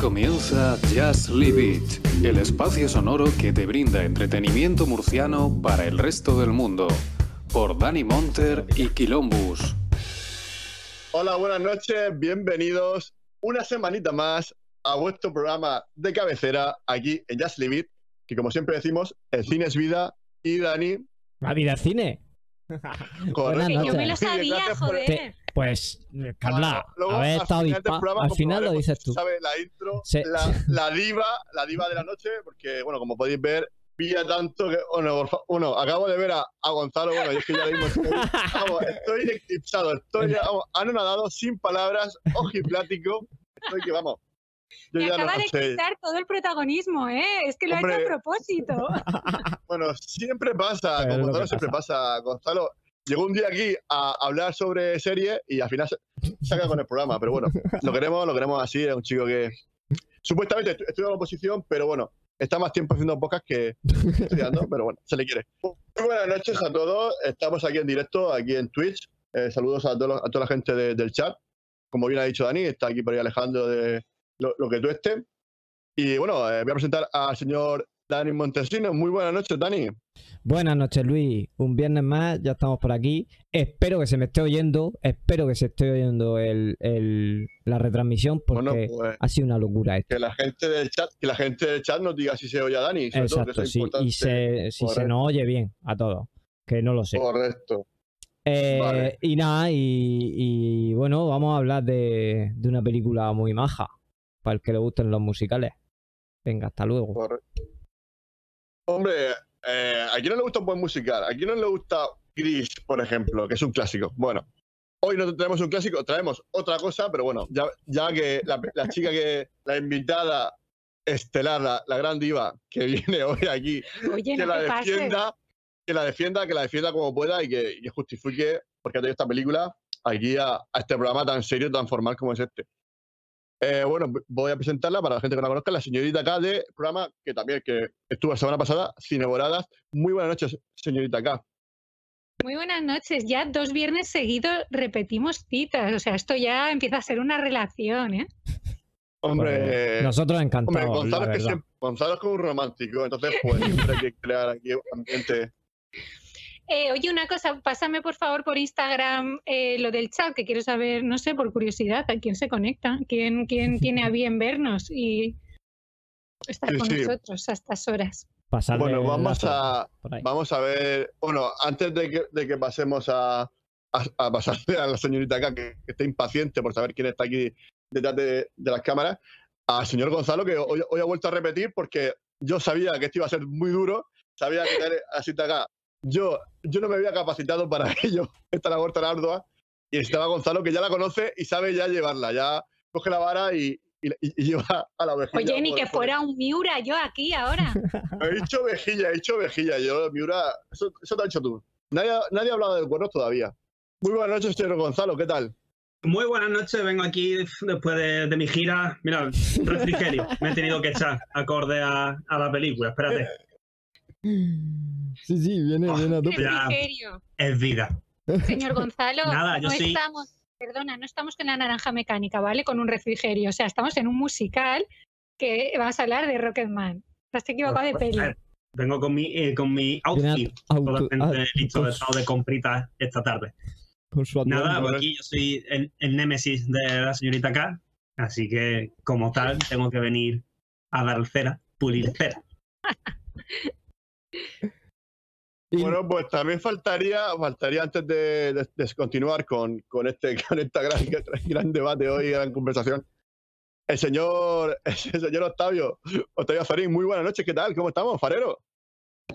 Comienza Just Leave It, el espacio sonoro que te brinda entretenimiento murciano para el resto del mundo, por Dani Monter y Quilombus. Hola, buenas noches, bienvenidos una semanita más a vuestro programa de cabecera aquí en Just Leave It, que como siempre decimos, el cine es vida y Dani... La vida es cine. Correcto. Yo me lo sabía, joder. Te- Pues, eh, Carla, Luego, haber al estado final del dispa- programa, Al final lo dices tú. sabe la intro, Sí. la, la diva, la diva de la noche, porque, bueno, como podéis ver, pilla tanto que, bueno, por fa- bueno, acabo de ver a, a Gonzalo, bueno, yo es que ya mismo estoy, vamos, estoy eclipsado, estoy, vamos, anonadado, sin palabras, ojiplático, estoy que, vamos, yo no acaba de sé, quitar todo el protagonismo, ¿eh? Es que lo ha Hombre. hecho a propósito. bueno, siempre pasa, Pero con lo Gonzalo siempre pasa, Gonzalo llegó un día aquí a hablar sobre series y al final se saca con el programa, pero bueno, lo queremos, lo queremos así, es un chico que supuestamente estu- estudia la oposición, pero bueno, está más tiempo haciendo podcast que estudiando, pero bueno, se le quiere. Muy buenas noches a todos, estamos aquí en directo, aquí en Twitch, Eh, saludos a, toda la gente de- del chat, como bien ha dicho Dani, está aquí por ahí Alejandro de lo, lo que tú estés. Y bueno, eh, voy a presentar al señor Dani Montesino. Muy buenas noches, Dani. Buenas noches, Luis. Un viernes más, ya estamos por aquí. Espero que se me esté oyendo. Espero que se esté oyendo el, el- la retransmisión porque Bueno, pues ha sido una locura esto. que la gente del chat, que la gente del chat nos diga si se oye a Dani. sobre todo, que Exacto, sí. Y se, si se nos oye bien a todos, que no lo sé. Correcto. Eh, Vale. Y nada, y, y bueno, vamos a hablar de, de una película muy maja, para el que le gusten los musicales. Venga, hasta luego. correcto. Hombre, eh, ¿a quién no le gusta un buen musical? ¿A quién no le gusta Gris, por ejemplo, que es un clásico? Bueno, hoy no traemos un clásico, traemos otra cosa, pero bueno, ya, ya que la, la chica que, la invitada estelar, la, la gran diva que viene hoy aquí, Oye, que no la pases. defienda, que la defienda, que la defienda como pueda y que, y que justifique porque ha tenido esta película aquí a, a este programa tan serio, tan formal como es este. Eh, bueno, voy a presentarla para la gente que no la conozca, la señorita K de programa que también que estuvo la semana pasada, Cineboradas. Muy buenas noches, señorita K. Muy buenas noches. Ya dos viernes seguidos repetimos citas. O sea, esto ya empieza a ser una relación, ¿eh? Hombre, Nosotros hombre encantados. Gonzalo, la es que verdad. siempre- Gonzalo es como un romántico, entonces pues siempre hay que crear aquí un ambiente. Eh, oye, una cosa, pásame por favor por Instagram eh, lo del chat, que quiero saber, no sé, por curiosidad, a quién se conecta, quién, quién tiene a bien vernos y estar Sí, con sí. nosotros a estas horas. Pasarle Bueno, vamos a. Vamos a ver, bueno, antes de que, de que pasemos a, a, a pasarle a la señorita acá, que, que está impaciente por saber quién está aquí detrás de, de las cámaras, al señor Gonzalo, que hoy, hoy ha vuelto a repetir porque yo sabía que esto iba a ser muy duro, sabía que tener a cita acá. Yo, yo no me había capacitado para ello, esta labor tan ardua, y estaba Gonzalo, que ya la conoce y sabe ya llevarla, ya coge la vara y, y, y lleva a la ovejilla. Oye, ni que fuera un Miura yo aquí ahora. He dicho vejilla, he dicho vejilla. Yo, Miura, eso, eso te has dicho tú. Nadie, nadie ha hablado de cuernos todavía. Muy buenas noches, señor Gonzalo, ¿qué tal? Muy buenas noches, vengo aquí después de, de mi gira. Mira, refrigerio, me he tenido que echar acorde a, a la película. Espérate, Sí, sí, viene, viene a tope. Es vida. Señor Gonzalo, Nada, yo no sí. estamos, perdona, no estamos con la naranja mecánica, ¿vale? Con un refrigerio. O sea, estamos en un musical que vamos a hablar de Rocketman. Te has equivocado de peli. Eh, Vengo con mi, eh, con mi outfit auto- totalmente ah, listo de su- estado de comprita esta tarde. con su atuendo. Nada, pues ¿eh? aquí yo soy el, el némesis de la señorita K, así que como tal tengo que venir a dar cera, pulir cera. Bueno, pues también faltaría, faltaría antes de, de- de continuar con, con este con esta gran, gran debate hoy, gran conversación. El señor, el señor Octavio, Octavio Farín, muy buenas noches, ¿qué tal? ¿Cómo estamos, Farero?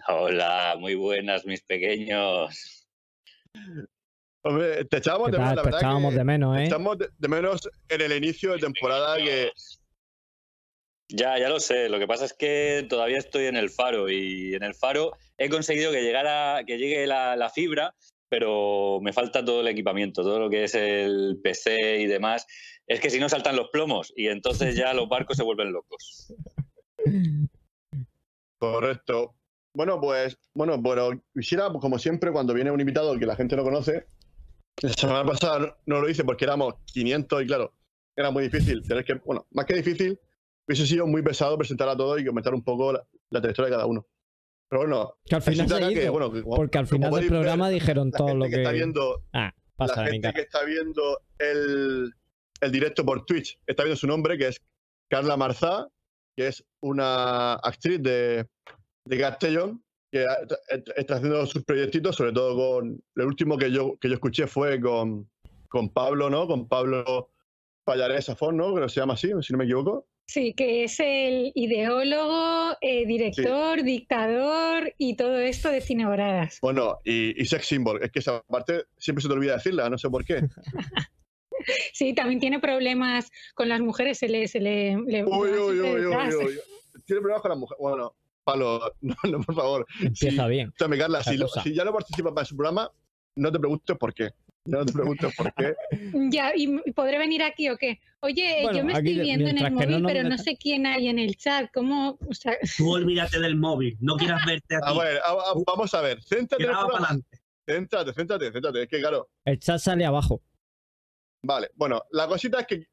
Hola, muy buenas, mis pequeños. Hombre, te echábamos ¿Qué de menos, la Te verdad echábamos que de menos, te ¿eh? echamos de, de menos en el inicio de temporada que Ya, ya lo sé. Lo que pasa es que todavía estoy en el faro y en el faro he conseguido que, llegara, que llegue la, fibra, pero me falta todo el equipamiento, todo lo que es el PC y demás. Es que si no saltan los plomos y entonces ya los barcos se vuelven locos. Correcto. Bueno, pues, bueno, bueno, quisiera, pues, como siempre, cuando viene un invitado que la gente no conoce, la semana pasada no lo hice porque éramos 500 y claro, era muy difícil tener que, bueno, más que difícil, hubiese sido muy pesado presentar a todos y comentar un poco la, la trayectoria de cada uno. Pero bueno, Que al final que, bueno, que porque al final del ver, programa dijeron todo lo que que... está viendo Ah, pasa la gente que está viendo el, el directo por Twitch está viendo su nombre, que es Carla Marzá, que es una actriz de, de Castellón, que está- haciendo sus proyectitos, sobre todo con. El último que yo, que yo escuché fue con, con Pablo, ¿no? Con Pablo Pallarés Safón, ¿no? Creo que se llama así, si no me equivoco. Sí, que es el ideólogo, eh, director, dictador y todo esto de Cinebradas. Bueno, y, y sex symbol. Es que esa parte siempre se te olvida decirla, no sé por qué. Sí, también tiene problemas con las mujeres, se le... Se le, le- Uy, uy, uy, uy. Tiene problemas con la mujer. Bueno, Pablo, no, no, por favor. Empieza Sí. bien. Escúchame, Carla, La si, lo- si ya no participas para su programa, no te preguntes por qué. Ya no te preguntes por qué. Ya, ¿y podré venir aquí o qué? Oye, Bueno, yo me aquí estoy viendo en el no móvil, pero no sé quién hay en el chat. ¿Cómo? O sea, Tú olvídate del móvil, no quieras verte A aquí. ver, a- a- vamos a ver. Céntrate en el programa. Céntrate, céntrate, céntrate. Es que, claro, El chat sale abajo. vale. Bueno, la cosita es que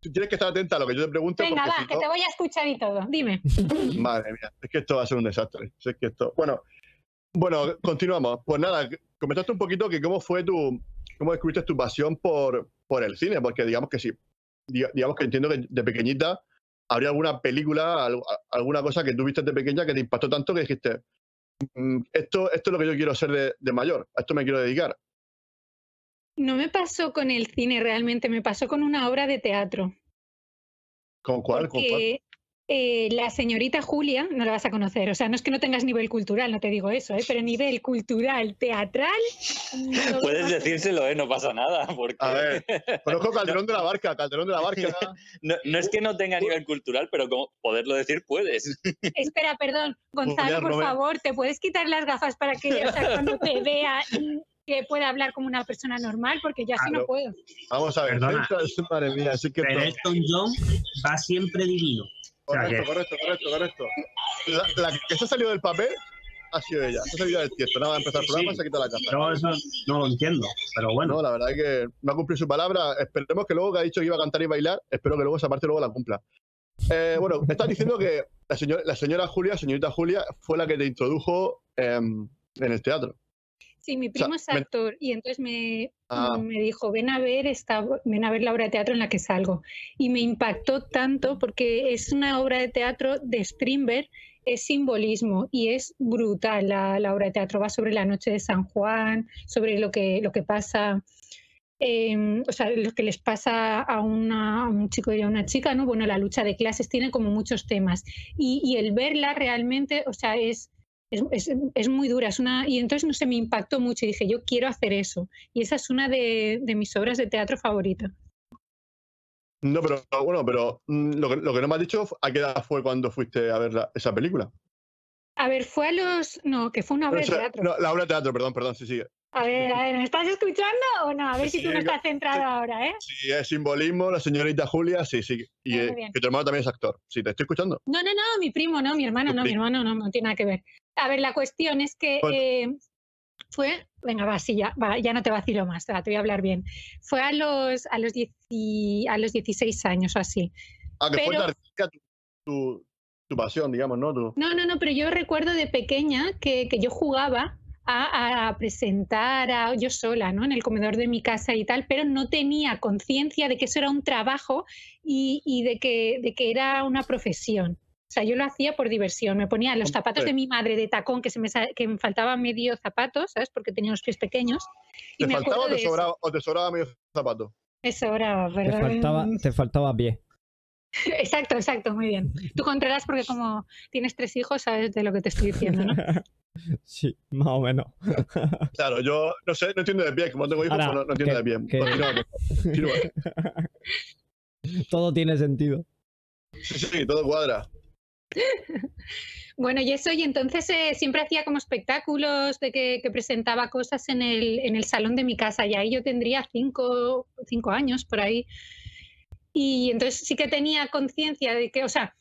tú tienes que estar atenta a lo que yo te pregunto. venga, va, si que no- te voy a escuchar y todo. Dime. Madre mía, es que esto va a ser un desastre. Es que esto. Bueno, bueno, continuamos. Pues nada, comentaste un poquito que cómo fue tu, cómo descubriste tu pasión por, por el cine, porque digamos que sí, diga- digamos que entiendo que de pequeñita habría alguna película, alguna cosa que tuviste de pequeña que te impactó tanto que dijiste, "Mm, esto, esto es lo que yo quiero ser de, de mayor, a esto me quiero dedicar. No me pasó con el cine realmente, me pasó con una obra de teatro. ¿Con cuál? ¿Con cuál? Eh, la señorita Julia, no la vas a conocer, o sea, no es que no tengas nivel cultural, no te digo eso, ¿eh? pero nivel cultural, teatral. no Puedes decírselo, ¿eh? No pasa nada. Porque A ver, conozco Calderón de la Barca, Calderón de la Barca. no, no es que no tenga nivel cultural, pero como poderlo decir puedes. Espera, perdón, Gonzalo, por favor, ¿te puedes quitar las gafas para que, o sea, cuando te vea, que pueda hablar como una persona normal? Porque yo así no Claro. puedo. Vamos a ver, Perdona. madre mía, así que Pero Elton John va siempre divino. Correcto, correcto, correcto, correcto. La, la que se ha salido del papel ha sido ella. Se ha salido del tiesto. Nada, va a empezar el programa, sí. se quita la capa. Yo eso no lo entiendo, pero bueno. No, la verdad es que no ha cumplido su palabra. Esperemos que luego que ha dicho que iba a cantar y bailar, espero que luego esa parte luego la cumpla. Eh, bueno, me estás diciendo que la, señora- la señora Julia, señorita Julia, fue la que te introdujo em, en el teatro. Sí, mi sea, primo es me- actor y entonces me, Ah. me dijo, ven a ver esta, ven a ver la obra de teatro en la que salgo. Y me impactó tanto porque es una obra de teatro de Strindberg, es simbolismo y es brutal la, la obra de teatro. Va sobre la noche de San Juan, sobre lo que, lo que pasa, em, o sea, lo que les pasa a, una- a un chico y a una chica, ¿no? Bueno, la lucha de clases tiene como muchos temas. Y, y el verla realmente, o sea, es, es, es- es muy dura. Es una, y entonces, no sé, me impactó mucho y dije, yo quiero hacer eso. Y esa es una de, de mis obras de teatro favoritas. No, pero bueno, pero mm, lo que, lo que no me has dicho, ¿a qué edad fue cuando fuiste a ver la- esa película? A ver, fue a los... No, que fue una obra de teatro. no, la obra de teatro, perdón, perdón, sí, sí. A ver, a ver, ¿me estás escuchando o no? A ver si tú no estás centrado ahora, ¿eh? Sí, es simbolismo, la señorita Julia, sí, sí. Y Muy eh, que tu hermano también es actor. Sí, te estoy escuchando. No, no, no, mi primo, no, mi hermano, no, mi hermano no, no tiene nada que ver. A ver, la cuestión es que Bueno. eh, fue, venga, va, sí, ya, va, ya no te vacilo más, te voy a hablar bien. Fue a los, a los, 10 y- a los 16 años o así. Ah, que fue Pero- tardía tu, tu, tu pasión, digamos, ¿no? Tu- No, no, no, pero yo recuerdo de pequeña que, que yo jugaba a, a presentar a, yo sola, ¿no? En el comedor de mi casa y tal, pero no tenía conciencia de que eso era un trabajo y, y de, que, de que era una profesión. O sea, yo lo hacía por diversión. Me ponía los zapatos de mi madre de tacón, que, se me, que me faltaba medio zapato, ¿sabes? Porque tenía los pies pequeños. Y ¿Te me faltaba o te, sobraba, o te sobraba medio zapato? Eso ahora, Te ¿verdad? faltaba, te faltaba pie. Exacto, exacto, muy bien. Tú controlas porque como tienes tres hijos, sabes de lo que te estoy diciendo, ¿no? sí, más o menos. Claro, yo no sé, no entiendo de pie, como tengo hijos, Ahora, no, no entiendo que- de pie. que- Continúa, continúa. Todo tiene sentido. Sí, sí, todo cuadra. Bueno, y eso, y entonces eh, siempre hacía como espectáculos de que, que presentaba cosas en el, en el salón de mi casa, y ahí yo tendría cinco, cinco años por ahí. Y entonces sí que tenía conciencia de que, o sea,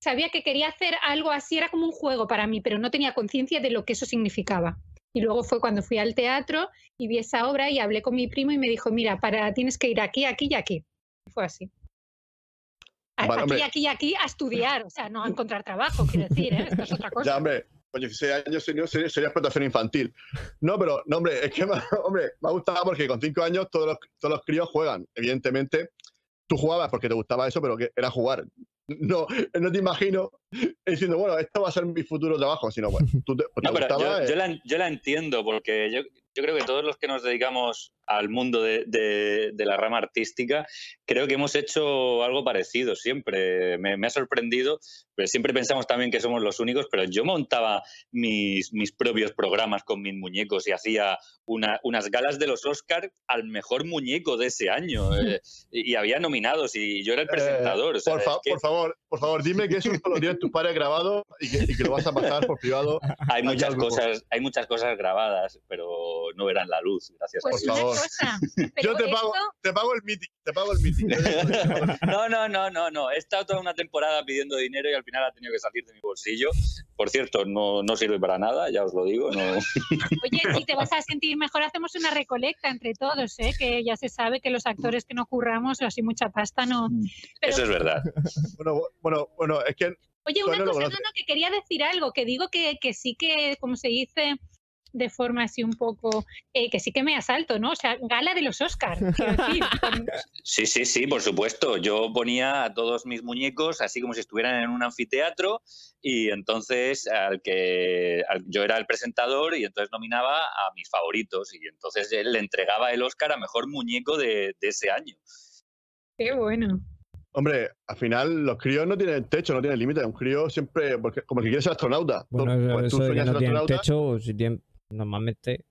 sabía que quería hacer algo así, era como un juego para mí, pero no tenía conciencia de lo que eso significaba. Y luego fue cuando fui al teatro y vi esa obra y hablé con mi primo y me dijo, mira, para, tienes que ir aquí, aquí y aquí. Fue así. A- Vale, aquí, hombre. aquí, aquí a estudiar, o sea, no a encontrar trabajo, quiero decir, ¿eh? esto es otra cosa. Ya, hombre, con 16 años sería, sería, sería explotación infantil. No, pero, no, hombre, es que me, hombre, me ha gustado porque con 5 años todos los, todos los críos juegan. Evidentemente, tú jugabas porque te gustaba eso, pero que era jugar. No, no te imagino diciendo, bueno, esto va a ser mi futuro trabajo, sino, bueno, tú te, te No, pero yo, yo la, yo la entiendo porque yo, yo creo que todos los que nos dedicamos al mundo de, de- de la rama artística, creo que hemos hecho algo parecido siempre. Me, me ha sorprendido, pero siempre pensamos también que somos los únicos, pero yo montaba mis, mis propios programas con mis muñecos y hacía una- unas galas de los Oscar al mejor muñeco de ese año. eh, y, y había nominados y yo era el Eh, presentador. sea, por, fa- que por favor, por favor, dime que eso lo tienen tus padres grabado y que, y que lo vas a pasar por privado. hay muchas cosas, hay muchas cosas grabadas, pero no verán la luz, gracias Pues por una favor. cosa, Yo te pago, esto- te pago el meeting, te pago el meeting. No, no, no, no, no. He estado toda una temporada pidiendo dinero y al final ha tenido que salir de mi bolsillo. Por cierto, no, no sirve para nada, ya os lo digo. No. Oye, si te vas a sentir mejor, hacemos una recolecta entre todos, ¿eh? que ya se sabe que los actores que no curramos así mucha pasta no. Pero, Eso es verdad. Bueno, bueno, bueno, es que oye, una cosa, no, que quería decir algo, que digo que, que sí que, como se dice de forma así un poco, eh, que sí que me asalto, ¿no? O sea, gala de los Oscars, quiero decir. con- Sí, sí, sí, por supuesto. Yo ponía a todos mis muñecos así como si estuvieran en un anfiteatro y entonces al que al- yo era el presentador y entonces nominaba a mis favoritos y entonces él le entregaba el Oscar a mejor muñeco de, de ese año. Qué bueno. Hombre, al final los críos no tienen techo, no tienen límite. Un crío siempre, porque, como el que quiere ser astronauta. Bueno, Tú- eso, pues tú eso de que sueñas no ser tienen astronauta. techo, si tienen, normalmente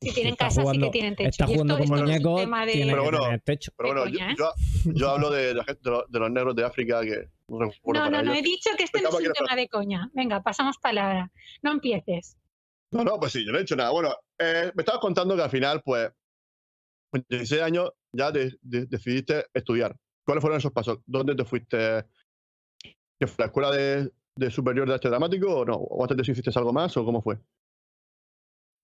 Si tienen casa, sí jugando- que tienen techo. está Y jugando esto- con esto no es un muñecos, de- bueno, tener techo. Pero bueno, yo, coña, yo, yo hablo de, la gente, de, los, de los negros de África que no No, no, ellos. he dicho que este no es un tema de coña. Venga, pasamos palabra. No empieces. No, no, pues sí, yo no he dicho nada. Bueno, eh, me estabas contando que al final, pues, con 16 años ya de- de- decidiste estudiar. ¿Cuáles fueron esos pasos? ¿Dónde te fuiste? ¿Que fue la escuela de, de superior de arte dramático o no? ¿O antes de eso hiciste algo más o cómo fue?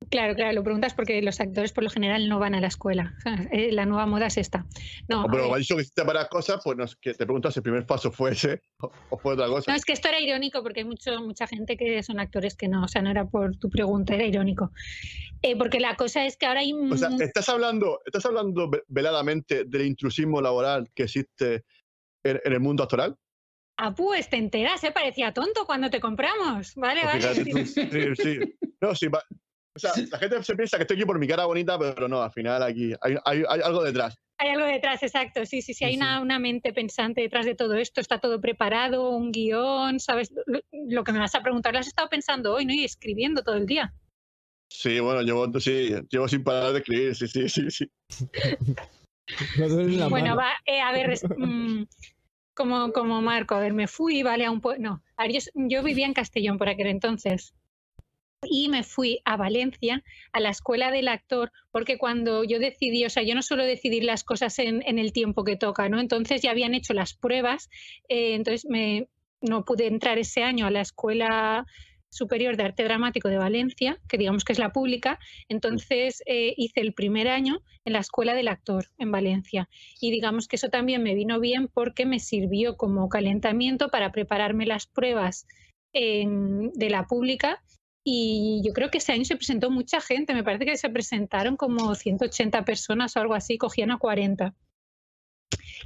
Claro, claro, lo preguntas porque los actores por lo general no van a la escuela. Eh, La nueva moda es esta. No, pero dicho que hiciste varias cosas, pues no, es que te preguntas si el primer paso fue ese o, o fue otra cosa. No, es que esto era irónico porque hay mucho, mucha gente que son actores que no, o sea, no era por tu pregunta, era irónico. Eh, porque la cosa es que ahora hay... O sea, estás hablando, estás hablando ve- veladamente del intrusismo laboral que existe en, en el mundo actoral. Ah, pues te enteras, ¿eh? Parecía tonto cuando te compramos. Vale, Pues vale. sí, sí. No, sí, va- O sea, la gente se piensa que estoy aquí por mi cara bonita, pero no, al final aquí hay, hay- hay algo detrás. Hay algo detrás, exacto. Sí, sí, sí. Hay Sí, una, una mente pensante detrás de todo esto. Está todo preparado, un guion, ¿sabes? Lo, lo que me vas a preguntar lo has estado pensando hoy, ¿no? Y escribiendo todo el día. Sí, bueno, llevo, sí, llevo sin parar de escribir, sí, sí, sí, sí. Bueno, mano. va, eh, a ver, es- mm, como, como Marco, a ver, me fui, vale, a un pueblo. No, a ver, yo vivía en Castellón por aquel entonces. Y me fui a Valencia, a la escuela del actor, porque cuando yo decidí, o sea, yo no suelo decidir las cosas en, en el tiempo que toca, ¿no? Entonces ya habían hecho las pruebas, eh, entonces me, no pude entrar ese año a la Escuela Superior de Arte Dramático de Valencia, que digamos que es la pública, entonces eh, hice el primer año en la Escuela del Actor en Valencia. Y digamos que eso también me vino bien porque me sirvió como calentamiento para prepararme las pruebas en- de la pública. Y yo creo que ese año se presentó mucha gente, me parece que se presentaron como 180 personas o algo así, cogían a 40.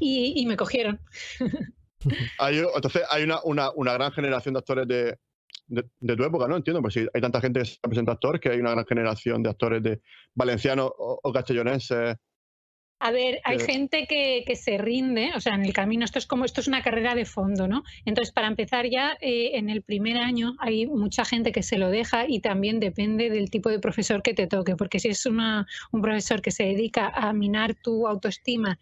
Y, y me cogieron. Hay, entonces hay una, una, una gran generación de actores de, de, de tu época, ¿no? Entiendo, pues si hay tanta gente que se presenta actor, que hay una gran generación de actores de valencianos o, o castellonenses. A ver, hay Pero- gente que, que se rinde, o sea, en el camino, esto es como, esto es una carrera de fondo, ¿no? Entonces, para empezar ya, eh, en el primer año hay mucha gente que se lo deja y también depende del tipo de profesor que te toque, porque si es una, un profesor que se dedica a minar tu autoestima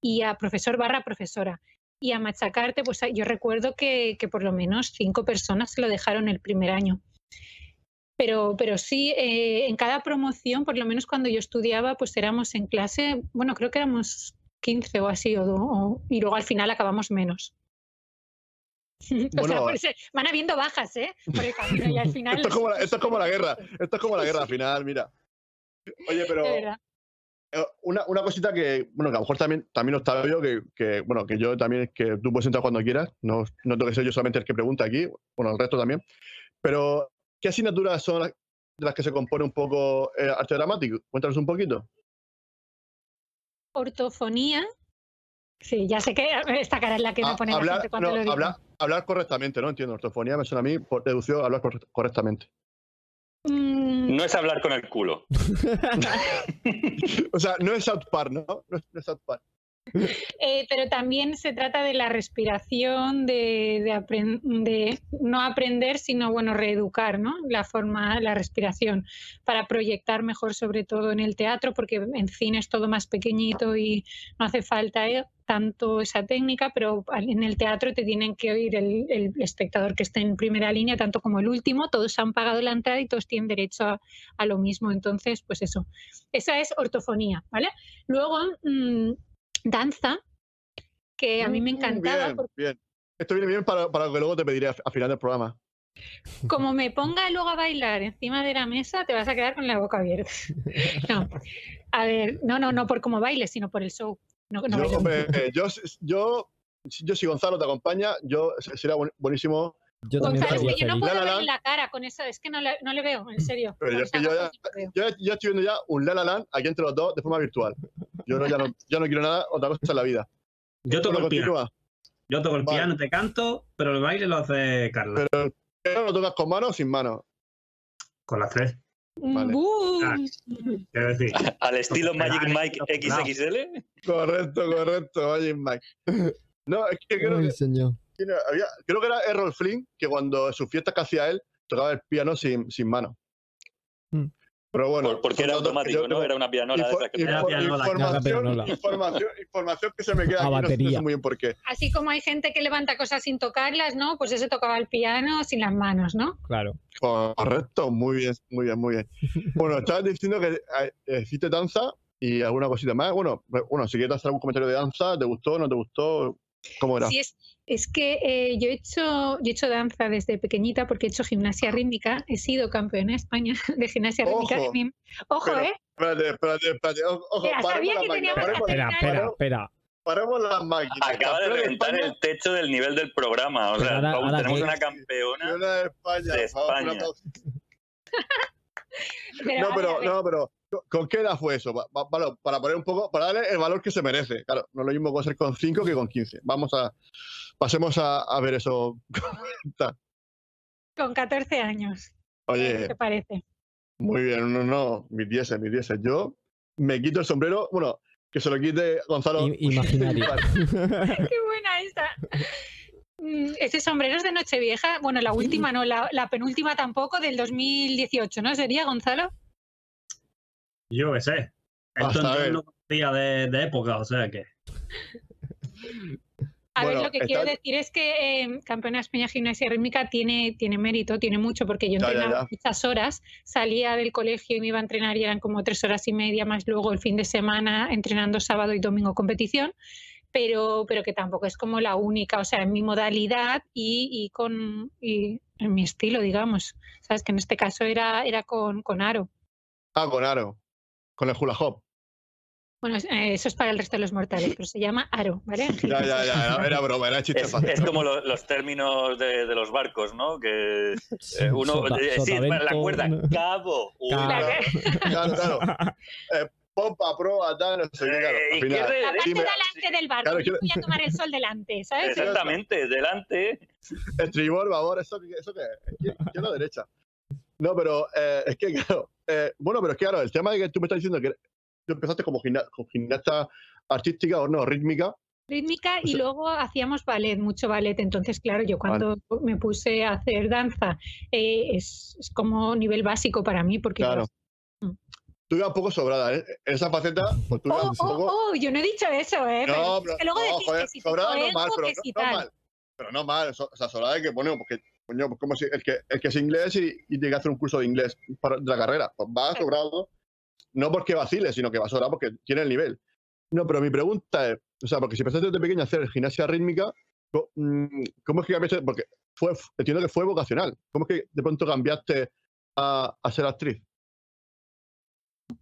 y a profesor barra profesora y a machacarte, pues yo recuerdo que, que por lo menos cinco personas se lo dejaron el primer año. Pero, pero sí, eh, en cada promoción, por lo menos cuando yo estudiaba, pues éramos en clase, bueno, creo que éramos 15 o así, o, o- y luego al final acabamos menos. o sea, por eso van habiendo bajas, ¿eh? Por el camino, y al final... Esto es como la, esto es como la guerra, esto es como la guerra al final, mira. Oye, pero eh, una, una cosita que, bueno, que a lo mejor también, también yo, que, que, bueno, que yo también, que tú puedes entrar cuando quieras, no, no tengo que ser yo solamente el que pregunta aquí, bueno, el resto también, pero ¿qué asignaturas son las, de las que se compone un poco eh, arte dramático? Cuéntanos un poquito. Ortofonía. Sí, ya sé que esta cara es la que me Ah, pone la hablar, gente cuando no, lo digo. hablar, hablar correctamente, ¿no? Entiendo, ortofonía me suena a mí, por deducción, hablar corre- correctamente. Mm, No es hablar con el culo. O sea, no es South Park, ¿no? No es, no es South Park. Eh, pero también se trata de la respiración, de, de de no aprender, sino bueno, reeducar, ¿no? La forma, la respiración, para proyectar mejor, sobre todo en el teatro, porque en cine es todo más pequeñito y no hace falta eh, tanto esa técnica, pero en el teatro te tienen que oír el, espectador que esté en primera línea, tanto como el último, todos han pagado la entrada y todos tienen derecho a, lo mismo. Entonces, pues eso, esa es ortofonía, ¿vale? Luego, mm, danza, que a mí me Mm, encantaba, Bien, porque bien. Esto viene bien para, para lo que luego te pediré a- al final del programa. como me ponga luego a bailar encima de la mesa, te vas a quedar con la boca abierta. No, a ver, no, no, no por cómo bailes, sino por el show. No, no yo, hombre, yo, yo, yo, si Gonzalo te acompaña, yo sería buen- buenísimo. Yo también Gonzalo, es que yo no puedo La, la, la. la cara con eso, es que no le, no le veo, en serio. Pero yo es que estoy viendo ya un La La Land aquí entre los dos de forma virtual. Yo no, ya, no, ya no quiero nada, otra cosa en la vida. Yo toco Bueno, el piano. Yo toco el Vale. piano, te canto, pero el baile lo hace Carla. Pero lo tocas con mano o sin mano. Con las tres. Vale. Ah. Quiero decir, Al estilo Magic Mike no. XXL. Correcto, correcto, Magic Mike. No, es que creo Ay, que, señor. Tiene- había- creo que era Errol Flynn que cuando en sus fiestas que hacía él tocaba el piano sin, sin mano. Mm. Pero bueno. Por- porque era automático, yo ¿no? Era una pianola de esas que información, pianola. información, información que se me queda aquí, no sé muy bien por qué. Así como hay gente que levanta cosas sin tocarlas, ¿no? Pues ese tocaba el piano sin las manos, ¿no? Claro. Correcto, muy bien, muy bien, muy bien. Bueno, estabas diciendo que eh, hiciste danza y alguna cosita más. Bueno, bueno, si quieres hacer algún comentario de danza, ¿te gustó, no te gustó? ¿Cómo era? Sí, es, es que eh, yo, he hecho, yo he hecho danza desde pequeñita porque he hecho gimnasia rítmica. He sido campeona de España de gimnasia rítmica. Ojo. Mi- Ojo, Pero- ¿eh? Espérate, espérate, espérate. Ojo, Mira, sabía que teníamos que Espera, espera, espera. paremos las máquinas. Acaba de reventar el techo del nivel del programa. O sea, Ahora- Paul, ahora tenemos que- una campeona. campeona de España. de España. Pero, No, pero, no, pero, ¿con- ¿con qué edad fue eso? Pa- pa- Para, para poner un poco, para darle el valor que se merece. Claro, no es lo mismo con ser con 5 que con 15. Vamos a, pasemos a, a ver eso. Con 14 años. ¿Qué Oye, te parece? muy bien, no, no, mis 10, mis 10. Yo me quito el sombrero, bueno, que se lo quite Gonzalo. Imaginario. Qué buena esta. Mm, Ese sombrero es de Nochevieja. Bueno, la última no, la, la penúltima tampoco, del 2018, ¿no? ¿Sería, Gonzalo? Yo qué sé. Esto no conocía de, de época, o sea que. A Bueno, ver, lo que está- quiero decir es que eh, Campeona España Gimnasia Rítmica tiene, tiene mérito, tiene mucho, porque yo Ya, ya, entrenaba ya. muchas horas, salía del colegio y me iba a entrenar y eran como tres horas y media, más luego el fin de semana entrenando sábado y domingo competición, pero, pero que tampoco es como la única, o sea, en mi modalidad y, y con y en mi estilo, digamos. Sabes que en este caso era, era con, con aro. Ah, con Aro, con el hula hop. Bueno, es- eh, eso es para el resto de los mortales, pero se llama aro, ¿vale? Ya, ya, ya, era, broma, era chiste Es, fácil. es como lo- los términos de, de los barcos, ¿no? Que eh, uno. Sota- eh, sí, para la cuerda. Cabo. Claro. Claro, claro. Eh, pompa, proa, tal, no sé qué, claro. Al final, La parte dime, delante del barco, Claro, yo quiero- voy a tomar el sol delante, ¿sabes? Exactamente, delante. estribor, babor, eso, que- eso que es, izquierda o derecha. No, pero eh, es que, claro, eh, bueno, pero es que, claro, el tema de que tú me estás diciendo que tú empezaste como gimna- como gimnasta artística o no, rítmica, rítmica y sea- luego hacíamos ballet, mucho ballet. Entonces, claro, yo cuando me puse a hacer danza eh, es, es como nivel básico para mí porque claro. Mm. Tú ibas un poco sobrada, ¿eh? En esa faceta, pues tú ibas Oh, un oh, poco... oh, yo no he dicho eso, ¿eh? Pero no, es pero, que luego no, decís joder, que si sobrada no mal, pero no, mal. Pero no mal, so- o sea, sobrada que, bueno, porque, coño, pues como si el que, el que es inglés y, y tiene que hacer un curso de inglés para, de la carrera, pues va sobrado, no porque vacile, sino que va sobrado porque tiene el nivel. No, pero mi pregunta es, o sea, porque si empezaste desde pequeño a hacer gimnasia rítmica, mm, ¿cómo es que cambiaste? Porque fue, entiendo que fue vocacional. ¿Cómo es que de pronto cambiaste a, a ser actriz?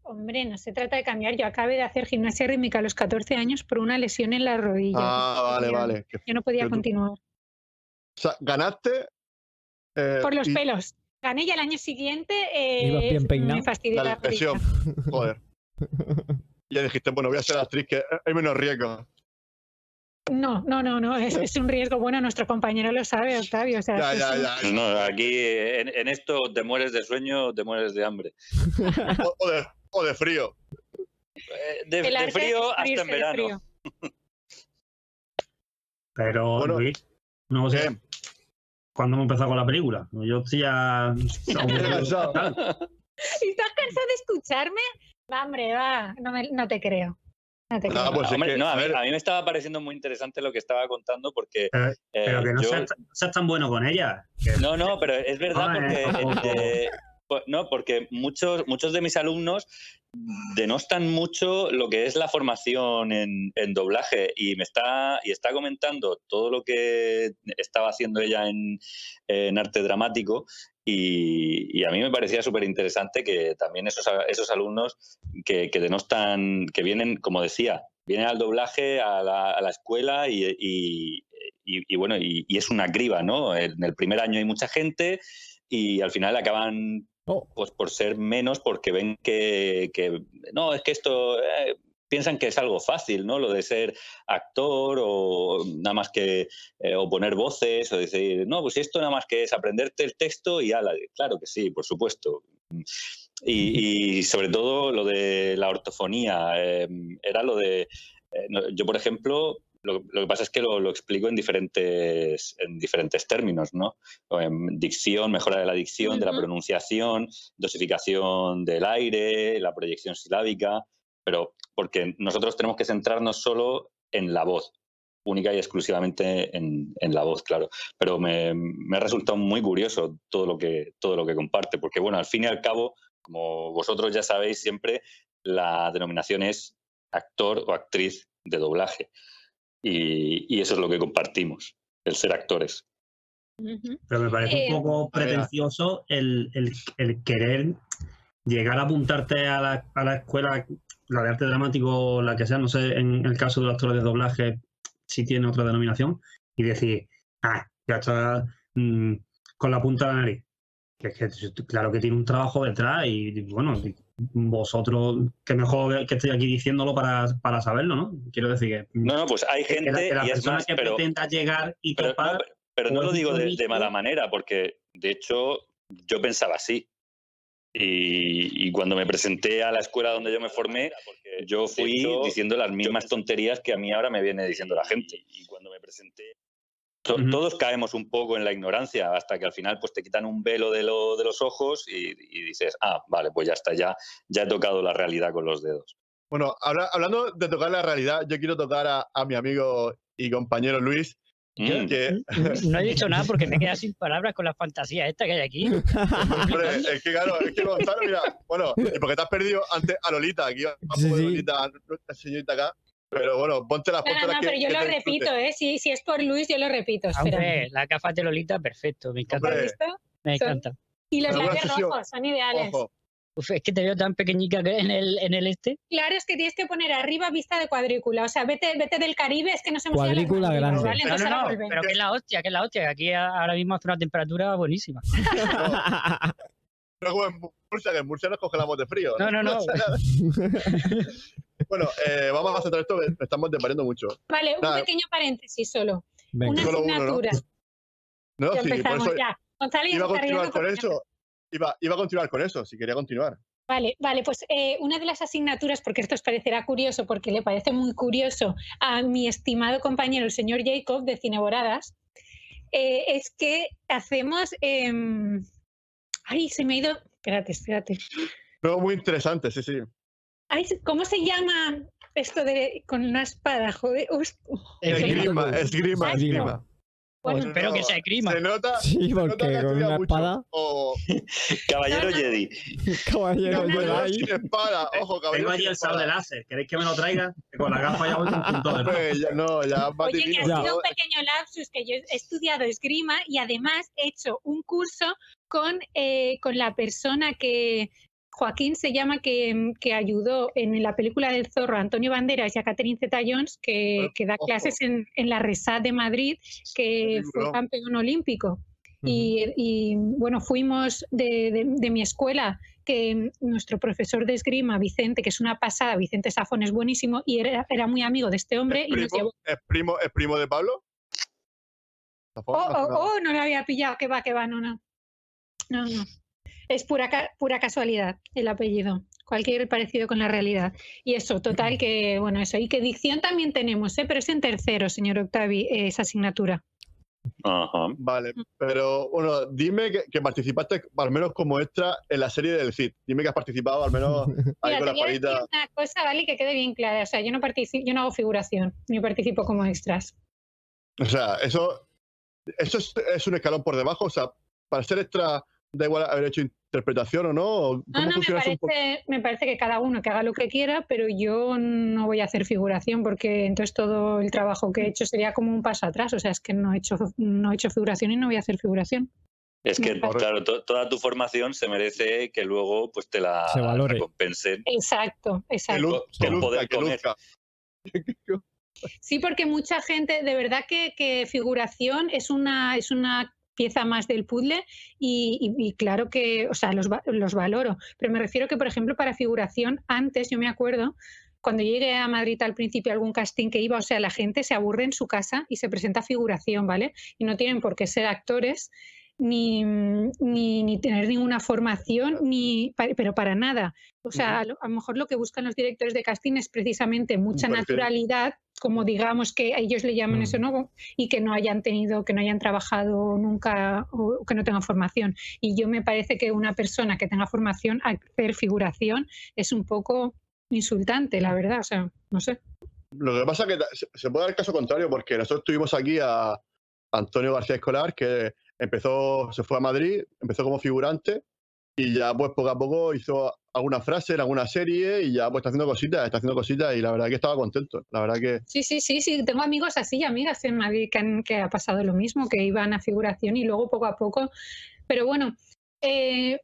Hombre, no se trata de cambiar. Yo acabé de hacer gimnasia rítmica a los 14 años por una lesión en la rodilla. Ah, vale, Yo- vale. Yo no podía tú- continuar. O sea, ganaste. Eh, Por los y pelos. Gané y al año siguiente eh, Ibas bien peinado. me fastidió La lesión. Joder. Ya dijiste, bueno, voy a ser actriz, que hay menos riesgo. No, no, no, no. Es, es un riesgo. Bueno, nuestro compañero lo sabe, Octavio. O sea, Ya, ya, un- ya. No, aquí en, en esto te mueres de sueño, te mueres de hambre. O, o de, o de frío. Eh, De, frío hasta en verano. frío. Pero, Bueno, Luis, no sé ¿Qué? cuándo hemos empezado con la película. Yo estoy ya. cansado. ¿Estás cansado de escucharme? Va, hombre, va. No, me- no te creo. No te creo. pues es Hombre, que, no, a, ver. a mí me estaba pareciendo muy interesante lo que estaba contando porque Pero, eh, pero que no yo- seas, tan bueno con ella. que- No, no, pero es verdad Ah, porque eh, eh, no, porque muchos, muchos de mis alumnos denostan mucho lo que es la formación en, en doblaje y me está y está comentando todo lo que estaba haciendo ella en, en arte dramático y, y a mí me parecía súper interesante que también esos, esos alumnos que, que denostan, que vienen, como decía, vienen al doblaje, a la, a la escuela y, y- y- bueno, y es una criba, ¿no? En el primer año hay mucha gente y al final acaban Oh, pues por ser menos porque ven que, que- no, es que esto eh, piensan que es algo fácil, ¿no? Lo de ser actor o nada más que eh, o poner voces o decir, no, pues esto nada más que es aprenderte el texto y ala, claro que sí, por supuesto. Y, y sobre todo lo de la ortofonía, eh, era lo de, yo por ejemplo, lo, lo que pasa es que lo, lo explico en diferentes, en diferentes términos, ¿no? En dicción, mejora de la dicción, de la pronunciación, dosificación del aire, la proyección silábica, pero porque nosotros tenemos que centrarnos solo en la voz, única y exclusivamente en, en la voz, claro. Pero me, me ha resultado muy curioso todo lo, que, todo lo que comparte, porque bueno, al fin y al cabo, como vosotros ya sabéis siempre, la denominación es actor o actriz de doblaje. Y, y eso es lo que compartimos, el ser actores. Pero me parece Eh, un poco a ver. pretencioso el, el- el querer llegar a apuntarte a la, a la escuela, la de arte dramático, la que sea, no sé, en el caso de los actores de doblaje, si tiene otra denominación, y decir, ah, ya está mm, con la punta de la nariz. Que es que claro que tiene un trabajo detrás y bueno, vosotros, que mejor que estoy aquí diciéndolo para, para saberlo, ¿no? Quiero decir que, No, no, pues hay que gente la, que la y es persona más, que pero, pretenda llegar y pero, topar no, pero- pero no o lo digo de, de mala manera, porque de hecho yo pensaba así. Y, y cuando me presenté a la escuela donde yo me formé, yo fui hecho, diciendo las mismas tonterías que a mí ahora me viene diciendo la gente. Y cuando me presenté, to- todos caemos un poco en la ignorancia hasta que al final pues te quitan un velo de, lo- de los ojos y, y dices, ah, vale, pues ya está, ya, ya he tocado la realidad con los dedos. Bueno, habla- hablando de tocar la realidad, yo quiero tocar a, a mi amigo y compañero Luis, Mm. que, No he dicho nada porque me he quedado sin palabras con la fantasía esta que hay aquí. hombre, es que claro, es que Gonzalo, mira, bueno, y porque te has perdido antes a Lolita, aquí un Sí, sí. Lolita, nuestra señorita acá, pero bueno, ponte las No, no, no, pero yo lo repito, ¿eh? Si, si es por Luis, yo lo repito. Hombre, la gafas de Lolita, perfecto, me encanta. Hombre. ¿Has visto? Me son- encanta. Y los labios rojos, son ideales. Ojo, Uf, es que te veo tan pequeñica que en el, en el este. Claro, es que tienes que poner arriba vista de cuadrícula. O sea, vete, vete del Caribe, es que nos hemos ido las Cuadrícula Maldivas, grande. ¿vale? No, Entonces no, no, pero que es la hostia, que es la hostia. que Aquí ahora mismo hace una temperatura buenísima. no como en Murcia, que en Murcia nos congelamos de frío. No, no, no. Bueno, eh, vamos a centrar esto, estamos desvariando mucho. Vale, un Nada. pequeño paréntesis solo. Venga. Una Solo uno, ¿no? asignatura. No, Ya sí, por empezamos eso ya. Gonzalo ya iba a continuar con eso. Iba, iba a continuar con eso, si quería continuar. Vale, vale, pues eh, una de las asignaturas, porque esto os parecerá curioso, porque le parece muy curioso a mi estimado compañero, el señor Jacob de Cineboradas, eh, es que hacemos... em, Ay, se me ha ido... Espérate, espérate. No, muy interesante, sí, sí. Ay, ¿Cómo se llama esto de con una espada? Joder. Esgrima, esgrima, esgrima. Pues Bueno, espero no, que sea esgrima. Se nota, Sí, se porque con una mucho. espada, O Caballero No, no. Jedi. caballero No, no, no, Jedi. sin espada, ojo, caballero. Tengo allí el sable láser. ¿Queréis que me lo traiga? Que con la gafa ya voy con punto de Hombre, ya, no, ya Oye, que ha Ya. sido un pequeño lapsus, que yo he estudiado esgrima y además he hecho un curso con, eh, con la persona que, Joaquín se llama que, que ayudó en la película del zorro a Antonio Banderas y a Catherine Zeta-Jones, que, que da Ojo. clases en, en la Resat de Madrid, que fue campeón olímpico. Y, y, bueno, fuimos de, de- de mi escuela, que nuestro profesor de esgrima, Vicente, que es una pasada, Vicente Safón es buenísimo, y era, era muy amigo de este hombre ¿Es y nos primo, llevó. es primo, es primo de Pablo? Oh, oh, oh, no lo había pillado, que va, que va, no, no. No, no. Es pura, ca- pura casualidad el apellido, cualquier parecido con la realidad. Y eso, total, que bueno, eso. Y que dicción también tenemos, ¿eh? pero es en tercero, señor Octavi, eh, esa asignatura. Ajá. Vale, pero bueno, dime que, que participaste al menos como extra en la serie del CID. Dime que has participado al menos ahí Mira, con te la voy a decir espadita. una cosa, ¿vale? Que quede bien clara. O sea, yo no participo, yo no hago figuración, ni participo como extras. O sea, eso, eso es, es un escalón por debajo. O sea, para ser extra, da igual haber hecho interpretación o no. ¿O No, ¿Cómo no, me parece, me parece que cada uno que haga lo que quiera, pero yo no voy a hacer figuración porque entonces todo el trabajo que he hecho sería como un paso atrás. O sea, es que no he hecho, no he hecho figuración y no voy a hacer figuración. Es que, claro, to- toda tu formación se merece que luego pues te la Se valore. recompensen. Exacto, exacto. que luzca, poder que comer. Sí, porque mucha gente, de verdad que, que figuración es una, es una pieza más del puzzle y, claro que, o sea, los, los valoro. Pero me refiero que, por ejemplo, para figuración, antes yo me acuerdo, cuando llegué a Madrid al principio, algún casting que iba, o sea, la gente se aburre en su casa y se presenta figuración, ¿vale? Y no tienen por qué ser actores. Ni, ni, ni tener ninguna formación, ni, pero para nada. O sea, a, lo, a lo mejor lo que buscan los directores de casting es precisamente mucha naturalidad, como digamos que a ellos le llaman Mm. eso, ¿no? Y que no hayan tenido, que no hayan trabajado nunca o o que no tengan formación. Y yo me parece que una persona que tenga formación, hacer figuración, es un poco insultante, la verdad. O sea, no sé. Lo que pasa es que se puede dar el caso contrario, porque nosotros tuvimos aquí a Antonio García Escolar, que empezó, se fue a Madrid, empezó como figurante y ya pues poco a poco hizo alguna frase en alguna serie y ya pues está haciendo cositas, está haciendo cositas y la verdad que estaba contento. La verdad que Sí, sí, sí, sí. Tengo amigos así amigas en Madrid que, han- que ha pasado lo mismo, que iban a figuración y luego poco a poco. Pero bueno, eh,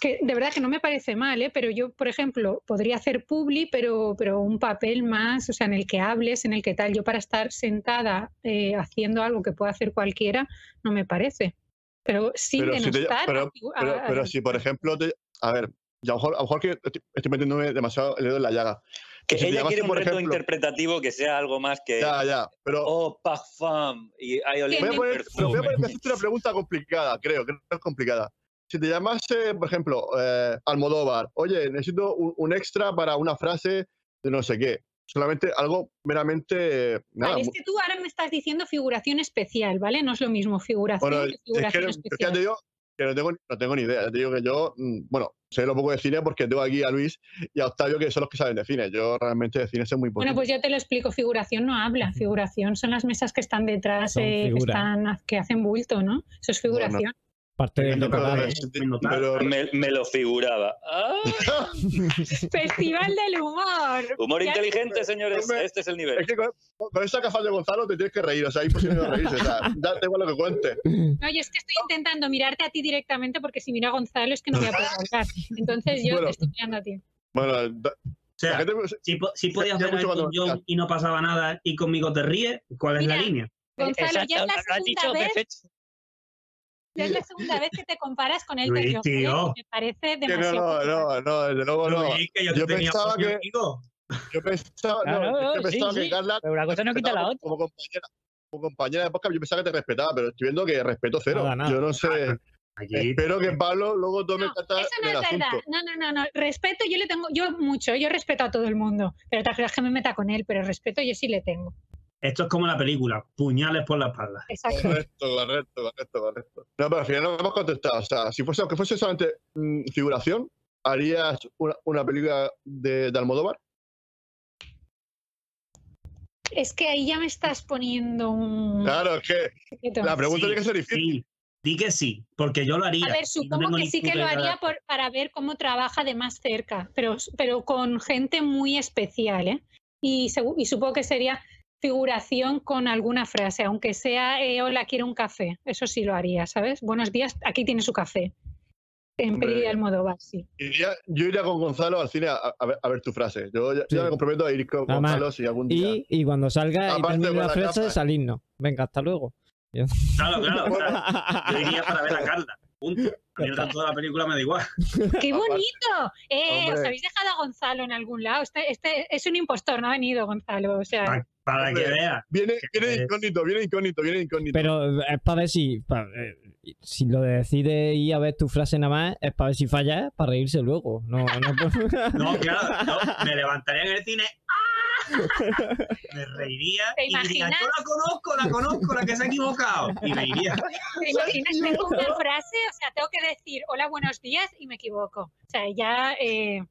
que de verdad que no me parece mal, ¿eh? pero yo, por ejemplo, podría hacer publi, pero, pero un papel más, o sea, en el que hables, en el que tal. Yo para estar sentada eh, haciendo algo que pueda hacer cualquiera, no me parece. Pero sin Pero si te- pero- a- Pero, a- pero si, por ejemplo, te- a ver, a lo mejor, a lo mejor que estoy, estoy metiéndome demasiado el dedo en la llaga. Que Si te ella quiere un por reto ejemplo- interpretativo que sea algo más que Ya, ya, pero oh parfum y I voy a poner, voy a poner- voy a hacerte una pregunta complicada, creo, que no es complicada. Si te llamase, por ejemplo, eh, Almodóvar, oye, necesito un, un extra para una frase de no sé qué. Solamente algo meramente. eh, Nada, Vale, es que tú ahora me estás diciendo figuración especial, ¿vale? No es lo mismo figuración bueno, que es que, figuración es que ya especial. te digo que no tengo, no tengo ni idea. Te digo que yo, mm, bueno, sé lo poco de cine porque tengo aquí a Luis y a Octavio, que son los que saben de cine. Yo realmente de cine sé muy poco. Bueno, pues yo te lo explico. Figuración no habla. Figuración son las mesas que están detrás, eh, que, están, que hacen bulto, ¿no? Eso es figuración. Parte Pero- decorado. pero- pero- Me, me lo figuraba. Ah, Festival del humor. humor Ya- inteligente, señores. Hombre, Este es el Es nivel. que con, con esa gafas de Gonzalo te tienes que reír, o sea, es imposible no reírse. O sea, da igual lo que cuente. No, yo es que estoy intentando mirarte a ti directamente porque si miro a Gonzalo es que no voy a poder hablar. Entonces yo Bueno. te estoy mirando a ti. Bueno, da- O sea, gente- si, po- si podías ver a John y no pasaba nada y conmigo te ríes, ¿cuál es la línea? Gonzalo, ya es la Exacto, lo has dicho segunda vez, es la segunda vez que te comparas con él. Luis, tío. Me parece demasiado. no, no, no, desde luego no. Luis, que yo, Yo tenía pensaba que- amigo. Yo pensaba, No, sí, pensaba que sí, Carla Pero una cosa no quita la otra. como compañera. Como compañera de podcast, yo pensaba que te respetaba, pero estoy viendo que respeto cero. Nada, nada. Yo no sé. Aquí, Espero que Pablo luego tome No, eso no del es verdad. asunto. No, no, no, no. Respeto, yo le tengo, yo mucho, yo respeto a todo el mundo. Pero cosa es que me meta con él, pero respeto yo sí le tengo. Esto es como la película, puñales por la espalda. Exacto. Correcto, correcto, correcto, correcto. No, pero al final no me hemos contestado. O sea, si fuese, aunque fuese solamente mm, figuración, ¿harías una, una película de, de Almodóvar? Es que ahí ya me estás poniendo un. Claro, es que la pregunta Sí, tiene que ser difícil. Sí, di que sí, porque yo lo haría. A ver, no supongo que sí que lo haría por- para ver cómo trabaja de más cerca, pero, pero con gente muy especial, ¿eh? Y, y supongo que sería figuración con alguna frase, aunque sea eh, hola, quiero un café. Eso sí lo haría, ¿sabes? Buenos días, aquí tiene su café. En Hombre. peli de Almodóvar, sí. Iría- yo iría con Gonzalo al cine a, a ver, a ver tu frase. Yo ya, Sí. ya me comprometo a ir con Gonzalo si algún día. Y, y cuando salga y Aparte termine con la la frase, salirnos. Venga, hasta luego. Claro, claro. claro. Yo iría para ver a Carla. Punto. A mí el resto de la película me da igual. ¡Qué bonito! Eh, os Hombre. habéis dejado a Gonzalo en algún lado. Este, este es un impostor, no ha venido Gonzalo. O sea, Para, para que veas. Viene, viene incógnito, viene incógnito, viene incógnito. Pero es para ver si. pa- eh, si lo decides ir a ver tu frase nada más, es para ver si fallas, para reírse luego. No, no por- No, claro, no, me levantaría en el cine. ¡ah! Me reiría ¿Te y diría, imaginas? yo la conozco, la conozco, la que se ha equivocado. Y me iría. ¿te imaginas? Tengo una frase, o sea, tengo que decir hola, buenos días y me equivoco. O sea, ya. eh,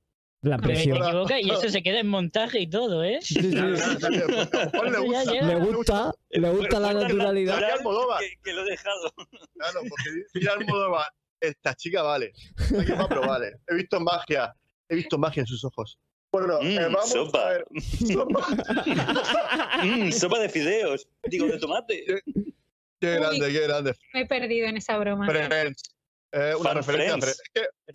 La presión. y eso se queda en montaje y todo, ¿eh? Sí, sí. Mejor le gusta. Le gusta, le gusta la naturalidad. Que, que lo he dejado. Claro, porque diría Almodóvar, esta chica vale. Esta pero vale. He visto magia. He visto magia en sus ojos. Bueno, Mm, eh, vamos sopa. a ver. Sopa. Mm, sopa de fideos. Digo, de tomate. Qué grande, qué grande. me he perdido en esa broma. Friends. Eh, una Fan referencia Friends.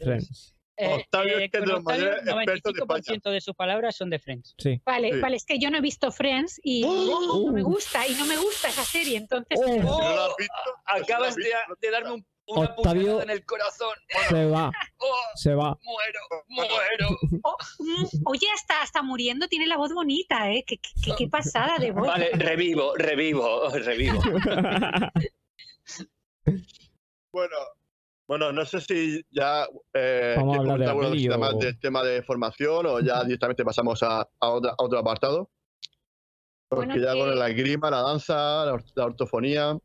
Friends. Octavio es que es de con los mayores Octavio, expertos de 95% de sus palabras son de Friends. Sí. Vale, Sí. vale, es que yo no he visto Friends y ¡Oh! no me gusta, y no me gusta esa serie, entonces. Oh. Oh, lo has visto, si no lo has Acabas de, darme un- una Octavio- en el corazón. Se va, Oh, se va. muero, muero. Oh, mm, oye, hasta, hasta muriendo tiene la voz bonita, ¿eh? Qué, qué- qué- qué pasada de voz. Vale, revivo, revivo, revivo. Bueno, bueno, no sé si ya eh, Vamos a hablar de o- más del tema de formación o ya directamente pasamos a, a otra- a otro apartado. Porque Bueno, ya que- con la esgrima, la danza, la, or- la ortofonía.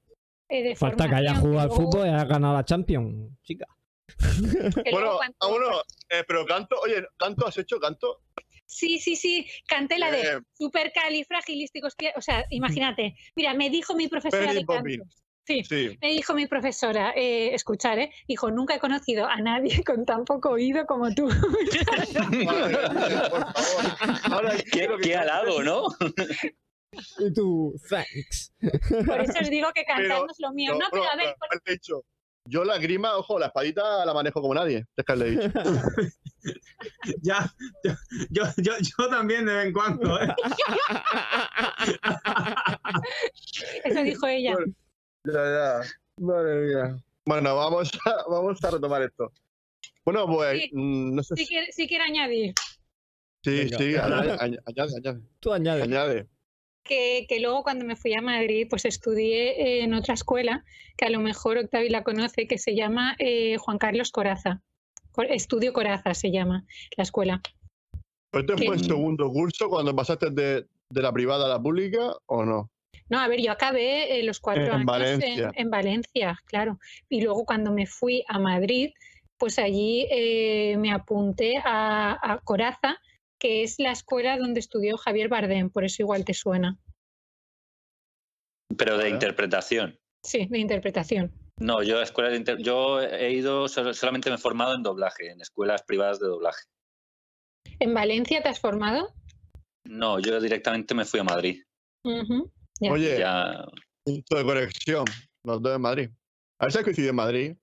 Eh, de Falta que haya jugado al fútbol y haya ganado la Champions, chica. Bueno, cuando- a uno, eh, pero canto, oye, ¿canto has hecho? ¿Canto? Sí, sí, sí, canté la de Eh, supercalifragilísticos. O sea, imagínate. Mira, me dijo mi profesora de canto. Sí, sí. me dijo mi profesora, eh, escuchar, ¿eh? Dijo, nunca he conocido a nadie con tan poco oído como tú. Por favor. Ahora Qué, quiero que qué halago, ¿no? Y tú, thanks. Por eso os digo que cantar Pero- no es lo mío. No, No, pero a ver, haberle dicho, yo la grima, ojo, la espadita la manejo como nadie. Es que le he dicho. Ya, yo, yo, yo, yo también de vez en cuando. ¿eh? eso dijo ella. Bueno, Ya, ya. Madre mía. Bueno, vamos a, vamos a retomar esto. Bueno, pues, Sí. mm, no sé Si si. quiere, si quiere añadir Sí, Venga. sí, añade, añade, añade, Tú añades. añade. que, que luego cuando me fui a Madrid, pues estudié en otra escuela, que a lo mejor Octavi la conoce, que se llama eh, Juan Carlos Coraza. Cor- Estudio Coraza se llama la escuela. ¿Pero este fue el segundo curso cuando pasaste de, de la privada a la pública o no? No, a ver, yo acabé eh, los cuatro En años Valencia. En, en Valencia, claro. Y luego cuando me fui a Madrid, pues allí eh, me apunté a, a Coraza, que es la escuela donde estudió Javier Bardem, por eso igual te suena. Pero de interpretación. Sí, de interpretación. No, yo a escuelas de inter- yo he ido, solamente me he formado en doblaje, en escuelas privadas de doblaje. ¿En Valencia te has formado? No, yo directamente me fui a Madrid. Ujú, Oye, Ya, punto de conexión. Los dos en Madrid. A ver si coincidido en Madrid.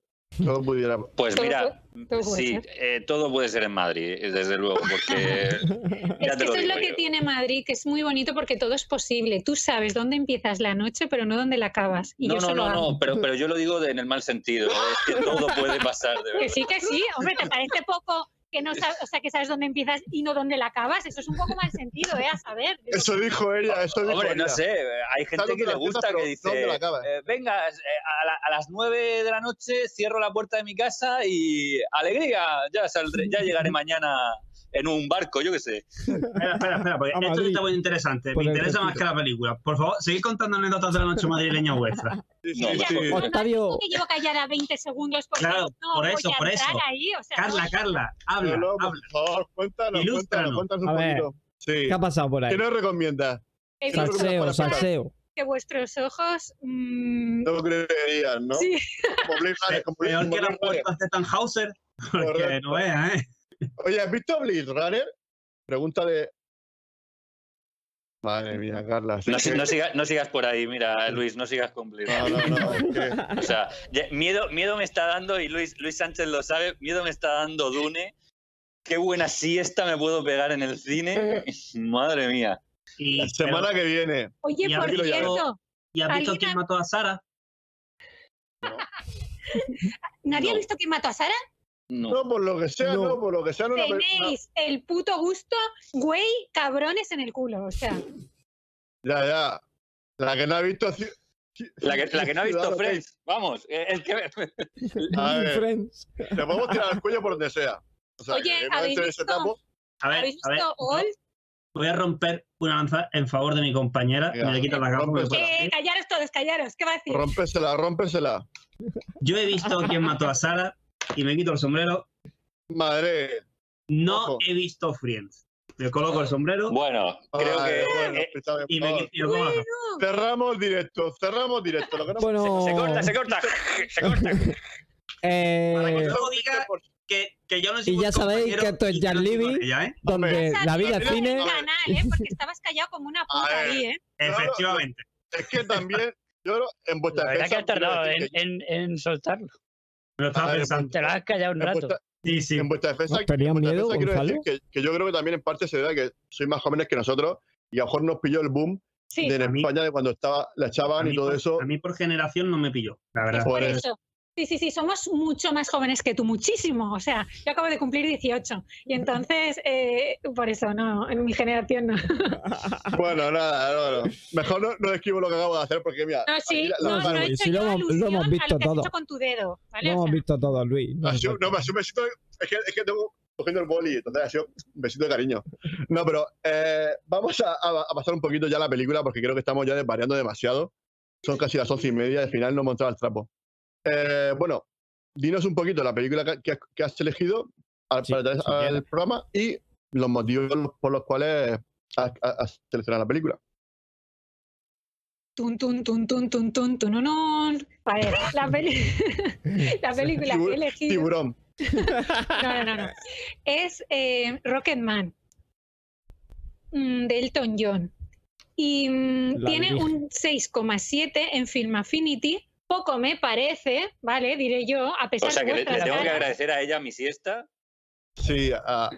Todo pudiera. pues mira, todo puede sí, ser. eh, todo puede ser en Madrid, eh, desde luego, porque Es que eso es lo que yo. tiene Madrid, que es muy bonito porque todo es posible. Tú sabes dónde empiezas la noche, pero no dónde la acabas. Y No, yo no, no, hago. no, pero, pero yo lo digo de- en el mal sentido. ¿eh? Es que todo puede pasar, de Que verdad. sí, que sí. Hombre, ¿te parece poco que no sabes, o sea, que sabes dónde empiezas y no dónde la acabas? Eso es un poco mal sentido, ¿eh? A saber. Digo, Eso dijo ella, eso dijo Hombre, no ella. sé, hay gente que le gusta pero que ¿dónde dice, la acabas? eh, venga, eh, a, la- a las nueve de la noche cierro la puerta de mi casa y alegría, ya saldré, ya llegaré mañana en un barco, yo qué sé. Espera, espera, espera, porque A esto sí Madrid. está muy interesante. Por Me interesa más que la película. Por favor, seguid contando anécdotas de la noche madrileña vuestra. Sí, sí, No, sí. Octavio, no, que llevo callada 20 segundos porque Claro, no por voy eso, a por entrar eso. ahí. O sea, Carla, no- Carla, habla, No, no, por habla. favor, cuéntanos, Ilústranos. cuéntanos, cuéntanos un A ver. poquito. Sí. ¿qué ha pasado por ahí? ¿Qué nos recomiendas? Salseo, salseo. que vuestros ojos... mm, No creerías, ¿no? sí, Como Blade Runner, como Blade- Peor como que la puerta de Tannhauser. Porque no veas, ¿eh? Oye, ¿has visto Blade Runner? Pregunta de. Madre mía, Carla. sí No, que- si- no siga- no sigas por ahí, mira, Luis, no sigas cumpliendo. no, no, no, es que- O sea, ya- miedo, miedo me está dando, y Luis, Luis Sánchez lo sabe, miedo me está dando Dune. Qué buena siesta me puedo pegar en el cine. Madre mía. La semana que viene. Oye, por cierto, ¿Y has visto ¿alguien quién mató a Sara? ¿nadie ha No. visto quién mató a Sara? No. No, por lo que sea, No. no, por lo que sea, no. Tenéis el puto gusto, güey, cabrones en el culo. O sea, Ya, ya. La que no ha visto. La que, la que no ha visto Friends, vamos, eh, es que A ver. Friends. Te podemos tirar el cuello por donde sea. O sea, Oye, ¿habéis visto? tapo. A ver, ¿habéis a ver. visto All? Voy a romper una lanza en favor de mi compañera. Venga, me le quito la esa. Eh, callaros todos, callaros. ¿Qué va a decir? Rómpesela, rómpesela. Yo he visto quién mató a Sara y me quito el sombrero. Madre. No Ojo. he visto Friends. Me coloco el sombrero bueno, creo Ay, que bueno, eh, bien, y me, favor. qui- y me pongo la capa. Cerramos directo, cerramos directo. Lo que no Bueno, se corta, se corta, se corta. eh, Para que luego diga que, que yo no soy Y ya sabéis que esto es no Jan con Libby. ella, ¿eh? donde la vida tiene cine. un canal, ¿eh? Porque estabas callado como una puta ahí, ¿eh? Efectivamente. Es que también, yo creo, en vuestra La verdad que has defensa, tardado en, en, en soltarlo. Me lo estaba ver, pensando. Te lo has callado un rato. vuestra- Sí, sí. En vuestra defensa, ¿Os tenías en vuestra miedo, defensa quiero decir que, que yo creo que también en parte se debe a que sois más jóvenes que nosotros y a lo mejor nos pilló el boom Sí, de en mí- España de cuando estaba la echaban y todo por, eso. a mí por generación no me pilló, la verdad. por por eso. Sí, sí, sí, somos mucho más jóvenes que tú, muchísimo. O sea, yo acabo de cumplir 18 y entonces, eh, por eso, no, en mi generación no. Bueno, nada, no, no. Mejor no, no escribo lo que acabo de hacer porque mira. No, sí, la- no, la- no la- he si lo hemos- lo hemos visto todo. hecho con tu dedo, ¿vale? Lo O hemos sea, visto todo, Luis. no falta. no, me besito. Es que, es que tengo cogiendo el boli, entonces ha sido un besito de cariño. No, pero eh, vamos a, a- a pasar un poquito ya la película porque creo que estamos ya desvariando demasiado. Son casi las once y media y al final no hemos entrado al trapo. Eh, bueno, dinos un poquito la película que, que has- elegido al, Sí, para traer al quieres. programa y los motivos por los cuales has, has- has seleccionado la película. Tun, tun, tun, tun, tun, tun, tununun. A ver, la, peli- la película que he elegido. Tiburón. No, no, no, no. Es eh, Rocketman mm, de Elton John. Y mm, La tiene dirige. un 6,7 en Film Affinity. Poco me parece, ¿vale? Diré yo, a pesar O sea de que le, le tengo que agradecer a ella mi siesta. Sí, a,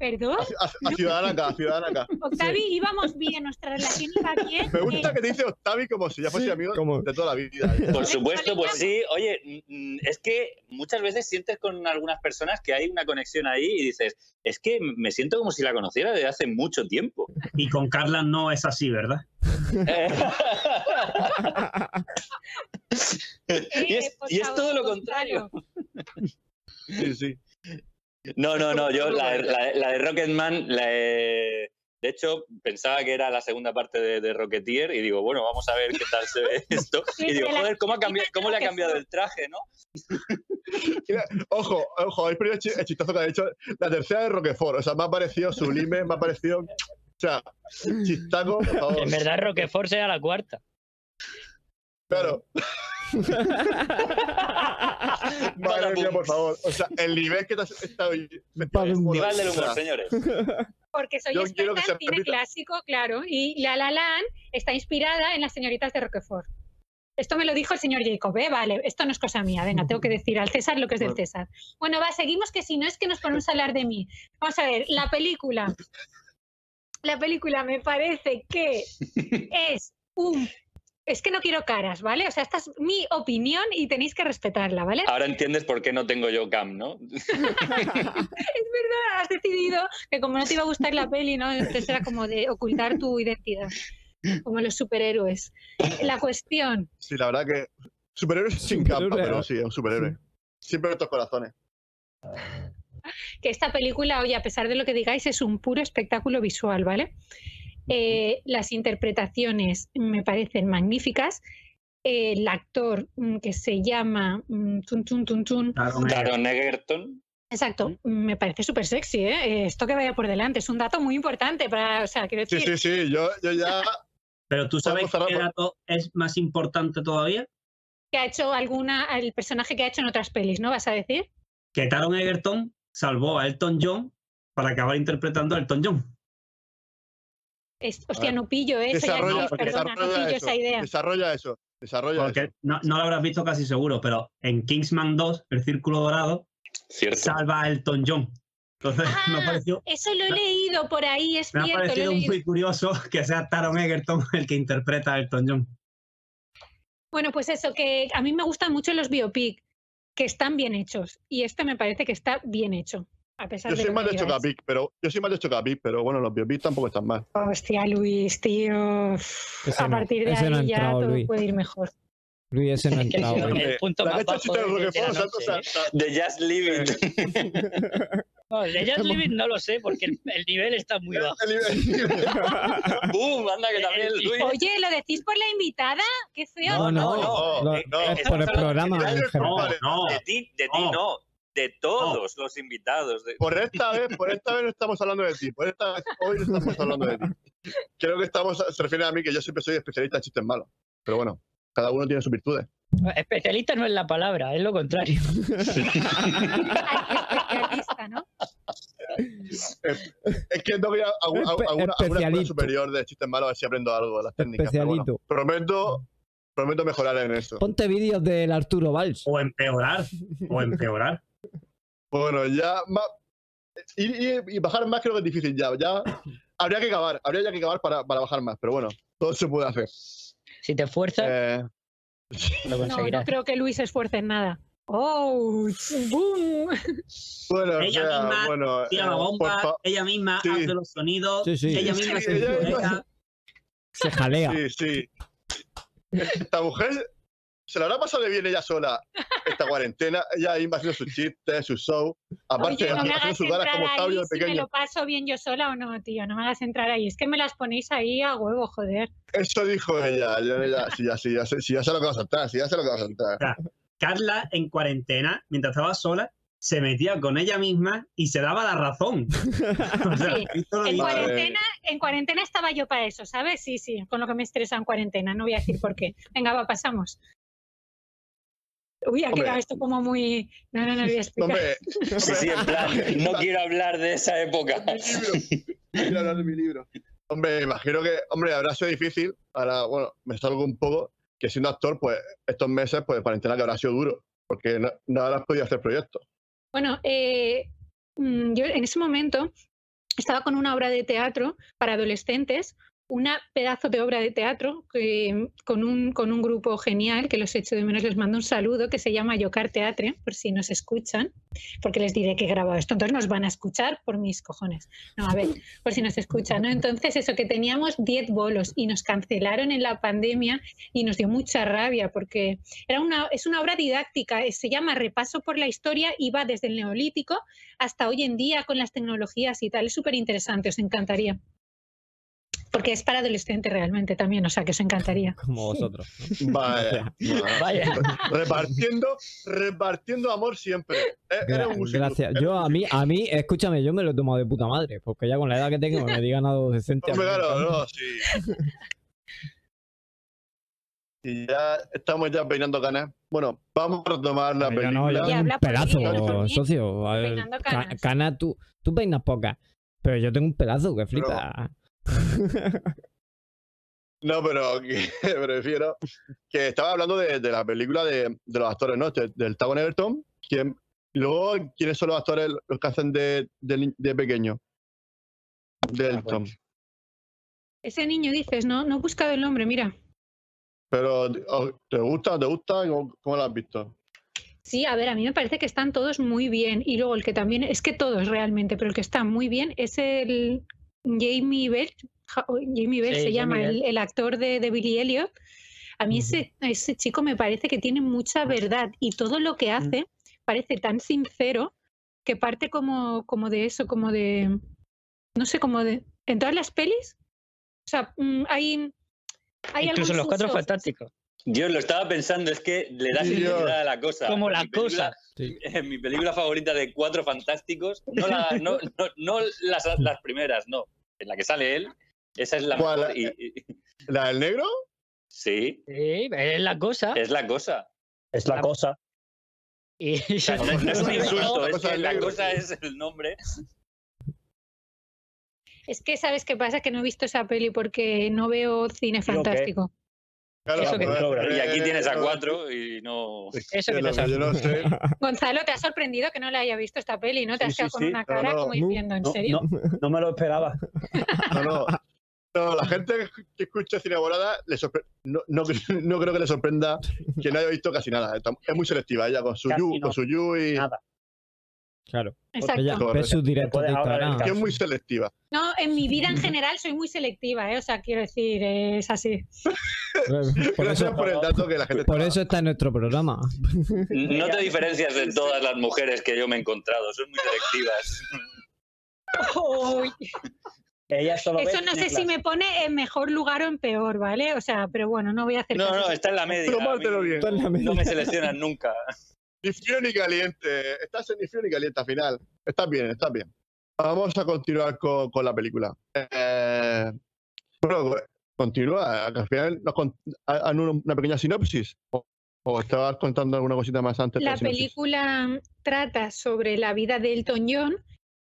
¿Perdón? a, a- a Ciudadana acá, a Ciudadana acá. Octavi, íbamos bien, nuestra relación iba bien. Me gusta eh, que te dice Octavi como si ya fuese Sí, amigo como- de toda la vida. Por supuesto, pues sí. Oye, mm, es que muchas veces sientes con algunas personas que hay una conexión ahí y dices, es que me siento como si la conociera desde hace mucho tiempo. Y con Carla no es así, ¿verdad? Eh, eh, y es, y es todo lo contrario. contrario. Sí, sí. No, no, no, yo la, la- la de Rocketman, la he- de hecho, pensaba que era la segunda parte de, de Rocketeer y digo, bueno, vamos a ver qué tal se ve esto. Y digo, joder, ¿cómo, ha cambiado, cómo le ha cambiado el traje, no? Ojo, ojo, el chi- el chistazo que ha dicho. La tercera de Roquefort. O sea, me ha parecido sublime, me ha parecido. O sea, chistaco, por favor. En verdad, Roquefort sea la cuarta. Claro. Madre mía, por favor. O sea, el nivel que te has estado. Nivel del humor, señores. Porque soy Yo experta en cine clásico, claro, y La La Land está inspirada en las señoritas de Roquefort. Esto me lo dijo el señor Jacob, ¿eh? Vale, esto no es cosa mía, venga, tengo que decir al César lo que es del. César. Bueno, va, seguimos que si no es que nos ponemos a hablar de mí. Vamos a ver, la película. La película me parece que es un... Es que no quiero caras, ¿vale? O sea, esta es mi opinión y tenéis que respetarla, ¿vale? Ahora entiendes por qué no tengo yo cam, ¿no? Es verdad, has decidido que como no te iba a gustar la peli, ¿no? Entonces era como de ocultar tu identidad, como los superhéroes. La cuestión, Sí, la verdad que. Superhéroe sin capa, pero sí, es un superhéroe. Siempre en nuestros corazones. que esta película, oye, a pesar de lo que digáis, es un puro espectáculo visual, ¿vale? Eh, las interpretaciones me parecen magníficas. Eh, el actor mm, que se llama mm, Tun Tun Tun Tun, Claro, me- Taron Egerton. exacto, me parece súper sexy, ¿eh? Eh, Esto que vaya por delante es un dato muy importante para, o sea, quiero Sí, decir, sí, sí. Yo, yo ya. Pero tú sabes qué por- dato es más importante todavía. que ha hecho alguna, el personaje que ha hecho en otras pelis, ¿no? ¿Vas a decir? Que Taron Egerton salvó a Elton John para acabar interpretando a Elton John. Es- hostia, no pillo eso, ya perdona, no pillo eso. esa idea. Desarrolla eso. Desarrolla Porque eso. no, no lo habrás visto casi seguro, pero en Kingsman 2, el círculo dorado Cierto. salva a Elton John. Entonces me ha Ah, parecido, Eso lo he leído por ahí, es me ha cierto, lo he parecido leído. muy curioso que sea Taron Egerton el que interpreta a Elton John. Bueno, pues eso, que a mí me gustan mucho los biopic, que están bien hechos. Y este me parece que está bien hecho. A pesar Yo de soy lo más de. Chocapic, pero yo soy más de Chocapic, pero bueno, los biopics tampoco están mal. Hostia, Luis, tío. Ese a no, partir de no ahí ya entrado, todo Luis. puede ir mejor. Luis, ese no ha entrado. Luis. el punto más bajo chiste de de, de la Roquefort, noche. o sea, ¿eh? De Just Leave It. No, de Just Living no lo sé, porque el, el nivel está muy bajo. ¡Boom! Anda que también Luis. Oye, ¿lo decís por la invitada? Qué feo. No, no, no, eh, es por el programa de- en no. No, De ti, de ti No. De todos los invitados. de- Por esta vez, por esta vez no estamos hablando de ti. Por esta vez, hoy no estamos hablando de ti. Creo que estamos, se refiere a mí, que yo siempre soy especialista en chistes malos. Pero bueno, cada uno tiene sus virtudes. Especialista no es la palabra, es lo contrario. Especialista, ¿no? Es que tengo que ir a, una, a una escuela superior de chistes malos a ver si aprendo algo de las técnicas. pero bueno, Especialito. prometo, prometo mejorar en eso. Ponte vídeos del Arturo Valls. O empeorar, o empeorar. Bueno, ya más, ir, ir- y bajar más creo que es difícil ya. Ya habría que acabar, habría ya que acabar para, para bajar más. Pero bueno, todo se puede hacer. Si te esfuerzas, Eh, lo No, no creo que Luis se esfuerce en nada. ¡Oh! ¡Boom! bueno, o Ella sea, misma bueno, Tira eh, la bomba, fa- ella misma Sí. hace los sonidos, Sí, sí. ella misma Sí, se ella. Se jalea. Sí, sí. Esta mujer se la habrá pasado de bien ella sola esta cuarentena. Ella ahí va haciendo sus chistes, sus show. Aparte, Oye, no me haciendo hagas sus entrar como ahí de si me lo paso bien yo sola o no, tío. No me hagas entrar ahí. Es que me las ponéis ahí a huevo, joder. Eso dijo ella. yo- ella sí, ya, sí, ya, sé- sí, ya sé lo que vas a saltar. Sí, ya sé lo que vas a saltar. Carla en cuarentena, mientras estaba sola, se metía con ella misma y se daba la razón. O sea, Sí. esto lo En cuarentena, en cuarentena estaba yo para eso, ¿sabes? Sí, sí, con lo que me estresa en cuarentena. No voy a decir por qué. Venga, va, pasamos. Uy, ha quedado esto como muy. No, no, no voy a explicar. Hombre, Sí, sí, en plan, no quiero hablar de esa época. libro. Quiero hablar de mi libro. Hombre, imagino que, hombre, habrá sido difícil. Ahora, bueno, me salgo un poco que siendo actor, pues estos meses, pues cuarentena que habrá sido duro. Porque no, no habrás podido hacer proyectos. Bueno, eh, mm, yo en ese momento estaba con una obra de teatro para adolescentes, una pedazo de obra de teatro con, un, con un grupo genial, que los echo de menos, les mando un saludo, que se llama Yocar Teatre, por si nos escuchan, porque les diré que he grabado esto, entonces nos van a escuchar por mis cojones. No, a ver, por si nos escuchan, ¿no? Entonces eso, que teníamos 10 bolos y nos cancelaron en la pandemia y nos dio mucha rabia porque era una, es una obra didáctica, se llama Repaso por la historia y va desde el neolítico hasta hoy en día con las tecnologías y tal. Es súper interesante, os encantaría. Porque es para adolescentes realmente también, o sea que os encantaría. Como vosotros. ¿no? Vaya. Vaya. repartiendo, repartiendo amor siempre. Eh, Eres un Gra- músico. Gracias. Yo a mí, a mí, escúchame, yo me lo he tomado de puta madre, porque ya con la edad que tengo me digan adolescente. a Hombre, me claro, no, sí. Y ya estamos ya peinando canas. Bueno, vamos a retomar la Yo película. no, yo Y tengo un pedazo, socio. Ver, Peinando ca- canas. Cana, tú, tú peinas pocas, pero yo tengo un pedazo que flipa. No, pero que, me refiero que estaba hablando de, de la película de, de los actores, ¿no? De- del Tagon Everton. ¿Quién, luego, ¿quiénes son los actores los que hacen de, de, de pequeño? Del Ah, pues. Ese niño dices, no, no he buscado el nombre, mira. Pero, ¿o- ¿te gusta? ¿Te gusta? ¿Cómo, cómo lo has visto? Sí, a ver, a mí me parece que están todos muy bien. Y luego el que también, es que todos realmente, pero el que está muy bien es el Jamie Bell. Ja- o Jamie Bell Sí, se llama, el, el actor de, de Billy Elliot. A mí ese, ese chico me parece que tiene mucha verdad y todo lo que hace parece tan sincero que parte como, como de eso, como de, no sé, como de, en todas las pelis, o sea, mm, hay... hay Incluso los cuatro fantásticos. Yo lo estaba pensando, es que le da seriedad a la cosa. Como Mi la película- cosa. Sí. mi película favorita de Cuatro Fantásticos, no, la- no, no, no las, las primeras, no. En la que sale él, esa es la ¿Cuál? mejor. y- y- ¿La del negro? sí, Sí, es la cosa. es la cosa. Es la cosa. Y O sea, no, no es un insulto, La es cosa que la es el nombre. Es que, ¿sabes qué pasa? Que no he visto esa peli porque no veo cine fantástico. Claro, Eso que sobra. Y aquí eh, tienes a no, cuatro y no. Eso que de lo te sabes. yo no sé. Gonzalo, ¿te ha sorprendido que no le haya visto esta peli, no? Te Sí, has quedado sí, con sí. una No, cara no. como diciendo, ¿en No, serio? no, no me lo esperaba. No, no. No, la gente que escucha Cine Volada le sorpre- no, no, no creo que le sorprenda que no haya visto casi nada. Es muy selectiva ella con su Casi yu, no. con su yu y Nada. Claro. Exacto. Ella Correcto. ve sus directos de Instagram. es muy selectiva. No, en mi vida en general soy muy selectiva, ¿eh? O sea, quiero decir, es así. Por Gracias eso, por el dato que la gente por está- eso está en nuestro programa. No te diferencias de todas las mujeres que yo me he encontrado, son muy selectivas. Uy, Ella solo ve Eso no sé si me pone en mejor lugar o en peor, ¿vale? O sea, pero bueno, no voy a hacer No, caso. no, está en la media. Mí bien. Está en la No media. me seleccionan nunca. Ni frío ni caliente. Estás en ni frío ni caliente al final. Estás bien, estás bien. Vamos a continuar con, con la película. Eh, bueno, continúa. Al final nos han una, pequeña sinopsis. O, o estabas contando alguna cosita más antes. La sinopsis? película trata sobre la vida de Elton John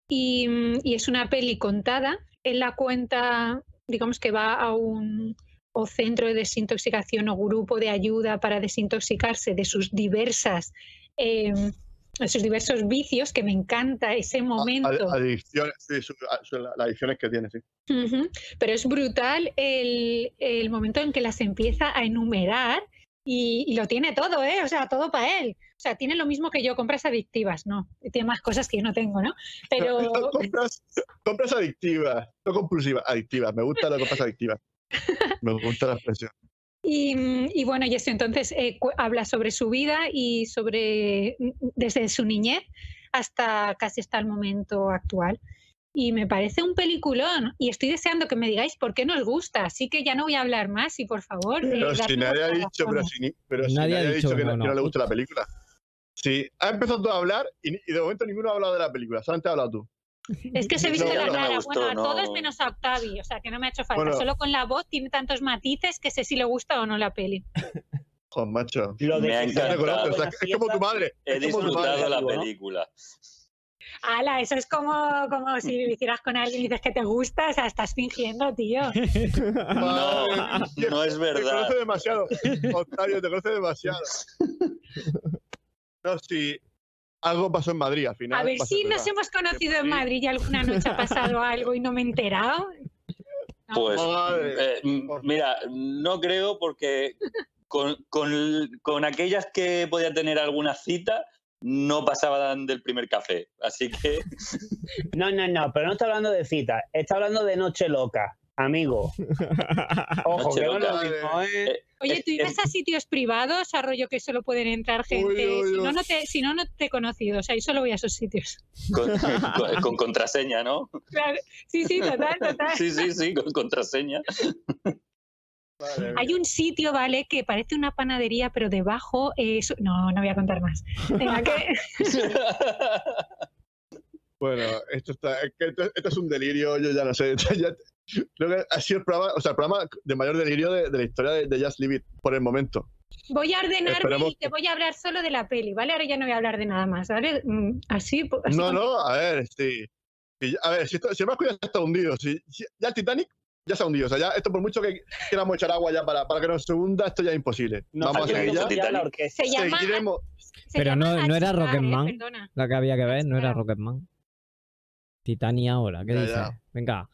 y, y es una peli contada. Él la cuenta, digamos que va a un o centro de desintoxicación o grupo de ayuda para desintoxicarse de sus diversas eh, de sus diversos vicios, que me encanta ese momento. Ad- Adicciones, sí, su- a- su- las adicciones que tiene, sí. Pero es brutal el, el momento en que las empieza a enumerar y, y lo tiene todo, ¿eh? O sea, todo para él. O sea, tiene lo mismo que yo, compras adictivas, ¿no? Tiene más cosas que yo no tengo, ¿no? Pero compras, compras adictivas, no compulsivas, adictivas. Me gusta las compras adictivas. Me gusta la expresión. Y, y bueno, y eso entonces eh, habla sobre su vida y sobre desde su niñez hasta casi hasta el momento actual. Y me parece un peliculón. Y estoy deseando que me digáis por qué no os gusta. Así que ya no voy a hablar más y por favor. eh, Pero si dadme nadie ha dicho, pero si, ni- pero si Nadie nadie, ha ha dicho dicho que no, no, que no le gusta la película. Sí, ha empezado a hablar y, y de momento ninguno ha hablado de la película, solamente has hablado tú. Es que os he visto No, la no me cara, gustó, bueno, a no. todos menos a Octavi, o sea que no me ha hecho falta. Bueno. Solo con la voz tiene tantos matices que sé si le gusta o no la peli. Joder, macho. Lo de Me ha te encantado. o sea, es como tu madre. He es como tu disfrutado la película. Ala, eso es como, como si lo hicieras con alguien y dices que te gusta, o sea, estás fingiendo, tío. No, no es Te verdad. conoce demasiado, Octavio, te conoce demasiado. No, sí. Algo pasó en Madrid al final. A ver si nos hemos conocido en. Madrid y alguna noche ha pasado algo y no me he enterado. No. Pues, Madre, eh, mira, no creo porque con, con- con aquellas que podía tener alguna cita no pasaban del primer café. Así que No, no, no, pero no está hablando de cita, está hablando de noche loca, amigo. Ojo, que no lo mismo, ¿eh? Eh, Oye, ¿tú ibas a sitios privados, a rollo que solo pueden entrar gente? uy, Si, no, no te, si no, no te he conocido, o sea, yo solo voy a esos sitios. con, con- con contraseña, ¿no? Claro. Sí, sí, total, total. Sí, sí, sí, con contraseña. Madre mía. Hay un sitio, ¿vale? Que parece una panadería, pero debajo es... No, no voy a contar más. Venga, que... Bueno, esto está, esto, esto es un delirio, yo ya no sé. ya- creo que ha sido el programa, o sea, el programa de mayor delirio de, de la historia de, de Just Leave It por el momento. Voy a ordenarme Esperemos y te voy a hablar solo de la peli, ¿vale? Ahora ya no voy a hablar de nada más, ¿vale? Mm, Así, No, como- no, a ver, sí. A ver, si, esto, si el barco ya está hundido, si, si- ya el Titanic ya se ha hundido. O sea, ya esto por mucho que queramos echar agua ya para, para que nos se hunda, esto ya es imposible. No Vamos a seguir ya. Se llama... Seguiremos. se Pero no- no era eh, Rocketman. perdona. La que había que ver no era. Rocketman. Titania ahora, ¿qué Ya, dices? ya. Venga.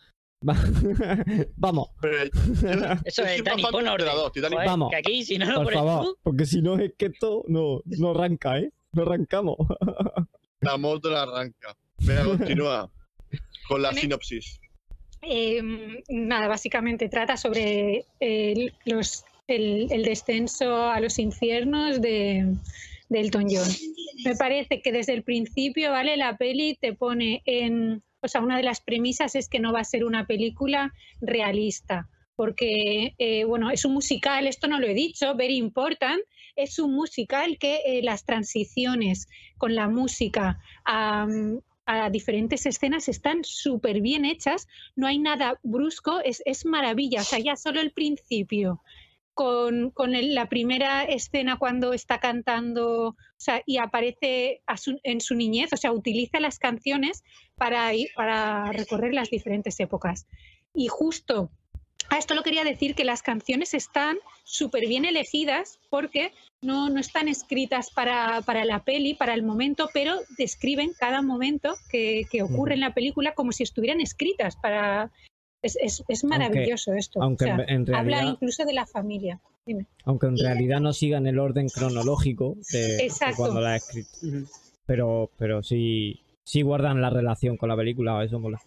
Va- Vamos, Eso es, pon orden. Titanic. Joder, Vamos. Que aquí, si no lo por pones favor, tú, porque si no es que esto no, no arranca, ¿eh? No arrancamos. La moto la arranca. Venga, continúa con la sinopsis. Eh, nada, básicamente trata sobre el, los, el, el descenso a los infiernos de, de Elton John. Me parece que desde el principio, ¿vale? La peli te pone en. O sea, una de las premisas es que no va a ser una película realista. Porque, eh, bueno, es un musical, esto no lo he dicho, very important. Es un musical que eh, las transiciones con la música a, a diferentes escenas están súper bien hechas no hay nada brusco, es, es maravilla. O sea, ya solo el principio con, con la primera escena cuando está cantando o sea, y aparece su- en su niñez, o sea, utiliza las canciones para, ir- para recorrer las diferentes épocas. Y justo a esto lo quería decir que las canciones están súper bien elegidas porque no, no están escritas para, para la peli, para el momento, pero describen cada momento que, que ocurre en la película como si estuvieran escritas para... Es, es- es maravilloso esto. o aunque sea, en- en habla incluso de la familia. Dime. Aunque en realidad no sigan el orden cronológico de, cuando la he escrito. Pero, pero sí, sí guardan la relación con la película, eso mola.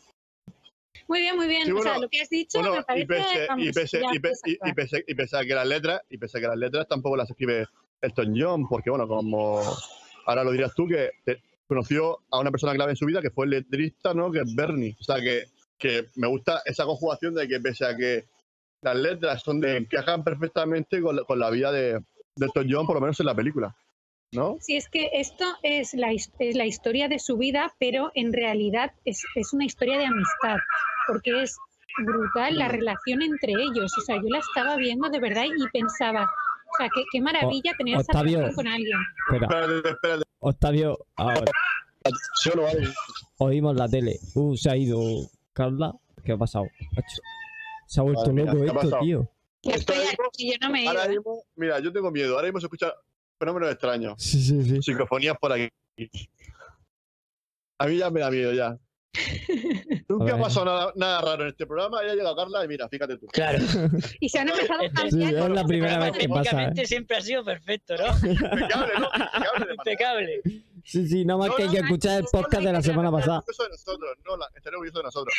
Muy bien, muy bien. Sí, o sea, lo que has dicho Bueno, me parece... y pese, vamos, y, pese, ya y, pe- puedes y- y actuar. pese- y pese a que las letras, y pese a que las letras tampoco las escribe Elton John, porque bueno, como ahora lo dirías tú, que te- conoció a una persona clave en su vida que fue el letrista, ¿no? Que es Bernie. O sea que, que me gusta esa conjugación de que pese a que las letras son de encajan perfectamente con, la- con la vida de, de Elton John, por lo menos en la película. ¿No? Sí, es que esto es la, his- es la historia de su vida, pero en realidad es, es una historia de amistad, porque es brutal la relación entre ellos. O sea, yo la estaba viendo de verdad y pensaba, o sea, qué, qué maravilla tener esa Octavio. relación con alguien. Espera, Espérate, espérate. Octavio, ahora, o oímos la tele. Uh, se ha ido Carla. ¿Qué ha pasado? Se ha vuelto loco ¿qué ha esto, pasado? tío. Mismo- aquí, yo no me he ido. Ahora mismo, mira, yo tengo miedo. Ahora mismo se escuchan fenómenos extraños. Sí, sí, sí. Psicofonías por aquí. A mí ya me da miedo ya. Nunca ha pasado nada, nada raro en este programa. Ya ha llegado Carla y mira, fíjate tú. Claro. Y se han empezado a Sí, Sí, cambiar. es la primera vez que pasa. ¿eh? siempre ha sido perfecto, ¿no? Impecable, ¿no? Impecable. Sí, sí, nada más No, que hay no, que no, escuchar el no, podcast de la semana estaré pasada. orgulloso de nosotros. No, la, estaré orgulloso de nosotros.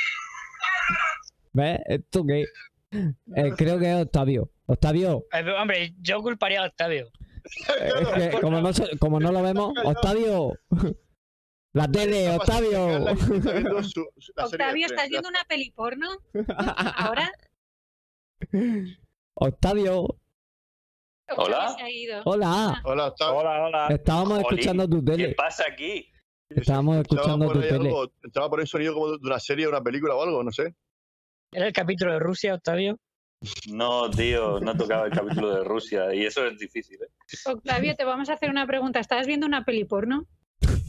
¿Ves? ¿Esto qué? Eh, creo que es Octavio. Octavio, Eh, Hombre, yo culparía a Octavio. es que como no, como no lo vemos, Octavio. La tele, Octavio. Octavio, ¿estás viendo una peli porno? ¿Ahora? Octavio, Hola. Hola. Hola, está. Hola, hola. Estábamos Jolín, escuchando tu ¿Qué tele. pasa aquí? Estábamos escuchando tu tele. algo- Estaba por ahí sonido como de una serie, una película o algo, no sé. ¿Era el capítulo de Rusia, Octavio? No, tío, no tocaba el capítulo de Rusia y eso es difícil. ¿eh? Octavio, te vamos a hacer una pregunta. ¿Estabas viendo una peli porno?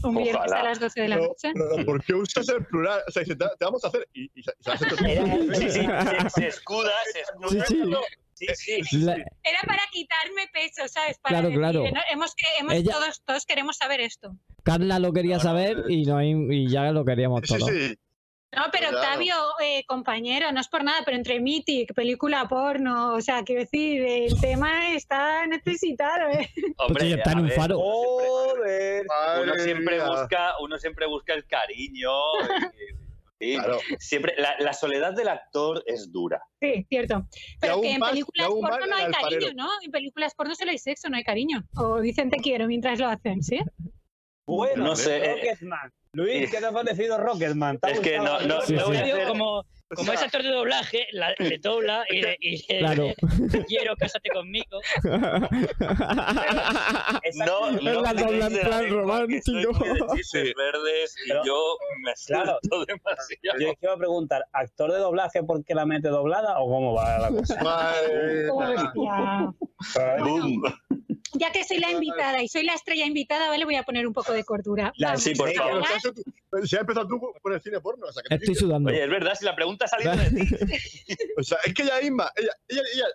Un viernes Ojalá. a las 12 de la noche. ¿Por qué usas el plural? O sea, te, te vamos a hacer. Y, y hace esto- Sí, sí, se, se escuda, se escuda. Sí, Sí, sí. La- Era para quitarme peso, ¿sabes? Para Claro, decir, claro. ¿no? Hemos, que, hemos Ella- todos, todos queremos saber esto. Carla lo quería saber y, no, y ya lo queríamos Sí, todos. sí. No, pero Claro. Octavio, eh, compañero, no es por nada, pero entre Mythic, película porno, o sea, quiero decir, el tema está necesitado, ¿eh? Hombre, Pues está en un ver, faro. Joder. Uno siempre mía. busca, uno siempre busca el cariño. Claro. siempre, la, la soledad del actor es dura. Sí, cierto. Pero que en más- películas porno no hay cariño. ¿no? En películas porno solo hay sexo, no hay cariño. O dicen te quiero mientras lo hacen, ¿sí? Bueno, No sé, eh, Rocketman. Luis, ¿qué te ha parecido Rocketman? ¿Te ha Es que no- no- Sí, no sí. voy a Octavio, hacer- como, como es actor de doblaje, la- le dobla y le, y le- Claro. te quiero, cásate conmigo. No, no la dobla en plan romántico. Sí. verdes y Pero- yo me Claro. demasiado. Yo es que iba a preguntar, ¿actor de doblaje porque la mete doblada o cómo va la cosa? Madre. Boom. Ya que soy la invitada y soy la estrella invitada, ¿vale? Voy a poner un poco de cordura. La- Vamos Sí, por favor. Si has empezado tú con el cine porno. O sea, que Estoy sudando. Oye, es verdad, si la pregunta ha salido de ti. O sea, es que ella misma, ella, ella, ella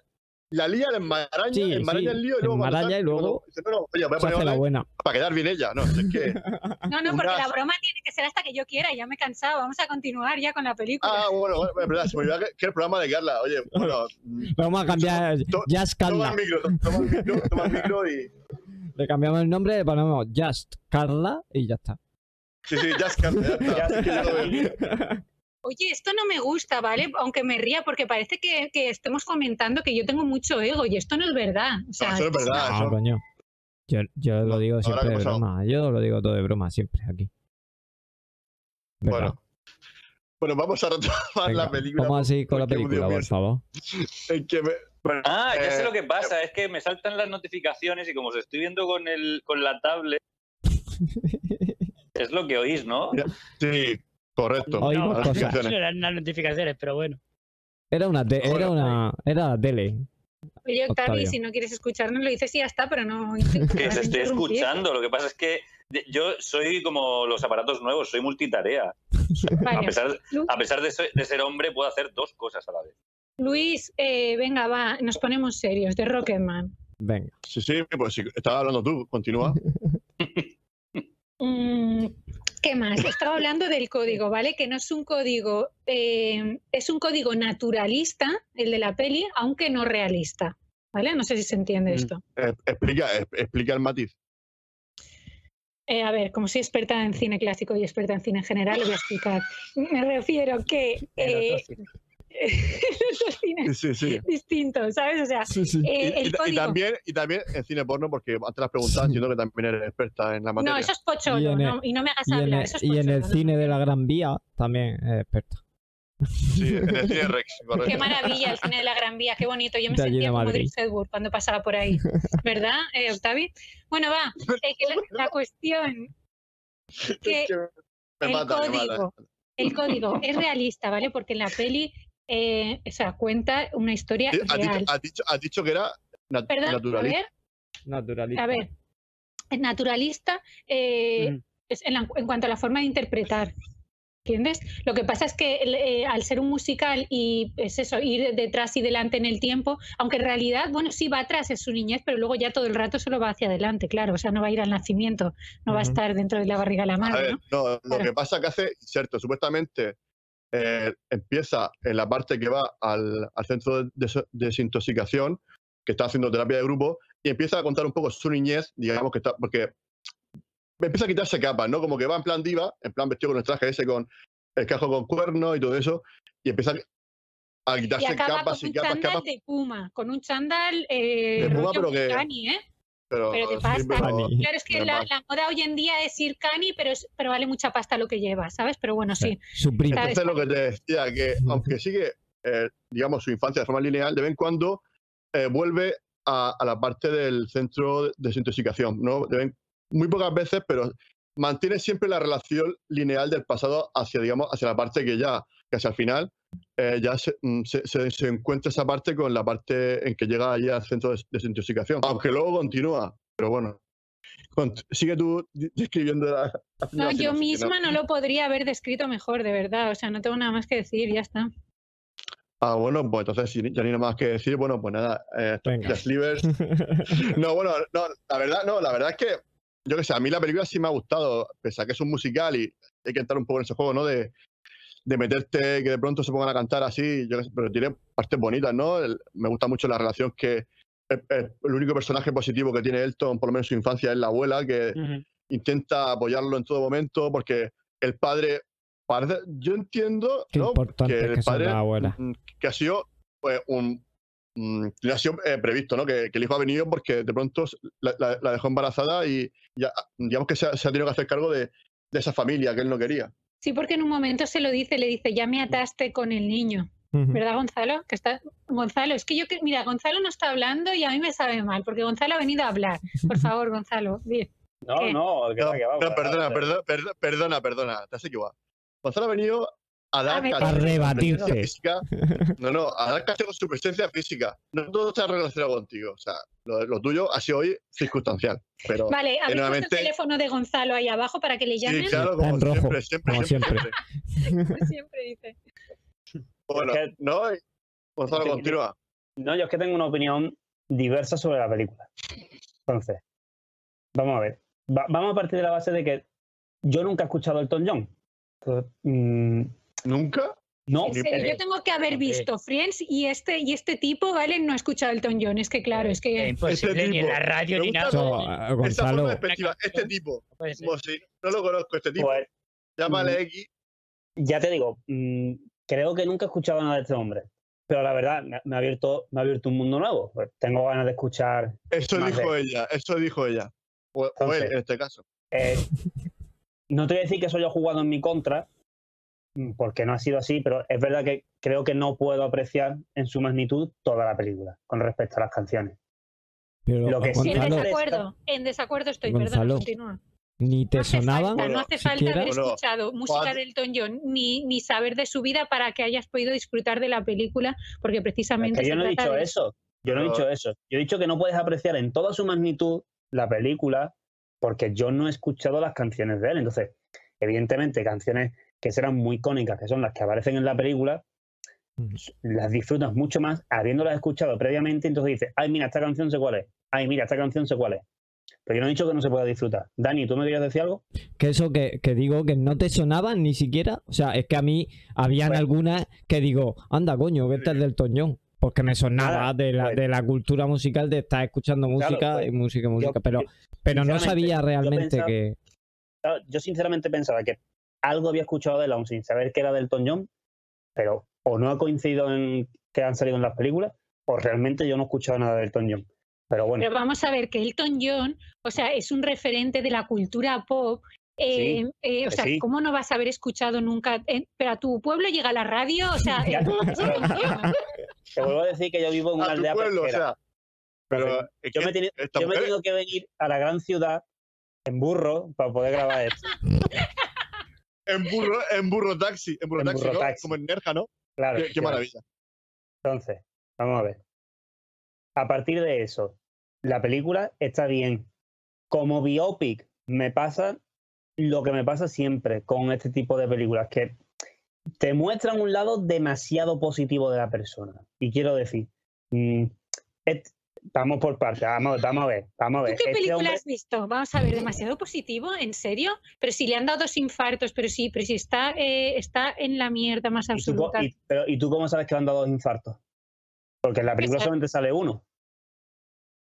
la lía, la enmaraña, Sí, enmaraña sí, el lío y luego. enmaraña y luego dice, no, no, oye, voy a poner la buena. para quedar bien ella. No, es que. No, no, porque Unas- la broma tiene que ser hasta que yo quiera, ya me he cansado. Vamos a continuar ya con la película. Ah, bueno, bueno, es verdad, se me olvidaba que, el programa de Carla. Oye, bueno. Vamos a cambiar To- Just Toma Carla. el micro, toma el micro, toma el micro y. Le cambiamos el nombre, le ponemos Just Carla y ya está. Sí, sí, es Carla. Ya está. Oye, esto no me gusta, ¿vale? Aunque me ría, porque parece que, que estemos comentando que yo tengo mucho ego y esto no es verdad. O sea, No, eso es verdad. No, eso- coño. Yo, yo lo digo siempre de broma. Yo lo digo todo de broma siempre aquí. ¿Verdad? Bueno. Bueno, vamos a retomar Venga, la película. Vamos a seguir con la película, por favor. en que me- bueno, Ah, ya sé Eh, lo que pasa, es que me saltan las notificaciones y como os estoy viendo con el con la tablet, es lo que oís, ¿no? Sí, correcto. Oímos No, notificaciones. no eran las notificaciones, pero bueno. Era una, te- era una, era la tele. Oye, Octavi, Octavio. si no quieres escucharnos, lo dices y ya está, pero no. Que te estoy escuchando. Lo que pasa es que yo soy como los aparatos nuevos, soy multitarea. A Vale. pesar, Lu- a pesar de, ser, de ser hombre, puedo hacer dos cosas a la vez. Luis, eh, venga, va, nos ponemos serios, de Rocketman. Venga. Sí, sí, pues si estaba hablando tú, continúa. Mm, ¿Qué más? Estaba hablando del código, ¿vale? Que no es un código, eh, es un código naturalista, el de la peli, aunque no realista, ¿vale? No sé si se entiende Mm. esto. Eh, explica, eh, explica el matiz. Eh, a ver, como soy experta en cine clásico y experta en cine en general, lo voy a explicar. Me refiero que eh, Sí, sí. distintos, ¿sabes? O sea, Sí, sí. eh, Y, el y- y código. también, y también en cine porno, porque antes las preguntas, entiendo que también eres experta en la materia. No, eso es pocholo, Y no, y no me hagas Y en, hablar. el, eso es y en el cine de la Gran Vía también es experta. Sí, en el cine Rex, correcto. Qué maravilla el cine de la Gran Vía, qué bonito. Yo me De sentía como Madrid. Drift Edward cuando pasaba por ahí. ¿Verdad, eh, Octavi? Bueno, va. eh, que la, la cuestión que Es que me el mata, me mata. código, el código es realista, ¿vale? Porque en la peli, eh, o sea, cuenta una historia Sí, Has dicho, real. has dicho- has dicho que era nat- Perdón, a naturalista. ver, Naturalista. a ver. Es naturalista eh, Mm. es en, la- en cuanto a la forma de interpretar. ¿Entiendes? Lo que pasa es que eh, al ser un musical y es eso, ir detrás y delante en el tiempo, aunque en realidad, bueno, sí va atrás en su niñez, pero luego ya todo el rato solo va hacia adelante, claro. O sea, no va a ir al nacimiento, no va a estar dentro de la barriga de la A madre, ver, ¿no? no, lo Claro. que pasa que hace inserto. Supuestamente eh, empieza en la parte que va al, al centro de des- desintoxicación, que está haciendo terapia de grupo, y empieza a contar un poco su niñez, digamos que está, porque empieza a quitarse capas, ¿no? Como que va en plan diva, en plan vestido con el traje ese, con el cajo con cuernos y todo eso, y empieza a Y quitarse acaba capas con y un capas, chándal capas, de puma, con un chándal eh, De puma, pero que- ¿eh? Pero, pero sí, pasta. pero- Cani. Claro, es que la, la moda hoy en día es ir cani, pero, es- pero vale mucha pasta lo que lleva, ¿sabes? Pero bueno, sí. Entonces lo que te decía, que aunque sigue, eh, digamos, su infancia de forma lineal, de vez en cuando eh, vuelve a, a la parte del centro de desintoxicación, ¿no? De vez- muy pocas veces, pero mantiene siempre la relación lineal del pasado hacia, digamos, hacia la parte que ya, casi al final, eh, ya se, mm, se- se- se encuentra esa parte con la parte en que llega allí al centro de desintoxicación. Aunque luego continúa, pero bueno. Cont- sigue tú describiendo la, la No, yo que no- misma no lo podría haber descrito mejor, de verdad. O sea, no tengo nada más que decir, ya está. Ah, bueno, pues entonces si ya ni nada más que decir, bueno, pues nada, eh, Slivers. No, bueno, no, la verdad, no, la verdad es que, yo qué sé, a mí la película sí me ha gustado, pese a que es un musical y hay que entrar un poco en ese juego, ¿no? De, de meterte, que de pronto se pongan a cantar así, yo qué sé, pero tiene partes bonitas, ¿no? El- me gusta mucho la relación que el, único personaje positivo que tiene Elton, por lo menos en su infancia, es la abuela, que intenta apoyarlo en todo momento, porque el padre, parece, yo entiendo, Qué ¿no? importante que el que padre abuelas. mm, que ha sido pues, un mm, que ha sido eh, previsto, ¿no? Que, que el hijo ha venido porque de pronto s- la, la- la dejó embarazada y ya, digamos que se ha, se ha tenido que hacer cargo de, de esa familia que él no quería. Sí, porque en un momento se lo dice, le dice, ya me ataste con el niño. ¿Verdad, Gonzalo? Que está... Gonzalo, es que yo, que... mira, Gonzalo no está hablando y a mí me sabe mal, porque Gonzalo ha venido a hablar. Por favor, Gonzalo, di. No, ¿Qué? no, que No, va, que va, perdona, perdona, perdona, perdona, te has equivocado. Gonzalo ha venido a dar A presencia física. No, no, a dar con su presencia física. No todo está relacionado contigo. O sea, lo, lo tuyo ha sido hoy circunstancial. Pero Vale, ¿habéis puesto nuevamente- el teléfono de Gonzalo ahí abajo para que le sí, llamen? claro, Está como en rojo, siempre, siempre, como siempre, siempre. siempre. Como siempre dice. Bueno, Es que- no, Gonzalo, Sí, continúa. No, yo es que tengo una opinión diversa sobre la película. Entonces, vamos a ver. Va- vamos a partir de la base de que yo nunca he escuchado Elton John. Entonces, mm, ¿Nunca? no, serio, yo tengo que haber visto Friends y este, y este tipo, ¿vale? No ha escuchado Elton John. Es que claro, es Es que... imposible ni en la radio ni nada. Como- eh, Gonzalo, despectiva, este tipo, No si no lo conozco, este tipo, pues, llámale X. ya te digo, mm, creo que nunca he escuchado nada de este hombre. Pero la verdad, me ha abierto, me ha abierto un mundo nuevo. Pues tengo ganas de escuchar. Eso dijo de- ella, eso dijo ella. O, o él, en este caso. eh, no te voy a decir que eso haya jugado en mi contra, mm, porque no ha sido así, pero es verdad que creo que no puedo apreciar en su magnitud toda la película con respecto a las canciones. pero lo que sí en desacuerdo, en desacuerdo estoy, perdón, Gonzalo, continúa. ni te No hace sonaba. falta, no hace falta siquiera- haber escuchado música de Elton John ni, ni saber de su vida para que hayas podido disfrutar de la película, porque precisamente Es que yo se no he dicho de eso. Yo no he dicho eso. Yo he dicho que no puedes apreciar en toda su magnitud la película porque yo no he escuchado las canciones de él. Entonces, evidentemente, canciones que serán muy icónicas, que son las que aparecen en la película, las disfrutas mucho más habiéndolas escuchado previamente. Entonces dices, ay, mira, esta canción sé cuál es. Ay, mira, esta canción sé cuál es. Pero yo no he dicho que no se pueda disfrutar. Dani, ¿tú me querías decir algo? Que eso que, que digo que no te sonaban ni siquiera. O sea, es que a mí habían algunas que digo, anda coño, que esta es del Toñón. Porque me sonaba de, la, pues- de la cultura musical de estar escuchando Claro, música pues, y música y música. Yo- pero pero no sabía yo realmente pensaba- que. Claro, Yo sinceramente pensaba que algo había escuchado de aún sin saber que era del John, pero o no ha coincidido en que han salido en las películas, o realmente yo no he escuchado nada del John. Pero bueno, Pero vamos a ver que Elton John, o sea, es un referente de la cultura pop. eh, eh, o que sea, sí. ¿cómo no vas a haber escuchado nunca? eh, pero a tu pueblo llega la radio, o sea, eh, te vuelvo a decir que yo vivo en una A tu aldea pueblo, o pesquera. sea. Pero es yo me, yo me he tenido que venir a la gran ciudad en burro para poder grabar esto. en burro, en burro taxi, en burro En taxi, burro ¿no? taxi. Como en Nerja, ¿no? Claro. Qué, maravilla. Entonces, vamos a ver. A partir de eso, la película está bien. Como biopic, me pasa lo que me pasa siempre con este tipo de películas, que te muestran un lado demasiado positivo de la persona. Y quiero decir, mm, et- vamos por partes, vamos, vamos a ver, vamos a ¿Tú ver. qué Este película hombre- has visto? Vamos a ver, demasiado positivo, ¿en serio? Pero si le han dado dos infartos, pero sí, pero si está, eh, está en la mierda más ¿y, tú, absoluta. y- pero, ¿Y tú cómo sabes que le han dado dos infartos? Porque en la película Pues, solamente sale uno.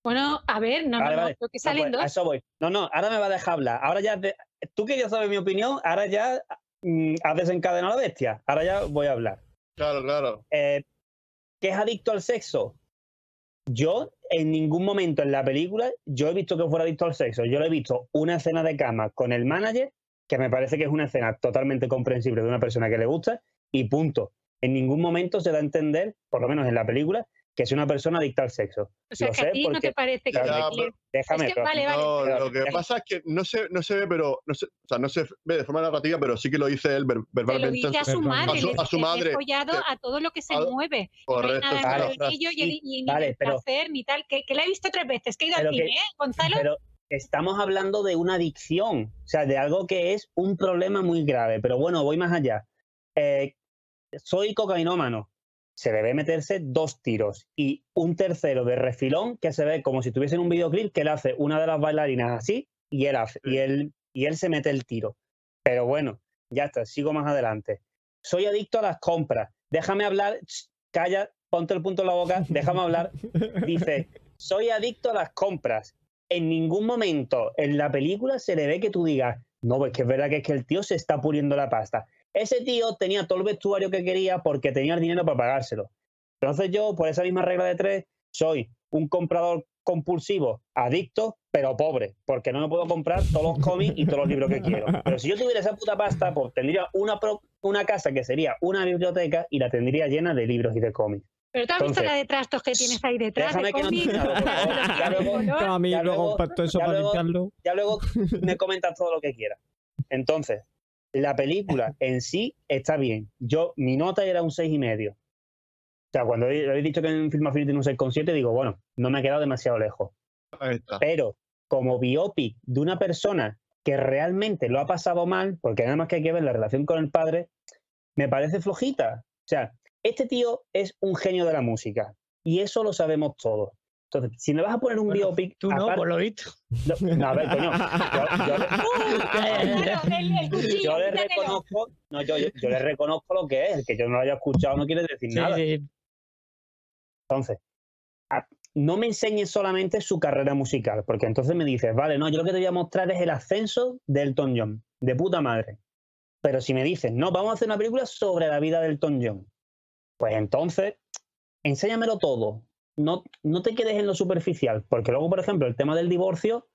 Bueno, a ver, no, Vale, no, no, vale. creo que No, salen pues, a dos. eso voy. No, no, ahora me va a dejar hablar. Ahora ya, te- tú querías saber mi opinión, ahora ya mm, has desencadenado a la bestia. Ahora ya voy a hablar. Claro, claro. Eh, ¿Que es adicto al sexo? Yo en ningún momento en la película yo he visto que fuera adicto al sexo. Yo le he visto una escena de cama con el manager que me parece que es una escena totalmente comprensible de una persona que le gusta y punto. En ningún momento se da a entender, por lo menos en la película, que es una persona adicta al sexo. O sea, lo que a sé ti no porque- te parece que... Claro, Ya, pero- Déjame. Es que vale, vale. No, Pero- lo que deja- pasa es que no se, no se ve, pero no se, o sea, no se ve de forma narrativa, pero sí que lo dice él ver- Se lo verbalmente. dice a su- madre, A su- a su madre. follado a todo lo que se A- mueve. No hay Correcto, nada sí, Vale, claro. ello y, y ni Vale, pero- placer ni tal. Que, que la he visto tres veces, que he ido al cine, ¿eh, Gonzalo? Pero estamos hablando de una adicción, o sea, de algo que es un problema muy grave. Pero bueno, voy más allá. Eh, soy cocainómano. Se debe meterse dos tiros y un tercero de refilón que se ve como si tuviese en un videoclip que él hace una de las bailarinas así y él, hace, y él, y él se mete el tiro. Pero bueno, ya está, sigo más adelante. Soy adicto a las compras. Déjame hablar, calla, ponte el punto en la boca, déjame hablar. Dice, soy adicto a las compras. En ningún momento en la película se le ve que tú digas, no, pues que es verdad que es que el tío se está puriendo la pasta. Ese tío tenía todo el vestuario que quería porque tenía el dinero para pagárselo. Entonces yo, por esa misma regla de tres, soy un comprador compulsivo, adicto, pero pobre, porque no me puedo comprar todos los cómics y todos los libros que quiero. Pero si yo tuviera esa puta pasta, pues tendría una, pro- una casa que sería una biblioteca y la tendría llena de libros y de cómics. Pero tú has visto la de trastos que tienes ahí detrás. déjame de que cómics, Ya luego- color. a mí ya luego ya para luego- ya luego me comentas todo lo que quieras. Entonces, la película en sí está bien. Yo, mi nota era un seis y medio. O sea, cuando he, he dicho que en Film Affinity tiene un 6,7, digo, bueno, no me he quedado demasiado lejos. Ahí está. Pero como biopic de una persona que realmente lo ha pasado mal, porque nada más que hay que ver la relación con el padre, me parece flojita. O sea, este tío es un genio de la música y eso lo sabemos todos. Entonces, si me vas a poner un Bueno, biopic... Tú no, por lo visto. no, no, a ver, coño. yo- le reconozco, no, yo, yo, yo le reconozco lo que es, el que yo no lo haya escuchado no quiere decir Sí, nada. sí. Entonces, a- no me enseñes solamente su carrera musical, porque entonces me dices, vale, no, yo lo que te voy a mostrar es el ascenso de Elton John, de puta madre. Pero si me dices, no, vamos a hacer una película sobre la vida de Elton John, pues entonces, enséñamelo todo. No, no te quedes en lo superficial, porque luego, por ejemplo, el tema del divorcio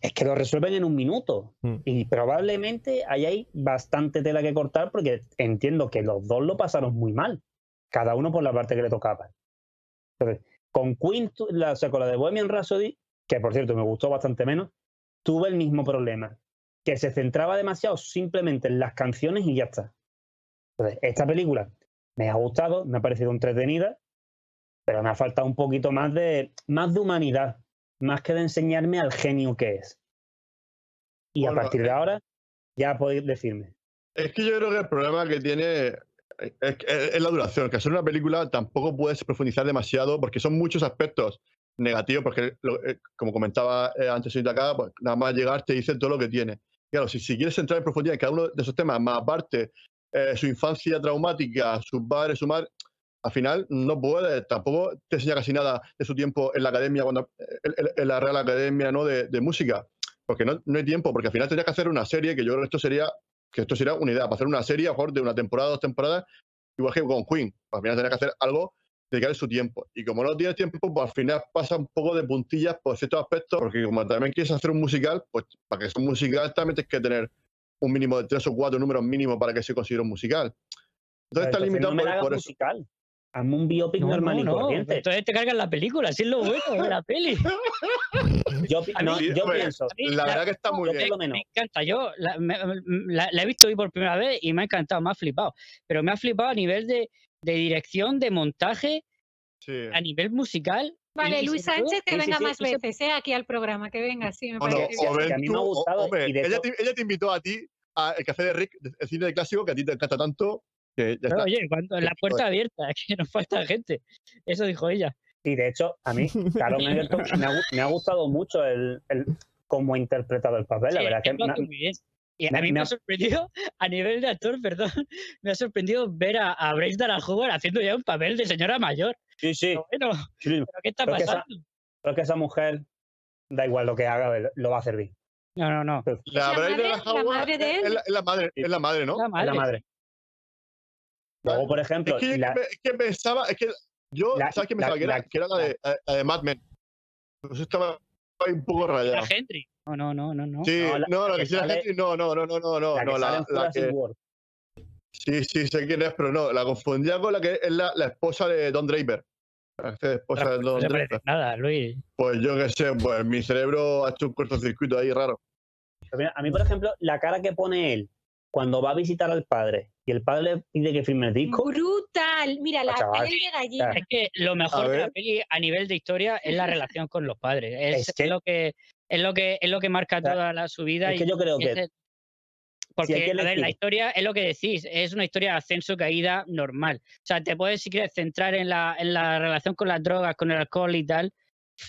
es que lo resuelven en un minuto. Mm. Y probablemente ahí hay bastante tela que cortar, porque entiendo que los dos lo pasaron muy mal, cada uno por la parte que le tocaba. Entonces, con Queen, la, o sea, con la de Bohemian Rhapsody, que por cierto me gustó bastante menos, tuve el mismo problema, que se centraba demasiado simplemente en las canciones y ya está. Entonces, esta película me ha gustado, me ha parecido entretenida, pero me ha faltado un poquito más de, más de humanidad, más que de enseñarme al genio que es. Y a partir de eh, ahora, ya podéis decirme. Es que yo creo que el problema que tiene es, es- es la duración, que hacer una película tampoco puedes profundizar demasiado porque son muchos aspectos negativos, porque lo- eh, como comentaba eh, antes ahorita acá, pues nada más llegar te dice todo lo que tiene. Claro, si, si quieres entrar en profundidad en cada uno de esos temas, más aparte eh, su infancia traumática, sus padres, su madre, al final no puedes, tampoco te enseña casi nada de su tiempo en la academia, cuando, en, la Real Academia ¿no? de, de Música, porque no, no hay tiempo, porque al final tendrías que hacer una serie, que yo creo que esto sería que esto sería una idea, para hacer una serie, a lo mejor de una temporada, dos temporadas, igual que con Queen. Pues al final tendrás que hacer algo, dedicarle su tiempo. Y como no tienes tiempo, pues al final pasa un poco de puntillas por ciertos aspectos, porque como también quieres hacer un musical, pues para que sea un musical también tienes que tener un mínimo de tres o cuatro números mínimos para que se considere un musical. Entonces está limitado no por, eso. Hazme un biopic No, normal no, y no. corriente. Entonces te cargan la película, así es lo bueno de la peli. Yo, A mí- hombre, pienso, A mí La verdad que está muy yo bien. menos, Me encanta, yo la, me- la- la he visto hoy por primera vez y me ha encantado, me ha flipado. Pero me ha flipado a nivel de, de dirección, de montaje, Sí. a nivel musical. Vale, y Luis Sánchez, que sí, venga sí, más veces, ¿eh? Aquí al programa, que venga, sí, me Bueno, parece a mí me ha gustado hombre, y de ella, te, ella te invitó a ti al café de Rick, el cine de clásico, que a ti te encanta tanto, que ya Pero, está. oye, cuando la puerta abierta, que nos falta gente. Eso dijo ella. y de hecho, a mí, Carlos Egerton, me, ha, me ha gustado mucho el, el cómo ha interpretado el papel. La verdad que me muy bien. Y a me- mí me me ha- sorprendido, a nivel de actor, perdón, me ha sorprendido ver a, a Bryce Dallas Howard haciendo ya un papel de señora mayor. sí, sí, Pero bueno, sí, ¿pero qué está Creo que esa- pasando? creo que esa mujer, da igual lo que haga, lo va a hacer bien. No, no, no. La, la de madre- la de es- él. Es la, madre, es la madre, ¿no? La Es madre. la madre. Luego, por ejemplo, Es que, la- es que pensaba, es que yo, La- ¿sabes qué la- pensaba? que, era, la- que era la de, la de Mad Men. Pues estaba ahí un poco rayado. La Henry. No, no, no, no. no. Sí, No, la- no, la la que que sale- Henry, no, no, no, no, no, no, la que no, sale la, que, sí, sí, sé quién es, pero no, la confundía con la que es la, la esposa de Don Draper. La esposa de Don Draper. nada, Luis. Pues yo qué sé, pues mi cerebro ha hecho un cortocircuito ahí raro. A mí, por ejemplo, la cara que pone él cuando va a visitar al padre y el padre le pide que firme el disco, Brutal. Mira, la chaval. piel de gallina. Es que lo mejor de la peli a nivel de historia es la relación con los padres. Es, Es que- lo que es lo que es lo que marca sea, toda la, su vida. es que y- yo creo y que porque a ver, la historia es lo que decís, es una historia de ascenso caída normal. O sea, te puedes si quieres centrar en la, en la relación con las drogas, con el alcohol y tal.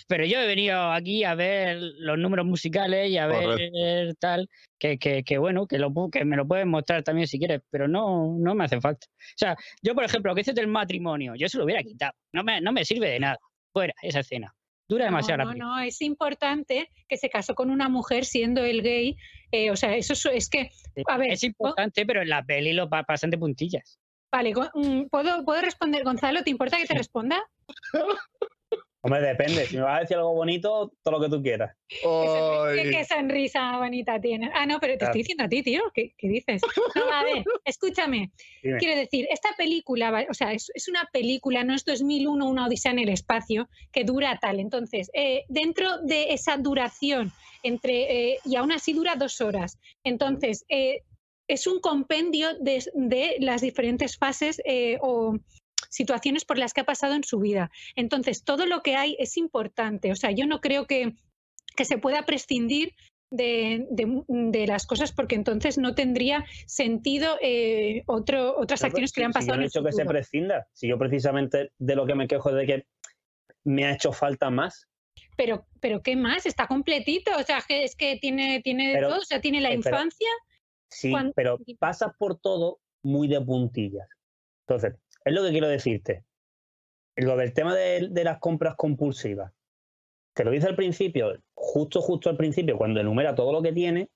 Pero yo he venido aquí a ver los números musicales y a ver tal, que, que, que bueno, que, lo, que me lo puedes mostrar también si quieres, pero no, no me hace falta. O sea, yo, por ejemplo, lo que dices del matrimonio, yo se lo hubiera quitado. No me, no me sirve de nada. Fuera esa escena. Dura demasiado la No, no, no, es importante que se casó con una mujer siendo el gay. eh, o sea, eso es, es que, a ver, es importante, pero en la peli lo pa- pasan de puntillas. vale, mm, ¿puedo, ¿puedo responder, Gonzalo? ¿Te importa que te responda? hombre, depende. Si me vas a decir algo bonito, todo lo que tú quieras. Ay, qué- qué sonrisa bonita tienes. Ah, no, pero te Claro. estoy diciendo a ti, tío. ¿Qué, qué dices? No, a ver, escúchame. Dime. Quiero decir, esta película, o sea, es, es una película, no es 2001, una odisea en el espacio, que dura tal. Entonces, eh, dentro de esa duración, entre eh, y aún así dura dos horas. Entonces, eh, es un compendio de, de las diferentes fases eh, o situaciones por las que ha pasado en su vida. Entonces, todo lo que hay es importante. O sea, yo no creo que, que se pueda prescindir de, de- de las cosas porque entonces no tendría sentido eh, otro, otras Pero, acciones que le han si- si pasado yo no he dicho que se prescinda. Si yo precisamente de lo que me quejo es de que me ha hecho falta más. Pero, pero ¿qué más? Está completito. O sea, que es que tiene, tiene Pero- todo. O sea, tiene la eh, infancia. Sí, pero pasas por todo muy de puntillas. Entonces, es lo que quiero decirte. Lo del tema de, de las compras compulsivas. Te lo dice al principio, justo, justo al principio, cuando enumera todo lo que tiene,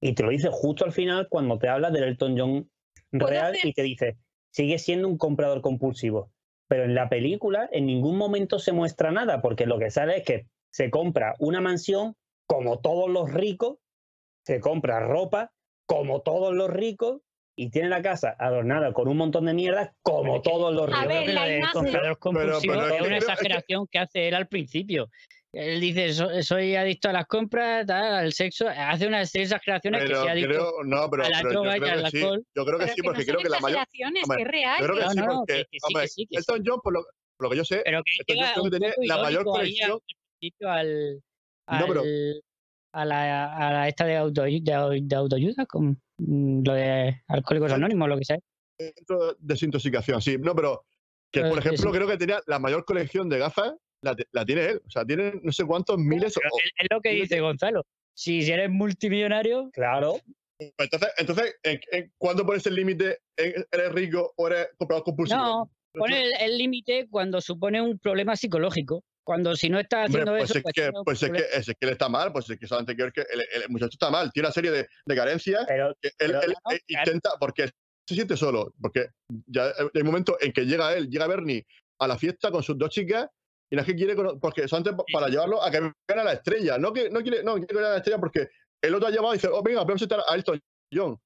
y te lo dice justo al final cuando te habla del Elton John ¿Puedo real y te dice, sigue siendo un comprador compulsivo. Pero en la película en ningún momento se muestra nada, porque lo que sale es que se compra una mansión como todos los ricos, se compra ropa como todos los ricos y tiene la casa adornada con un montón de mierda como Pero que- todos los A ricos. ver, que la imagen- comprador compulsivo pero es es que una que- exageración que hace él al principio. Él dice, "So- soy adicto a las compras, tal, al sexo. Hace unas exageraciones que pero se ha dicho. creo, no, pero, a la pero droga y yo creo al que sí. alcohol. Yo creo que Pero sí, que porque no creo que la mayor. que es real. Yo creo que No, sí, porque que- que sí, hombre, que sí, que Elton John, por lo, por lo que yo sé, Pero que que un tenía la mayor colección. al al, No, pero- a, la, a la esta de, auto, de, de autoayuda, con mm, lo de Alcohólicos Anónimos, lo que sea. Centro de desintoxicación, sí. No, pero que, por Eh, ejemplo, sí. creo que tenía la mayor colección de gafas, la, la tiene él. O sea, tiene no sé cuántos miles. Pero o- es, es lo que dice Gonzalo. Si, si eres multimillonario, Claro. Entonces, entonces ¿en, en cuándo pones el límite? ¿En- ¿Eres rico o eres comprador compulsivo? no, pone el límite cuando supone un problema psicológico. Cuando si no Hombre, haciendo pues eso, es pues que, pues es que, es que él está mal, pues es que solamente quiero que el, el muchacho está mal, tiene una serie de, de carencias Pero que él, Pero- él, no, eh, claro. intenta, porque se siente solo, porque ya hay un momento en que llega él, llega Bernie a la fiesta con sus dos chicas y no es que quiere, porque solamente pa- para llevarlo a que vean a la estrella, no que no quiere, no quiere ver a la estrella porque el otro ha llamado y dice, oh, venga, vamos a estar a Elton John,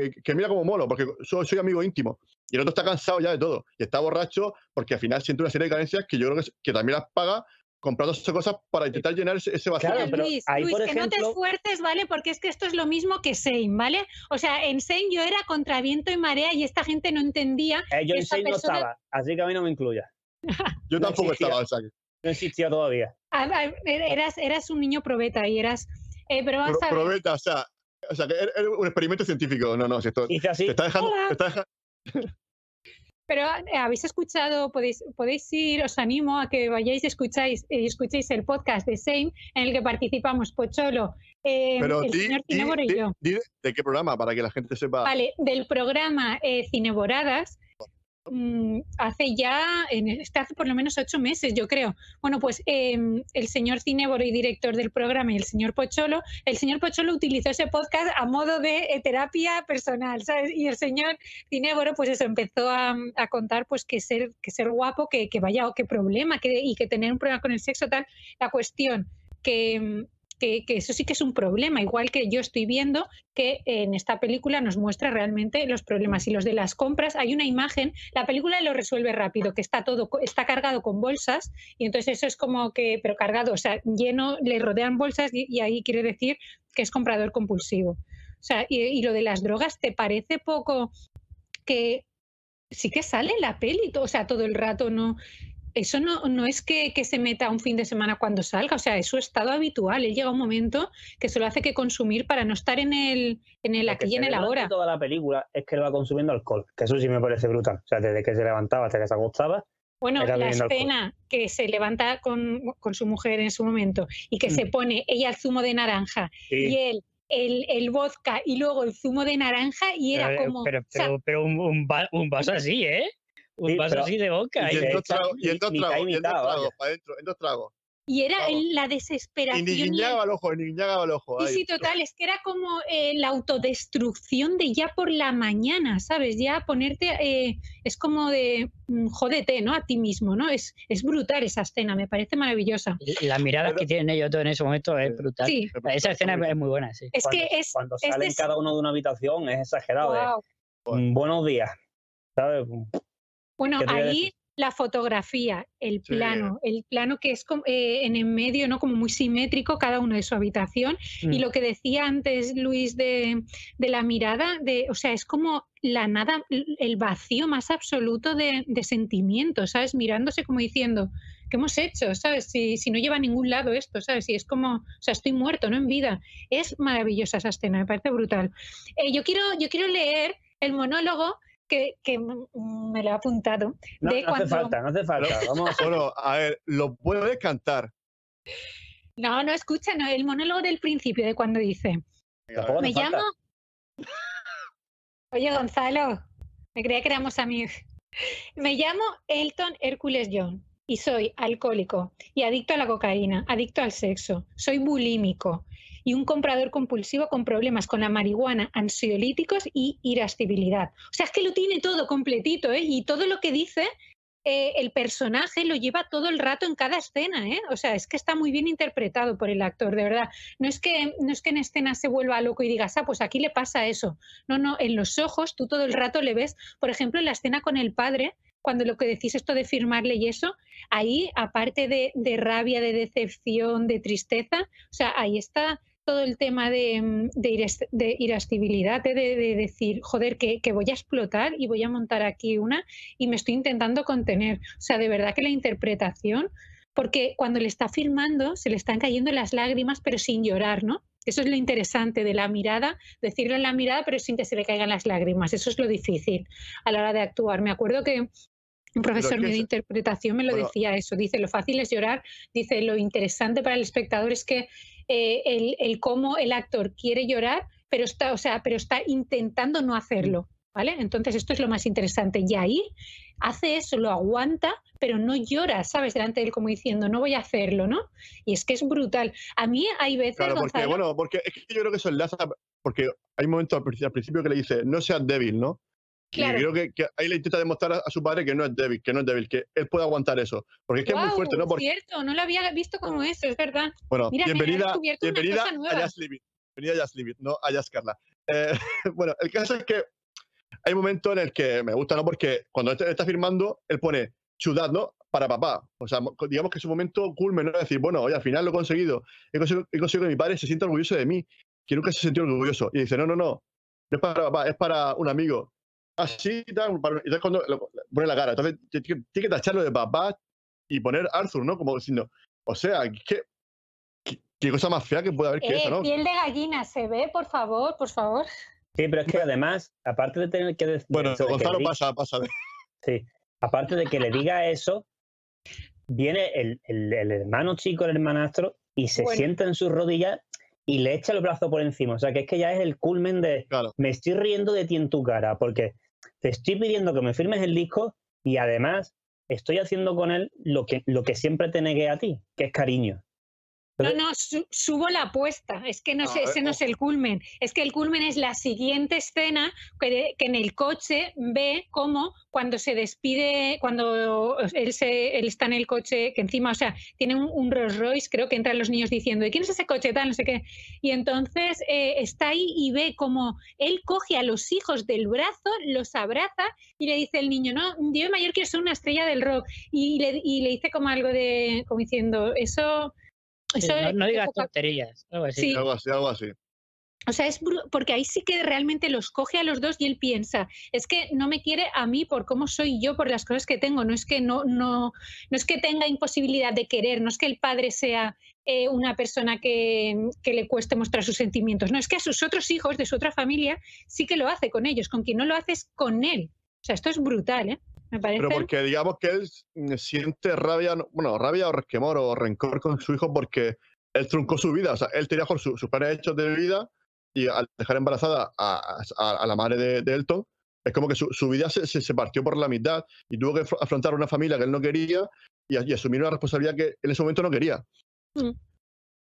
que, que mira como mono, porque soy, soy amigo íntimo. Y el otro está cansado ya de todo y está borracho porque al final siente una serie de carencias que yo creo que, que también las paga comprando esas cosas para intentar llenar ese, ese vacío. Claro, pero Luis, ahí, Luis, por que no te esfuerces, ¿vale? Porque es que esto es lo mismo que Sein, ¿vale? O sea, en Sein yo era contra viento y marea y esta gente no entendía. eh, yo en seis no estaba, así que a mí no me incluya. yo no tampoco existía. estaba, o sea, que- No existía todavía. a- a- Eras, eras un niño probeta y eras. eh, pero vamos Pro- a ver. probeta, o sea, o sea, que era era un experimento científico. No, no, si esto, Hice así. te está dejando, te está Pero eh, habéis escuchado, podéis, podéis ir, os animo a que vayáis y escucháis, y escuchéis el podcast de Sein, en el que participamos Pocholo, eh, Pero el di, señor di- Cineboro y di- yo. di de qué programa para que la gente sepa. Vale, del programa eh, Cineboradas, mm, hace ya, en, este hace por lo menos ocho meses, yo creo. Bueno, pues em, el señor Cineboro y director del programa y el señor Pocholo, el señor Pocholo utilizó ese podcast a modo de eh, terapia personal, ¿sabes? Y el señor Cineboro, pues eso, empezó a, contar pues que ser, que ser guapo, que, que vaya, o qué problema, y que tener un problema con el sexo, tal. La cuestión que, mm, que, eso sí que es un problema, igual que yo estoy viendo que en esta película nos muestra realmente los problemas y los de las compras. Hay una imagen, la película lo resuelve rápido, que está todo, está cargado con bolsas y entonces eso es como que, pero cargado, o sea, lleno, le rodean bolsas y, ahí quiere decir que es comprador compulsivo. O sea, y, y lo de las drogas, ¿te parece poco que sí que sale la peli, o sea, todo el rato no... Eso no, no es que, que se meta un fin de semana cuando salga, o sea, es su estado habitual. Él llega un momento que solo hace que consumir para no estar en el, en el Lo que aquí y se en el ahora. Toda la película es que él va consumiendo alcohol, que eso sí me parece brutal. O sea, desde que se levantaba hasta que se acostaba, Bueno, Era la escena que se levanta con, con su mujer en su momento y que Mm. se pone ella el zumo de naranja y él el, el vodka y luego el zumo de naranja y era Pero, como... pero, o sea, pero, un, un vaso así, ¿eh? Un Sí, vaso pero- así de boca. y en dos y en dos mitad y tragos, y en dos tragos, para adentro, en dos tragos. y era vamos. el- la Y desesperación. ni y el- ojo, ni guiñaba el ojo. Sí, ahí. sí, total, es que era como eh, la autodestrucción de ya por la mañana, ¿sabes? Ya ponerte, eh, es como de, mm, jódete, ¿no? A ti mismo, ¿no? Es, es brutal esa escena, me parece maravillosa. Y Las miradas Pero- que tienen ellos todos en ese momento es brutal. Sí, Esa escena es muy buena, sí. es Cuando- que es... cuando es salen de- cada uno de una habitación es exagerado. de, Guau. "Mm, buenos días. ¿Sabes? Bueno, ¿Qué te iba a ahí la fotografía, el Sí. plano, el plano que es como, eh, en el medio, ¿no? Como muy simétrico, cada uno de su habitación. Y Mm. lo que decía antes Luis de, de la mirada, de, o sea, es como la nada, el vacío más absoluto de, de sentimientos, ¿sabes? Mirándose como diciendo, ¿qué hemos hecho? ¿Sabes? Si, si no lleva a ningún lado esto, ¿sabes? Si es como, o sea, estoy muerto, no en vida. Es maravillosa esa escena, me parece brutal. Eh, yo, quiero, yo quiero leer el monólogo que, que me lo he apuntado. No, de no hace falta, no hace falta. Vamos Bueno, a ver, lo puedes cantar. No, no, escucha, no, el monólogo del principio, de cuando dice, me llamo... Oye, Gonzalo, me creía que éramos amigos. Me llamo Elton Hércules John y soy alcohólico y adicto a la cocaína, adicto al sexo, soy bulímico y un comprador compulsivo con problemas con la marihuana, ansiolíticos y irascibilidad. O sea, es que lo tiene todo completito, ¿eh? Y todo lo que dice eh, el personaje lo lleva todo el rato en cada escena, ¿eh? O sea, es que está muy bien interpretado por el actor, de verdad. No es que, no es que en escena se vuelva loco y digas, ah, pues aquí le pasa eso. No, no, en los ojos tú todo el rato le ves, por ejemplo, en la escena con el padre, cuando lo que decís esto de firmarle y eso, ahí, aparte de, de rabia, de decepción, de tristeza, o sea, ahí está todo el tema de, mm, de, iras- de irascibilidad, de, de- de decir, joder, que, que voy a explotar y voy a montar aquí una y me estoy intentando contener. O sea, de verdad que la interpretación, porque cuando le está filmando se le están cayendo las lágrimas, pero sin llorar, ¿no? Eso es lo interesante de la mirada, decirlo en la mirada, pero sin que se le caigan las lágrimas. Eso es lo difícil a la hora de actuar. Me acuerdo que un profesor mío de interpretación me lo bueno. decía eso. Dice, lo fácil es llorar. Dice, lo interesante para el espectador es que eh, el, el cómo el actor quiere llorar, pero está, o sea, pero está intentando no hacerlo. ¿Vale? Entonces, esto es lo más interesante. Y ahí hace eso, lo aguanta, pero no llora, ¿sabes? Delante de él, como diciendo, no voy a hacerlo, ¿no? Y es que es brutal. A mí hay veces, Claro, porque, Gonzalo, bueno, porque es que yo creo que eso enlaza, porque hay un momento al principio, al principio que le dice, no seas débil, ¿no? Claro. Y creo que, que ahí le intenta demostrar a, a su padre que no es débil, que no es débil, que él puede aguantar eso. Porque es que es muy fuerte, ¿no? Porque, cierto, no lo había visto como eso, es verdad. bueno, Mira, bienvenida, bienvenida a Leave It. Bienvenida a Just It, no a Just Carla. Eh, bueno, el caso es que hay un momento en el que me gusta, ¿no? Porque cuando él está firmando, él pone ciudad, ¿no? Para papá. O sea, mo- digamos que es un momento culmen, ¿no? Decir, bueno, oye, al final lo he conseguido. He conseguido, he conseguido que mi padre se sienta orgulloso de mí, que nunca se sintió orgulloso. Y dice, no, no, no, no es para papá, es para un amigo. Así, tal, para- y entonces cuando lo- pone la cara. Entonces, tiene que tacharlo de papá y poner Arthur, ¿no? Como diciendo, o sea, ¿qué, qué, qué cosa más fea que puede haber que Eh, esa, ¿no? piel de gallina, ¿se ve? Por favor, por favor. Sí, pero es que además, aparte de tener que decir. Bueno, Gonzalo pasa, pasa. de- Sí, aparte de que le diga eso, viene el, el- el hermano chico, el hermanastro, y se Bueno. sienta en sus rodillas y le echa el brazo por encima. O sea, que es que ya es el culmen de Claro. me estoy riendo de ti en tu cara, porque te estoy pidiendo que me firmes el disco y además estoy haciendo con él lo que, lo que siempre te negué a ti, que es cariño. No, no, su- subo la apuesta. Es que no A sé, ese no es el culmen. Es que el culmen es la siguiente escena que, que en el coche ve cómo cuando se despide, cuando él, se, él está en el coche, que encima, o sea, tiene un, un Rolls Royce, creo que entran los niños diciendo, ¿y quién es ese coche tal? No sé qué. Y entonces eh, está ahí y ve como él coge a los hijos del brazo, los abraza y le dice el niño, no, yo de mayor quiero ser una estrella del rock. Y le, y le dice como algo de, como diciendo, eso... No, no digas poca- tonterías. Algo así. Sí. Algo así, algo así. O sea, es porque ahí sí que realmente los coge a los dos y él piensa, es que no me quiere a mí por cómo soy yo, por las cosas que tengo, no es que no, no, no es que tenga imposibilidad de querer, no es que el padre sea eh, una persona que, que le cueste mostrar sus sentimientos, no, es que a sus otros hijos de su otra familia sí que lo hace con ellos, con quien no lo hace es con él. O sea, esto es brutal, ¿eh? Me parece. Pero porque digamos que él siente rabia, no- bueno, rabia o resquemor o rencor con su hijo porque él truncó su vida. O sea, él tenía con su- sus planes hechos de vida y al dejar embarazada a, a- a la madre de, de Elton, es como que su, su vida se, se, se partió por la mitad y tuvo que afro- afrontar una familia que él no quería y, a- y asumir una responsabilidad que en ese momento no quería. Mm.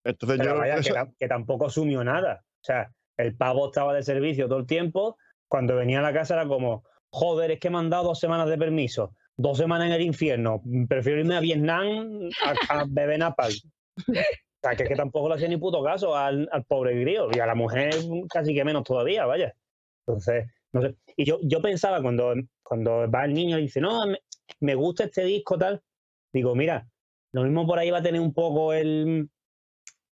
Entonces Pero yo vaya, eso- que, tam- que tampoco asumió nada. O sea, el pavo estaba de servicio todo el tiempo. Cuando venía a la casa era como, joder, es que me han dado dos semanas de permiso. Dos semanas en el infierno. Prefiero irme a Vietnam a, a beber napal. O sea, que es que tampoco le hacía ni puto caso al, al pobre grío. Y a la mujer casi que menos todavía, vaya. Entonces, no sé. Y yo, yo pensaba cuando, cuando va el niño y dice, no, me, me gusta este disco tal. Digo, mira, lo mismo por ahí va a tener un poco el,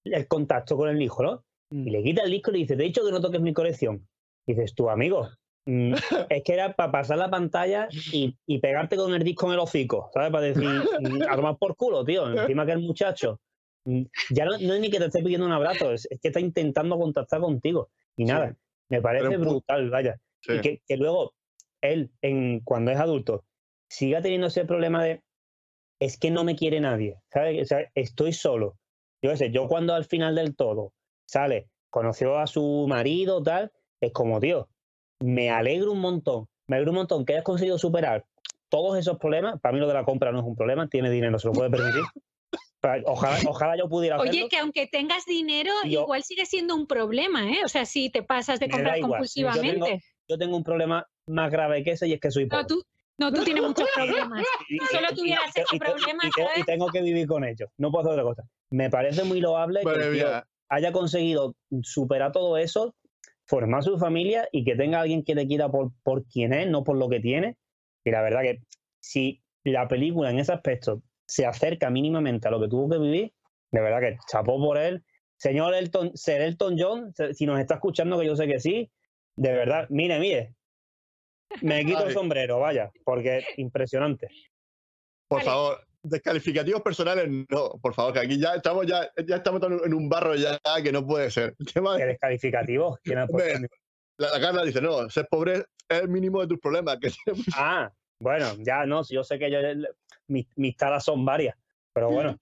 el contacto con el hijo, ¿no? Y le quita el disco y le dice, te he dicho que no toques mi colección. Y dices, tú, amigo, mm, es que era para pasar la pantalla y, y pegarte con el disco en el hocico, ¿sabes? Para decir, mm, a tomar por culo, tío. Encima que el muchacho, mm, ya no, no es ni que te esté pidiendo un abrazo, es, es que está intentando contactar contigo. Y nada, me parece brutal, vaya. sí. Y que, que luego él, en, cuando es adulto, siga teniendo ese problema de es que no me quiere nadie, ¿sabes? O sea, estoy solo. Yo sé, yo cuando al final del todo sale, conoció a su marido, tal, es como, tío, me alegro un montón, me alegro un montón que hayas conseguido superar todos esos problemas. Para mí lo de la compra no es un problema, tiene dinero, se lo puede permitir. Ojalá, ojalá yo pudiera hacerlo. Oye, que aunque tengas dinero, yo- igual sigue siendo un problema, ¿eh? O sea, si te pasas de comprar igual. Yo tengo- compulsivamente. Yo tengo un problema más grave que ese y es que soy pobre. No, tú, no, tú tienes muchos problemas. y, Si solo tuvieras y- esos problemas, y tengo que vivir con ellos. No puedo hacer otra cosa. Me parece muy loable que el tío haya conseguido superar todo eso, formar su familia y que tenga alguien que te quiera por, por quien es, no por lo que tiene. Y la verdad que si la película en ese aspecto se acerca mínimamente a lo que tuvo que vivir, de verdad que chapó por él. Señor Elton, Sir Elton John, si nos está escuchando, que yo sé que sí, de verdad, mire, mire. Me quito el sombrero, vaya, porque es impresionante. Por Vale. favor, descalificativos personales, no, por favor, que aquí ya estamos ya, ya estamos en un barro ya que no puede ser. Tema Que de- descalificativo. que no puede Hombre, ser. la, la Carla dice, no, ser pobre es el mínimo de tus problemas. Que Ah, bueno, ya no, yo sé que yo, mis, mis taras son varias, pero bueno,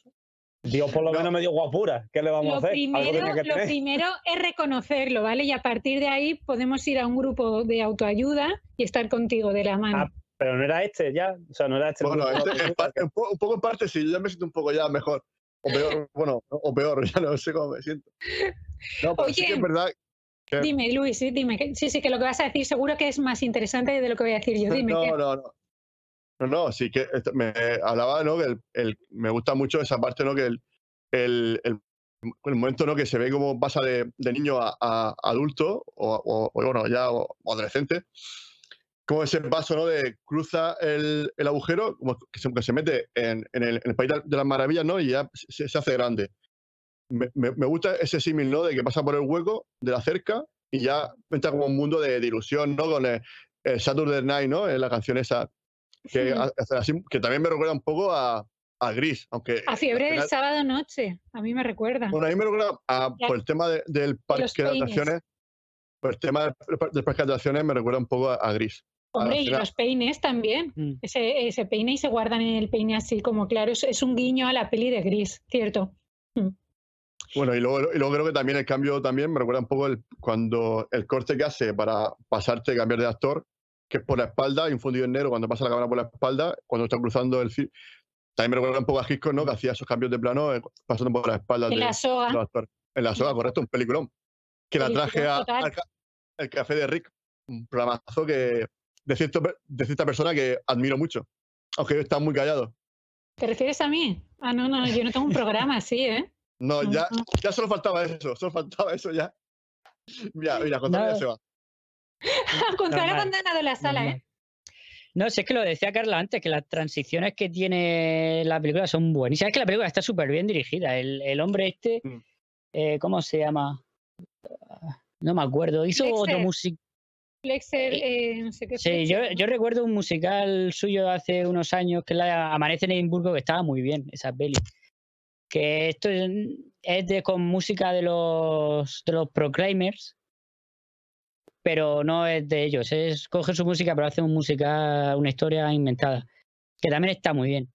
Dios por lo No. menos me dio guapura. ¿Qué le vamos a hacer? Primero, que lo primero es reconocerlo, ¿vale? Y a partir de ahí podemos ir a un grupo de autoayuda y estar contigo de la mano. Ah, Pero no era este ya, o sea, no era este. Bueno, este- parte- un, po- un poco en parte sí, yo ya me siento un poco ya mejor. O peor, bueno, o peor, ya no sé cómo me siento. No, pero sí que Oye, es verdad. que- Dime, Luis, sí, dime. que- Sí, sí, que lo que vas a decir seguro que es más interesante de lo que voy a decir yo. Dime. no, ¿qué? no, no. No, no, sí que esto- me hablaba, ¿no? Que el, el- me gusta mucho esa parte, ¿no? Que el, el, el, el momento, ¿no? Que se ve cómo pasa de, de niño a, a adulto, o, o- o, bueno, ya o- o adolescente, como ese paso, ¿no? De cruza el, el agujero, como que se, que se mete en, en el, en el país de las maravillas, ¿no? Y ya se, se hace grande. Me, me- me gusta ese símil, ¿no? De que pasa por el hueco de la cerca y ya entra como un mundo de, de ilusión, ¿no? Con el, el Saturday Night, ¿no? En la canción esa, que, hace así- que también me recuerda un poco a, a Gris, aunque... A fiebre al del final- sábado noche. A mí me recuerda. Bueno, a mí me recuerda a- por el tema de- del parque de atracciones, por el tema del, del parque de atracciones me recuerda un poco a, a Gris. Hombre, y los peines también. Mm. Ese, ese peine y se guardan en el peine así como claro. Es, es un guiño a la peli de Gris, ¿cierto? Bueno, y luego, y luego creo que también el cambio también me recuerda un poco el, cuando el corte que hace para pasarte, cambiar de actor, que es por la espalda, infundido en negro, cuando pasa la cámara por la espalda, cuando está cruzando el film. También me recuerda un poco a Hitchcock, ¿no? Que hacía esos cambios de plano eh, pasando por la espalda En de, la soga. de los actores. En la soga, correcto, un peliculón. Que la traje a, al el café de Rick, un programazo que de, cierto, de cierta persona que admiro mucho, aunque está muy callado. ¿Te refieres a mí? Ah, no, no, yo no tengo un programa así, ¿eh? No, ya, ya solo faltaba eso, solo faltaba eso ya. Mira, mira, Gonzalo ya No. se va. Contra la Normal, bandana de la sala, Normal. ¿eh? No, si es que lo decía Carla antes, que las transiciones que tiene la película son buenísimas. Es que la película está súper bien dirigida. El, el hombre este, Mm. eh, ¿cómo se llama? Ah, No me acuerdo. Hizo otro Lexer. Musical. Flexer, eh, no sé qué. Sí, yo, recuerdo un musical suyo hace unos años que es la Amanece en Edimburgo, que estaba muy bien, esa peli. Que esto es, es de, con música de los, de los Proclaimers, pero no es de ellos. Es coge su música, pero hace un música, una historia inventada, que también está muy bien.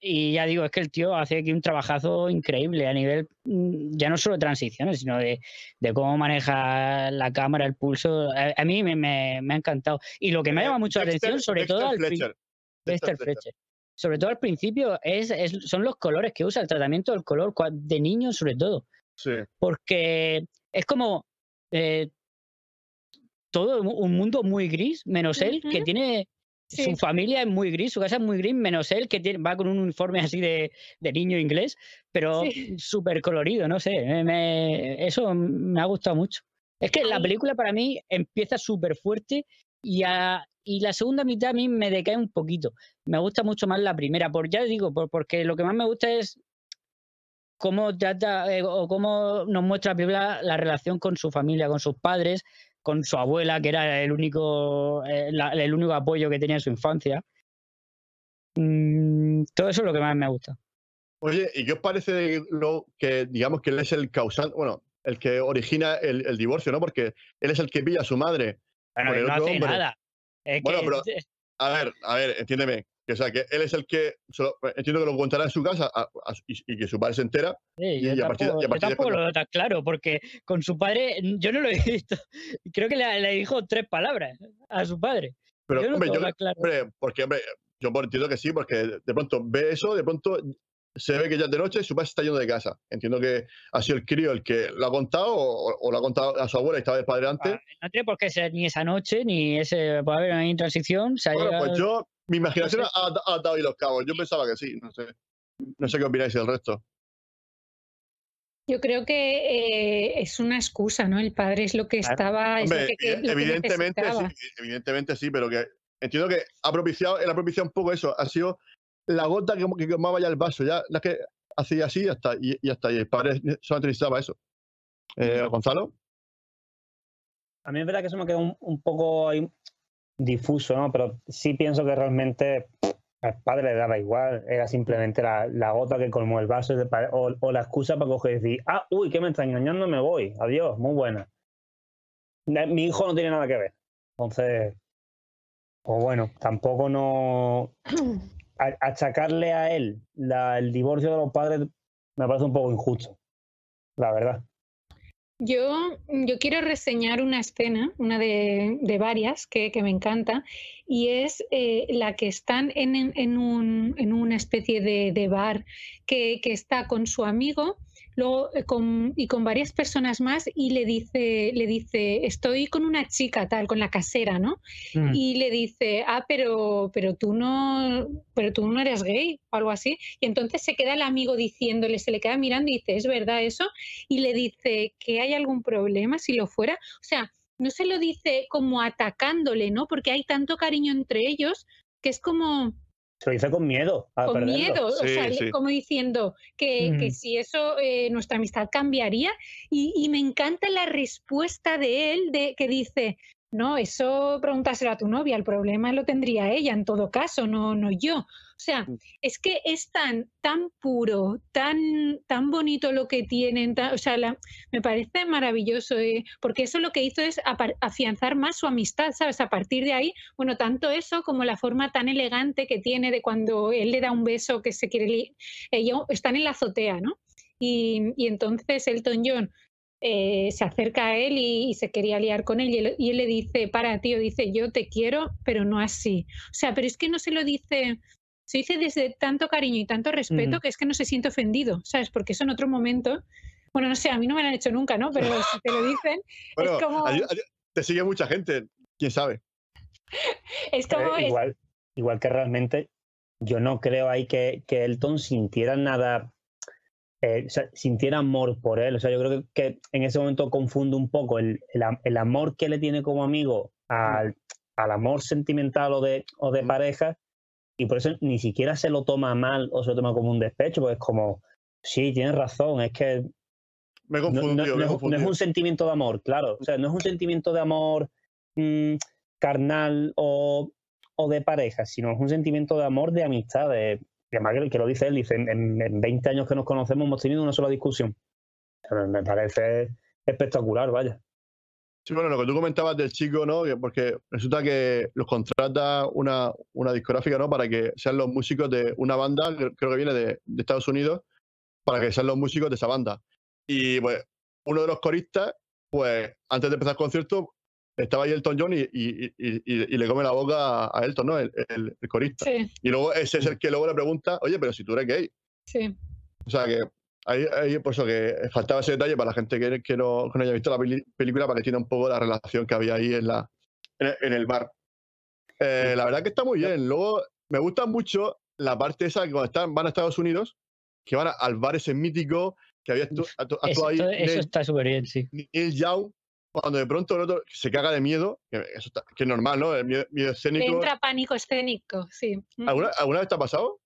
Y ya digo, es que el tío hace aquí un trabajazo increíble a nivel, mm, ya no solo de transiciones, sino de, de cómo maneja la cámara, el pulso. A, a mí me, me- me ha encantado. Y lo que me Eh, llama mucho la Dexter- atención, sobre Dexter todo al Fletcher. Dexter Fletcher. Sobre todo al principio, es, es- son los colores que usa, el tratamiento del color, de niños sobre todo. Sí. Porque es como eh, todo un- un mundo muy gris, menos él, que tiene. Sí. Su familia es muy gris, su casa es muy gris, menos él, que tiene, va con un uniforme así de, de niño inglés, pero Sí. súper colorido, no sé. me- me- eso me ha gustado mucho. Es que la película para mí empieza súper fuerte y, a- y la segunda mitad a mí me decae un poquito. Me gusta mucho más la primera, por ya digo, por- porque lo que más me gusta es cómo trata eh, o cómo nos muestra la relación con su familia, con sus padres, con su abuela, que era el único, eh, el único apoyo que tenía en su infancia. Mm, todo eso es lo que más me gusta. Oye, ¿y qué os parece lo que, digamos, que él es el causante, bueno, el que origina el, el divorcio, ¿no? Porque él es el que pilla a su madre. Bueno, Por el no otro hace hombre. nada. Es Bueno, que- pero- A ver, a ver, entiéndeme. Que, O sea, que él es el que, solo- entiendo que lo contará en su casa a- a- y, y que su padre se entera. Sí, Y- yo y a partir de- tampoco, y a yo partir de tampoco cuando- lo claro, porque con su padre, yo no lo he visto. Creo que le, le dijo tres palabras a su padre. Pero, yo no hombre, yo, claro. hombre, porque, hombre, yo entiendo que sí, porque de pronto ve eso, de pronto se ve que ya es de noche y su padre se está yendo de casa. Entiendo que ha sido el crío el que lo ha contado o, o lo ha contado a su abuela y estaba el padre antes. Ah, no tiene por qué ser ni esa noche, ni ese. Puede haber una transición. Se ha Bueno, llegado- pues yo, mi imaginación sé. ha, ha atado ahí los cabos. Yo pensaba que sí, no sé. No sé qué opináis del resto. Yo creo que eh, es una excusa, ¿no? El padre es lo que Claro. estaba, es lo Hombre, que, lo que evidentemente sí, evidentemente sí, pero que entiendo que ha propiciado, él ha propiciado un poco eso. Ha sido la gota que, que quemaba ya el vaso. Ya, la que hacía así y hasta y, y hasta ahí. El padre solamente necesitaba eso. Eh, Gonzalo. A mí es verdad que eso me queda un, un poco ahí difuso, ¿no? Pero sí pienso que realmente al padre le daba igual, era simplemente la, la gota que colmó el vaso o, o la excusa para coger y decir, ah, uy, que me está engañando, me voy, adiós, muy buena. Na- Mi hijo no tiene nada que ver. Entonces, pues bueno, tampoco no... achacarle a él la- el divorcio de los padres me parece un poco injusto, la verdad. Yo, yo quiero reseñar una escena, una de, de varias que, que me encanta, y es eh, la que están en, en- en un- en una especie de, de bar que, que está con su amigo luego, eh, con- y con varias personas más y le dice, le dice, estoy con una chica tal, con la casera, ¿no? Mm. y le dice, ah, pero, pero tú no, pero tú no eres gay o algo así. Y entonces se queda el amigo diciéndole, se le queda mirando y dice, ¿es verdad eso? Y le dice que hay algún problema si lo fuera. O sea, no se lo dice como atacándole, ¿no? Porque hay tanto cariño entre ellos que es como Se lo dice con miedo a con perderlo. miedo, o sea, sí. como diciendo que, que si eso eh, nuestra amistad cambiaría. Y, y me encanta la respuesta de él, de que dice, no, eso pregúntaselo a tu novia, el problema lo tendría ella en todo caso, no, no yo. O sea, Mm. es que es tan, tan puro, tan, tan bonito lo que tienen, tan- o sea, la- me parece maravilloso, eh, porque eso lo que hizo es afianzar más su amistad, ¿sabes? A partir de ahí, bueno, tanto eso como la forma tan elegante que tiene de cuando él le da un beso que se quiere, ellos están en la azotea, ¿no? Y, y entonces Elton John eh, se acerca a él y, y se quería liar con él y él, y él le dice, para, tío, dice, yo te quiero, pero no así. O sea, pero es que no se lo dice, se dice desde tanto cariño y tanto respeto que es que no se siente ofendido, ¿sabes? Porque eso en otro momento, bueno, no sé, a mí no me lo han hecho nunca, ¿no? Pero si te lo dicen, Bueno, es como, te sigue mucha gente, quién sabe. es Eh, como, es- igual, igual que realmente yo no creo ahí que, que Elton sintiera nada, eh, o sea, sintiera amor por él. O sea, yo creo que, que en ese momento confunde un poco el, el el amor que le tiene como amigo al, al amor sentimental o de, o de Mm. pareja, y por eso ni siquiera se lo toma mal o se lo toma como un despecho, porque es como, sí, tienes razón, es que Me he no, no- no me he es, no es un sentimiento de amor, claro. O sea, no es un sentimiento de amor mm, carnal o, o de pareja, sino es un sentimiento de amor, de amistad. De, y además que, que lo dice él, dice, en, en- en 20 años que nos conocemos hemos tenido una sola discusión. Me parece espectacular, vaya. Sí, bueno, lo que tú comentabas del chico, ¿no? Que- Porque resulta que los contrata una, una discográfica, ¿no? Para que sean los músicos de una banda, que creo que viene de, de Estados Unidos, para que sean los músicos de esa banda. Y pues uno de los coristas, pues antes de empezar el concierto, estaba ahí Elton John y, y- y- y- y le come la boca a Elton, ¿no? El, el- el corista. sí, Y luego ese es el que luego le pregunta, oye, pero si tú eres gay. sí. O sea que ahí, ahí por eso que faltaba ese detalle para la gente que, que no, que no haya visto la peli- película para que entienda un poco la relación que había ahí en, la, en, el, en el bar. Eh, la verdad que está muy bien. Luego me gusta mucho la parte esa que cuando están, van a Estados Unidos, que van a- al bar ese mítico que había actu- actu- Eso, actuado ahí eso Neil, está súper bien, sí. Neil Young, cuando de pronto el otro se caga de miedo, que, eso está- que es normal, ¿no? El miedo, miedo Le escénico. entra pánico escénico, sí. ¿Alguna, ¿Alguna vez te ha pasado?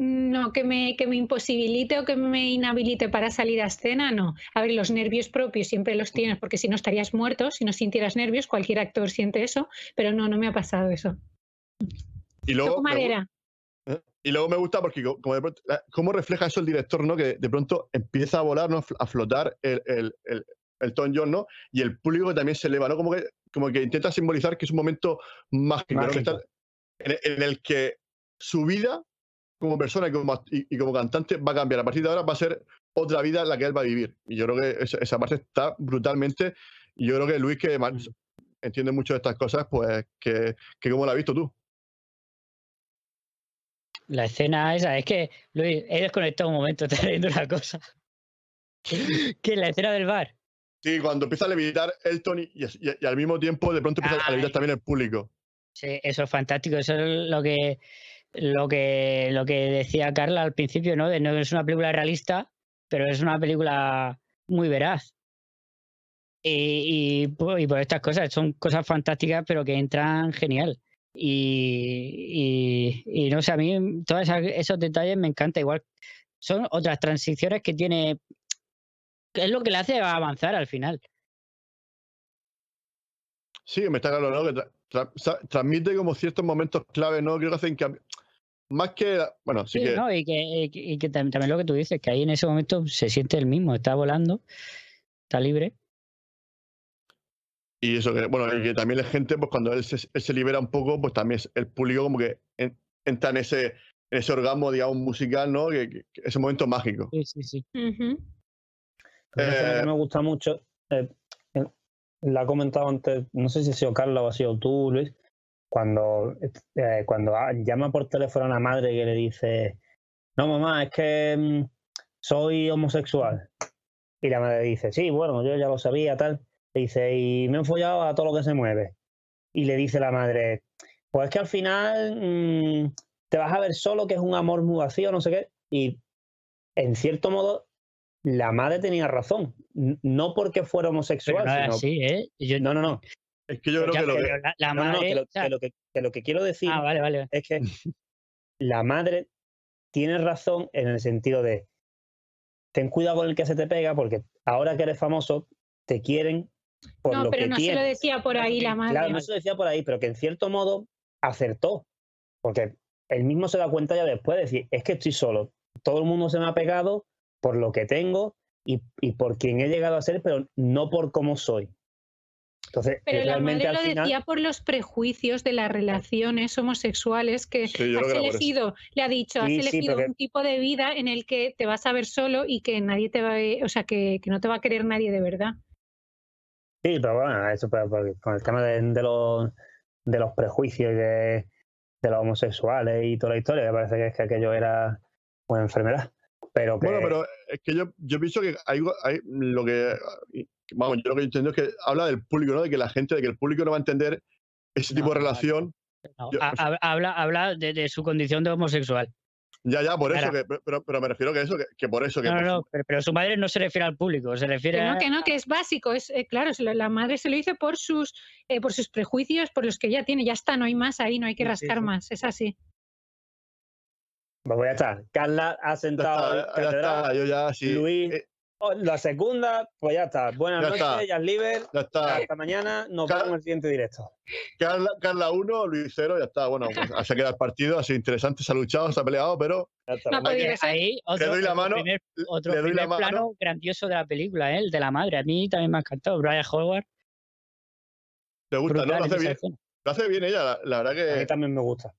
No, que me, que me imposibilite o que me inhabilite para salir a escena, no. A ver, los nervios propios siempre los tienes, porque si no estarías muerto, si no sintieras nervios, cualquier actor siente eso, pero no, no me ha pasado eso. Y luego, me madera. Y luego me gusta porque co- como de pronto- cómo refleja eso el director, ¿no? Que de pronto empieza a volar, ¿no? A flotar el, el, el, el Tom John, ¿no? Y el público también se eleva, ¿no? Como que, como que intenta simbolizar que es un momento mágico, ¿no? Que Mágico. está- en, en el que su vida como persona y como, y, y como cantante va a cambiar. A partir de ahora va a ser otra vida la que él va a vivir. Y yo creo que esa, esa parte está brutalmente. Y yo creo que Luis, que más entiende mucho de estas cosas, pues que, que como la has visto tú. La escena esa, es que, Luis, he desconectado un momento, te estoy viendo una cosa. que la escena del bar. Sí, cuando empieza a levitar Elton y, y- y- y al mismo tiempo de pronto empieza a levitar también el público. Sí, eso es fantástico. Eso es lo que, lo que, lo que decía Carla al principio, ¿no? No es una película realista, pero es una película muy veraz. Y, y, por- estas cosas, son cosas fantásticas, pero que entran genial. Y, no sé, a mí todos esos detalles me encanta. Igual son otras transiciones que tiene es lo que le hace avanzar al final. Sí, me está claro. Que tra- transmite como ciertos momentos clave, ¿no? Creo que hacen que. Más que. Bueno, sí, Sí, que. ¿no? Y que, y que- y que tam- también lo que tú dices, que ahí en ese momento se siente el mismo, está volando, está libre. Y eso que, bueno, y que también la gente, pues cuando él se, él se libera un poco, pues también es- el público como que en- entra en ese, en ese orgasmo, digamos, musical, ¿no? Que, que- que ese momento mágico. Sí, sí, sí. Ujú. Una escena Eh, que me gusta mucho, eh, la ha comentado antes, no sé si ha sido Carla o ha sido tú, Luis, cuando, eh, cuando llama por teléfono a la madre que le dice, no mamá, es que mm, soy homosexual. Y la madre dice, sí, bueno, yo ya lo sabía, tal. Le dice, y me he follado a todo lo que se mueve. Y le dice la madre, pues es que al final mm, te vas a ver solo, que es un amor muy vacío, no sé qué. Y en cierto modo, la madre tenía razón. No porque fuera Pero homosexual, no es sino- así, ¿eh? Yo, No, no, no. es que yo creo ya, que lo que. pero la, la No, no, que lo, que lo que- que lo que quiero decir ah, vale, vale. es que la madre tiene razón en el sentido de ten cuidado con el que se te pega porque ahora que eres famoso te quieren por No, lo pero que no se lo tienes. decía por ahí la madre. Claro, no se lo decía por ahí, pero que en cierto modo acertó. Porque él mismo se da cuenta ya después de decir, es que estoy solo. Todo el mundo se me ha pegado por lo que tengo y, y por quien he llegado a ser, pero no por cómo soy. Entonces, Pero eh, la realmente madre al lo final, decía por los prejuicios de las relaciones homosexuales que Sí, yo creo has que elegido, le ha dicho, has Sí, sí, elegido pero un tipo de vida en el que te vas a ver solo y que nadie te va a, o sea, que, que no te va a querer nadie de verdad. Sí, pero bueno, eso pero- con el tema de, de los, de los prejuicios y de, de los homosexuales y toda la historia, me parece que es que aquello era una enfermedad. Pero que, Bueno, pero es que yo, yo pienso que hay, hay lo que. Vamos, yo lo que entiendo es que habla del público, ¿no? De que la gente, de que el público no va a entender ese tipo No, de relación. No, yo- ha- ha- habla habla de, de su condición de homosexual. Ya, ya, por eso, que, pero, pero me refiero que eso, que, que por eso, que No, no, por no, pero, pero su madre no se refiere al público, se refiere Que no, a. que no, que es básico, es eh, claro, la madre se lo dice por sus eh, por sus prejuicios, por los que ya tiene, ya está, no hay más ahí, no hay que Sí, sí, rascar sí. más, es así. Pues voy a estar. Carla ha Ya sentado está, ya está, yo ya sí. Luis, eh, oh, la segunda, pues ya está. Buenas Ya noches, está. ya libre. ya está. Hasta mañana, nos Car- vemos en el siguiente directo. Carla, Carla 1, Luis 0, ya está. Bueno, pues se ha quedado el partido, ha sido interesante, se ha luchado, se ha peleado, pero Ya está. No Ahí- otro, doy la mano, primer, otro le doy la primer mano. plano grandioso de la película, ¿eh? el de la madre. A mí también me ha encantado. Brian Howard. te gusta, ¿no? Lo hace bien, lo hace bien ella, la, la verdad A mí que también me gusta.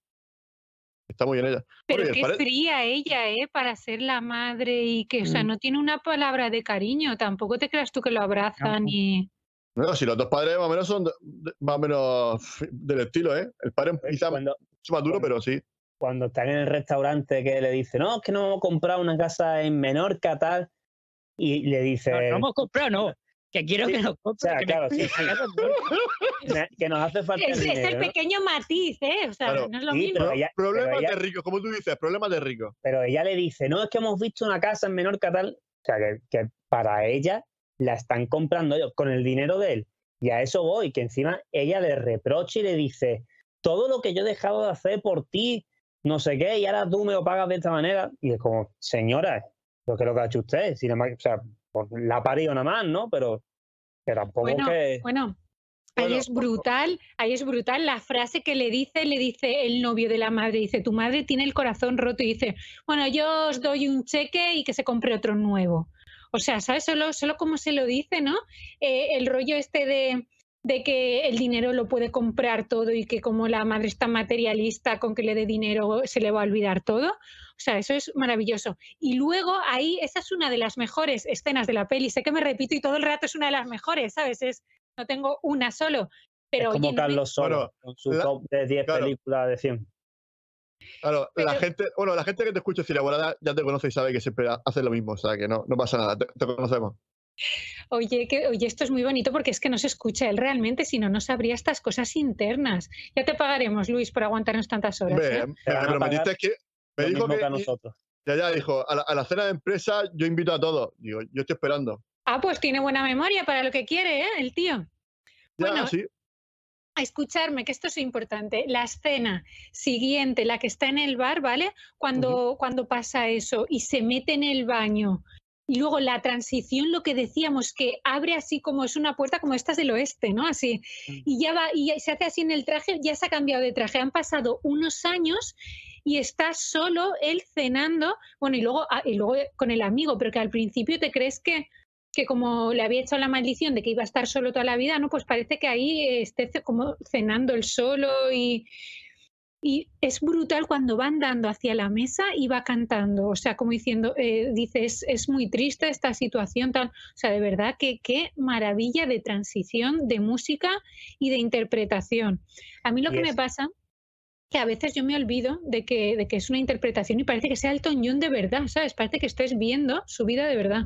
Está muy bien ella. Pero Oye, qué pare- fría ella, ¿eh? Para ser la madre y que, o sea, Mm. no tiene una palabra de cariño, tampoco te creas tú que lo abrazan No. y... No, si los dos padres más o menos son de- de- más o menos del estilo, ¿eh? El padre Pues quizá Cuando, más duro, cuando- pero sí. cuando están en el restaurante que le dice, no, es que no hemos comprado una casa en Menorca, tal, y le dice, No, no hemos comprado, no. Que quiero Sí, que nos compren. sea, que claro, sí, sí. "Me- que nos hace falta Es, el es el dinero, ¿no?". pequeño matiz, ¿eh? O sea, Claro. no es lo Sí, mismo. pero Pro- ella- problemas pero ella- de ricos, como tú dices, problemas de ricos. pero ella le dice, no, es que hemos visto una casa en Menorca, tal, o sea, que, que para ella la están comprando ellos con el dinero de él. Y a eso voy, que encima ella le reprocha y le dice, todo lo que yo he dejado de hacer por ti, no sé qué, y ahora tú me lo pagas de esta manera. Y es como, señora, lo que lo que ha hecho usted, si nada más- o sea, pues, la ha parido nada más, ¿no? Pero que tampoco Bueno, que... Bueno, ahí es brutal, ahí es brutal la frase que le dice, le dice el novio de la madre, dice, tu madre tiene el corazón roto y dice, bueno, yo os doy un cheque y que se compre otro nuevo. O sea, ¿sabes? Solo, solo como se lo dice, ¿no? Eh, el rollo este de, de que el dinero lo puede comprar todo y que como la madre está materialista, con que le dé dinero se le va a olvidar todo. O sea, eso es maravilloso. Y luego ahí, esa es una de las mejores escenas de la peli. Sé que me repito y todo el rato es una de las mejores, ¿sabes? Es, no tengo una solo. Pero es como oye, no me- Carlos Solo, Bueno, con su la- top de 10 claro. películas de 100. Claro, la Pero- gente, bueno, la gente que te escucha decir abogada ya te conoce y sabe que siempre hace lo mismo, o sea que no, no pasa nada, te, te conocemos. Oye, que, oye, esto es muy bonito porque es que no se escucha él realmente, si no, no sabría estas cosas internas. Ya te pagaremos, Luis, por aguantarnos tantas horas. ¿eh? Te van a prometiste pagar que me Lo dijo mismo que, que a nosotros. ya ya dijo, a la, a la cena de empresa yo invito a todos. Digo, yo estoy esperando. Ah, pues tiene buena memoria para lo que quiere, ¿eh? El tío. Ya, Bueno, sí. a escucharme, que esto es importante. La escena siguiente, la que está en el bar, ¿vale? Cuando, cuando pasa eso y se mete en el baño Y luego la transición, lo que decíamos, que abre así como es una puerta como estas del oeste, ¿no? Así. Y ya va, y ya se hace así en el traje, ya se ha cambiado de traje. Han pasado unos años y está solo él cenando, bueno, y luego, ah, y luego con el amigo, pero que al principio te crees que, que como le había echado la maldición de que iba a estar solo toda la vida, ¿no? Pues parece que ahí esté como cenando él solo y, y es brutal cuando va andando hacia la mesa y va cantando, o sea, como diciendo, eh, dice, es, es muy triste esta situación, tal, o sea, de verdad que qué maravilla de transición de música y de interpretación. A mí lo que me es- pasa que a veces yo me olvido de que, de que es una interpretación y parece que sea Elton John de verdad, ¿sabes? Parece que estés viendo su vida de verdad.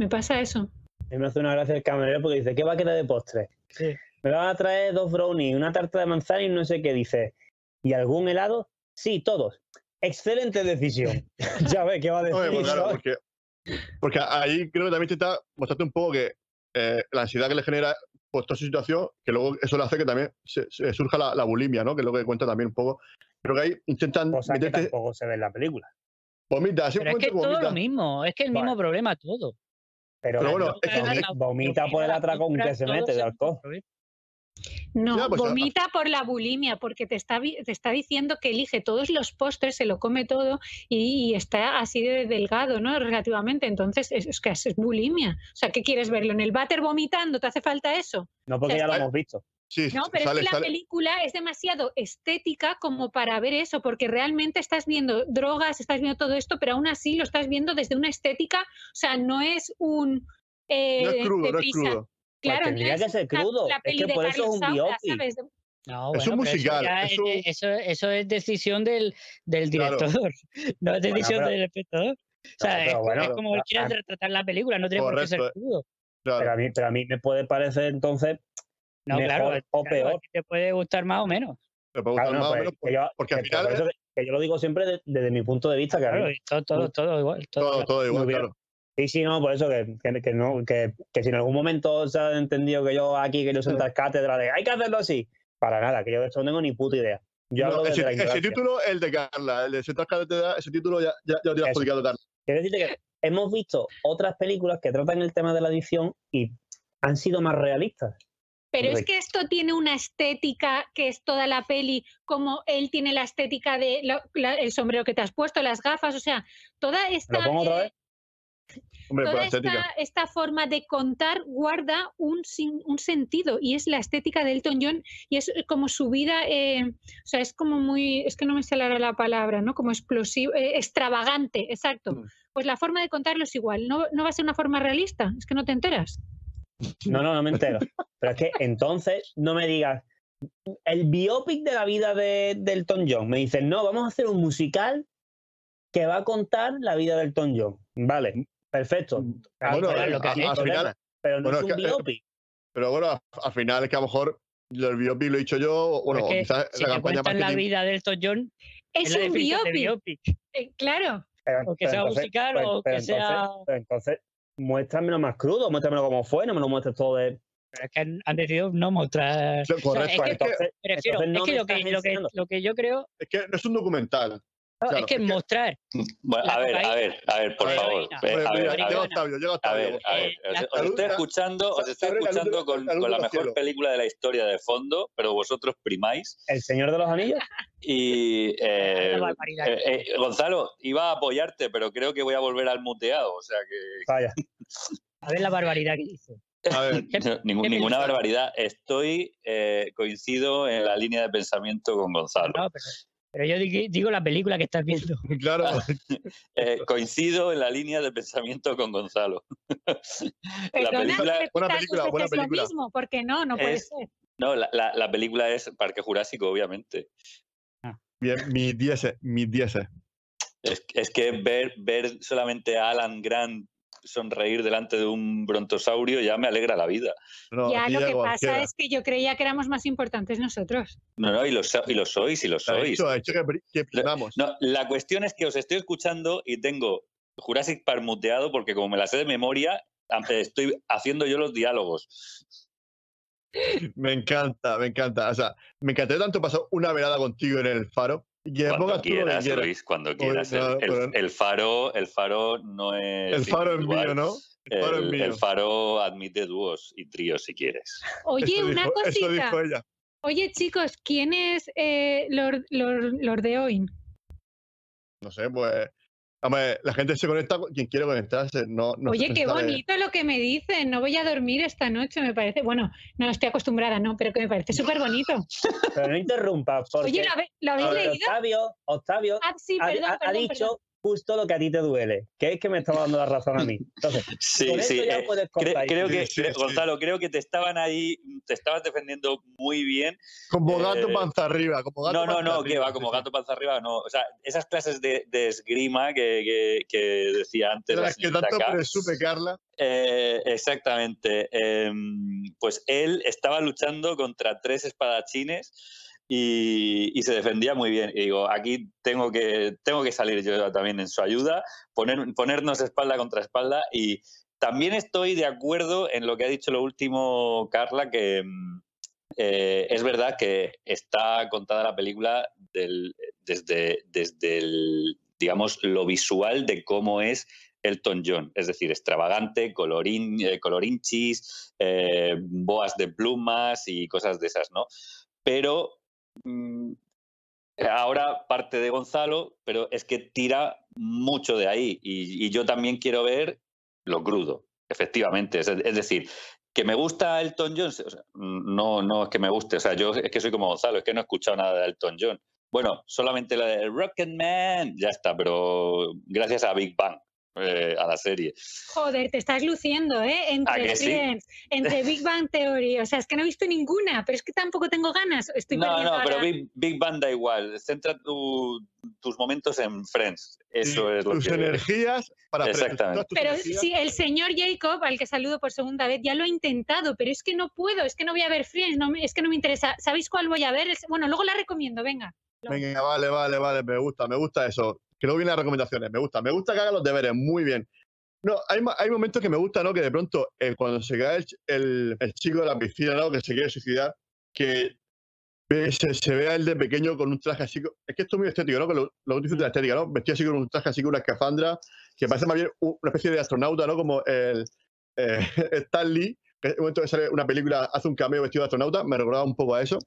Me pasa eso. A mí me hace una gracia el camarero porque dice, ¿qué va a querer de postre? Sí. Me van a traer dos brownies, una tarta de manzana y no sé qué. Dice, ¿y algún helado? Sí, todos. Excelente decisión. ya ves, ¿qué va a decir? Oye, pues claro, ¿sabes? porque, porque ahí creo que también te está mostrando un poco que eh, la ansiedad que le genera pues, toda su situación, que luego eso le hace que también se, se surja la, la bulimia, ¿no? Que es lo que cuenta también un poco. Creo que ahí intentan Cosa que meterte. tampoco se ve en la película. Vomita, Pero es que es todo vomita. lo mismo, es que el Vale. mismo problema todo. Pero, Pero bueno, vomita- es que- vomita- vomita por el atracón que se mete de alcohol. No, Ya, pues, vomita por la bulimia, porque te está, te está diciendo que elige todos los postres, se lo come todo y, y está así de delgado, ¿no? Relativamente. Entonces, es, es que es bulimia. O sea, ¿qué quieres verlo? ¿En el váter vomitando? ¿Te hace falta eso? No porque O sea, ya lo hemos visto. Sí, No, pero sale, es que la sale- película es demasiado estética como para ver eso, porque realmente estás viendo drogas, estás viendo todo esto, pero aún así lo estás viendo desde una estética, o sea, no es un... eh, no es crudo, no es crudo. Claro, Pues tendría no es que ser la- crudo. La, Es peli que de por eso es un Saura, biopic. ¿sabes? No, Es un bueno, pero musical, Eso, ya es es- un- eso, eso es decisión del, del Claro. director, no es decisión pero- del espectador. O sea, es, como- bueno, es como él a- quiera a- retratar la película, no tiene por qué ser crudo. Claro. Pero a, mí, pero a mí me puede parecer entonces No, mejor claro, o claro, peor. ti te puede gustar más o menos. Me puede Claro, gustar no, más o pues, menos yo, porque al final por es eso que- que yo lo digo siempre de- desde mi punto de vista. Que Claro, todo, todo, todo igual. Todo todo, igual. todo igual, hubiera- claro. Sí, sí, no, por eso que, que, que no, que, que si en algún momento se ha entendido que yo aquí quiero sentar cátedra de hay que hacerlo así, para nada, que yo de esto no tengo ni puta idea. Yo No, ese, ese título, el de Carla, el de Central Carretera, ese título ya, ya, ya lo tienes publicado, Carla. Quiero decirte que hemos visto otras películas que tratan el tema de la adicción y han sido más realistas. Pero es que esto tiene una estética que es toda la peli, como él tiene la estética de la- la- el sombrero que te has puesto, las gafas, o sea, toda esta, ¿Lo pongo otra eh, vez? Hombre, toda esta, esta forma de contar guarda un, un sentido y es la estética de Elton John y es como su vida, eh, o sea, es como muy, es que no me sale ahora la palabra, ¿no? Como explosivo, eh, extravagante, exacto. Mm. Pues la forma de contarlo es igual, no, no va a ser una forma realista, es que no te enteras. No, no, no me entero. Pero es que entonces no me digas el biopic de la vida de, de Elton John. Me dicen, no, vamos a hacer un musical que va a contar la vida de Elton John. Vale, perfecto. Bueno, eh, lo que a- has hecho, al final, Pero no bueno, es es un que, eh, biopic. pero bueno, al- al final es que a lo mejor el biopic lo he dicho yo, bueno, quizás si la te campaña cuentan la vida de Elton John, Es un biopic, biopic. eh, claro. Pero- o que pero sea entonces- musical o que entonces- sea- pero entonces, muéstramelo más crudo, muéstramelo como fue, no me lo muestres todo de. Pero es que han, han decidido no mostrar. Correcto, es que- es que, entonces, Prefiero, entonces no es que me lo que, estás lo, que, enseñando. lo que yo creo es que no es un documental. Claro, es que es mostrar. Bueno, La a ver, a ver, a ver, por A favor. A ver, a llega ver. Octavio, A ver, a ver, os, la- os estoy escuchando, os estoy escuchando con, la con mejor película de la historia de fondo, pero vosotros primáis. El Señor de los Anillos. Y eh, Una barbaridad. eh, eh, Gonzalo, iba a apoyarte, pero creo que voy a volver al muteado. O sea que Vaya. A ver la barbaridad que dice. A ver, ¿Qué- no, ningún- qué ninguna barbaridad. Estoy eh, coincido en la línea de pensamiento con Gonzalo. No, pero, pero yo digo, la película que estás viendo. claro, Eh, coincido en la línea de pensamiento con Gonzalo. la Perdona, película, repitas buena película, buena película. mismo, porque no, no puede Es- ser. no, la, la- la película es Parque Jurásico, obviamente. bien, mis 10, mis 10. Es, es que ver, ver solamente a Alan Grant sonreír delante de un brontosaurio ya me alegra la vida. No, ya lo que pasa es que yo creía que éramos más importantes nosotros. No, no, y lo, y lo sois, y lo Ha sois. dicho, ha dicho que, que primamos. No, la cuestión es que os estoy escuchando y tengo Jurassic Park muteado porque como me la sé de memoria, estoy haciendo yo los diálogos. Me encanta, me encanta. O sea, me encantaría tanto pasar una velada contigo en el faro. Cuando quieras. Luis, cuando Oye, quieras. El, faro, el faro no es. El faro es mío. ¿no? El faro es El, mío. el faro admite dúos y tríos si quieres. Oye, Eso una dijo- Eso cosita. dijo ella. Oye, chicos, ¿quién es eh, Lord, Lord, Lord de Oin? No sé, pues. Hombre, la gente se conecta con quien quiere conectarse. No, no Oye, qué bonito lo que me dicen. No voy a dormir esta noche, me parece. Bueno, no estoy acostumbrada, no, pero que me parece súper bonito. Pero no interrumpas, porque Oye, ¿lo, habéis leído? Octavio, Octavio Ah, sí, ha, perdón, ha- ha perdón, dicho perdón. Justo lo que a ti te duele, que es que me estaba dando la razón a mí. Entonces, Sí, con sí. eso ya eh, puedes cre- creo Sí, que, sí, creo- sí. Gonzalo, creo que te estaban ahí, te estabas defendiendo muy bien. Como gato Eh, panza arriba. Como gato No, no, panza no, que va, como gato panza arriba, no. O sea, esas clases de, de esgrima que, que- que decía antes las que tanto K, presume Carla. eh, exactamente. Em, pues él estaba luchando contra tres espadachines y, y se defendía muy bien. Y digo, aquí tengo que, tengo que salir yo también en su ayuda, poner, ponernos espalda contra espalda. Y también estoy de acuerdo en lo que ha dicho lo último Carla, que mm, eh, es verdad que está contada la película del- desde, desde el, digamos, lo visual de cómo es Elton John, es decir, extravagante, colorín, eh, colorinchis, eh, boas de plumas y cosas de esas, ¿no? Pero mm, ahora parte de Gonzalo, pero es que tira mucho de ahí y, yo también quiero ver lo crudo, efectivamente. Es, decir, que me gusta Elton John, no, no es que me guste, o sea, yo es que soy como Gonzalo, es que no he escuchado nada de Elton John. Bueno, solamente la de Rocketman, ya está, pero gracias a Big Bang, eh, a la serie. Joder, te estás luciendo, ¿eh? Entre sí? Friends, entre Big Bang Theory. O sea, es que no he visto ninguna, pero es que tampoco tengo ganas. Estoy no, no, pero Big, Big Bang da igual, centra tu- tus momentos en Friends, eso Y es lo tus que... energías para Friends, Exactamente. tus Pero energías. sí, el señor Jacob, al que saludo por segunda vez, ya lo ha intentado, pero es que no puedo, es que no voy a ver Friends, no es que no me interesa. ¿Sabéis cuál voy a ver? Bueno, luego la recomiendo, venga. Venga, vale, vale, vale, me gusta, me gusta eso. Que luego vienen las recomendaciones, me gusta, me gusta que haga los deberes, muy bien. No, hay, hay momentos que me gusta, ¿no? Que de pronto, eh, cuando se cae el, el- el chico de la piscina, ¿no? Que se quiere suicidar, que se, se vea él de pequeño con un traje así. Es que esto es muy estético, ¿no? Que lo, dices de la estética, ¿no? Vestido así con un traje así con una escafandra, que parece más bien una especie de astronauta, ¿no? Como el eh, Stan Lee, que en un momento que sale una película, hace un cameo vestido de astronauta, me recordaba un poco a eso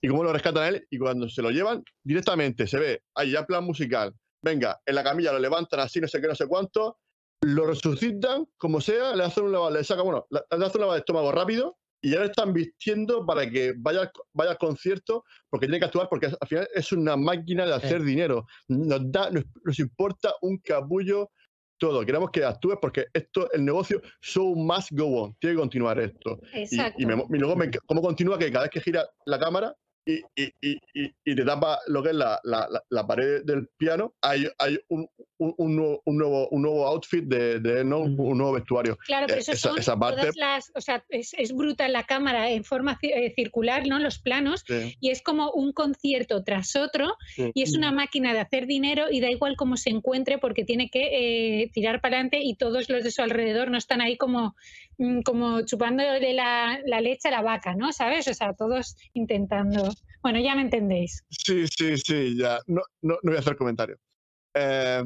y cómo lo rescatan a él y cuando se lo llevan directamente se ve ahí ya plan musical. Venga en la camilla lo levantan así no sé qué no sé cuánto lo resucitan como sea le hacen un lavado le sacan bueno le hacen un lavado de estómago rápido y ya lo están vistiendo para que vaya, vaya al concierto porque tiene que actuar porque al final es una máquina de hacer dinero. Nos da nos, nos importa un capullo todo. Queremos que actúes porque esto el negocio show must go on. Tiene que continuar esto. Y, Exacto. y, me- y luego me cómo continúa que cada vez que gira la cámara y, y, y, y- y te tapa lo que es la, la, la- pared del piano, hay, hay un, un, un nuevo, un, nuevo, un nuevo outfit de, de él, ¿no? un, nuevo vestuario. Claro, pero Eh, eso esa- son esa parte- todas las, o sea, es, es brutal la cámara en forma eh, circular, ¿no? Los planos, Sí, y es como un concierto tras otro, sí. y es una máquina de hacer dinero y da igual cómo se encuentre porque tiene que eh, tirar para adelante y todos los de su alrededor no están ahí como, mm, como chupándole la, la leche a la vaca, ¿no? ¿Sabes? O sea, todos intentando. Bueno, ya me entendéis. Sí, sí, sí, ya. No, no, no voy a hacer comentarios. Eh,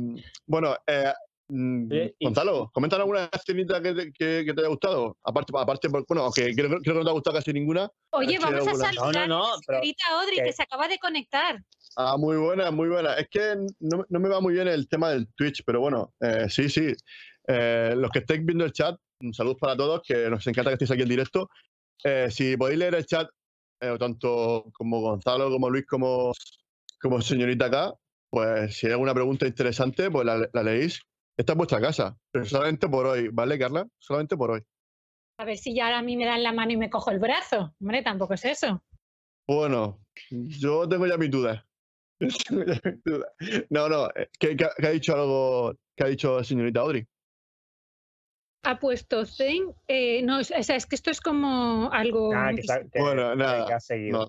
bueno, eh, mm, y- Gonzalo, comenta alguna escenita que te, que, que te haya gustado. Aparte, aparte bueno, aunque creo, creo que no te ha gustado casi ninguna. Oye, vamos a saludar No, no, no, a la pero señorita Audrey, que- que se acaba de conectar. Ah, muy buena, muy buena. Es que no, no me va muy bien el tema del Twitch, pero bueno, eh, sí, sí. Eh, los que estéis viendo el chat, un saludo para todos, que nos encanta que estéis aquí en directo. Eh, si podéis leer el chat, eh, tanto como Gonzalo, como Luis, como, como señorita acá, pues si hay alguna pregunta interesante, pues la, la leéis. Esta es vuestra casa, pero solamente por hoy, ¿vale, Carla? Solamente por hoy. A ver si ya ahora a mí me dan la mano y me cojo el brazo. Hombre, tampoco es eso. Bueno, yo tengo ya mis dudas. No, no, eh, ¿qué, qué- qué ha dicho algo, qué ha dicho señorita Audrey? Ha puesto Zen. eh, no, o sea, es que esto es como algo. Nada, que, que- Bueno, que- nada, que ha seguido. no.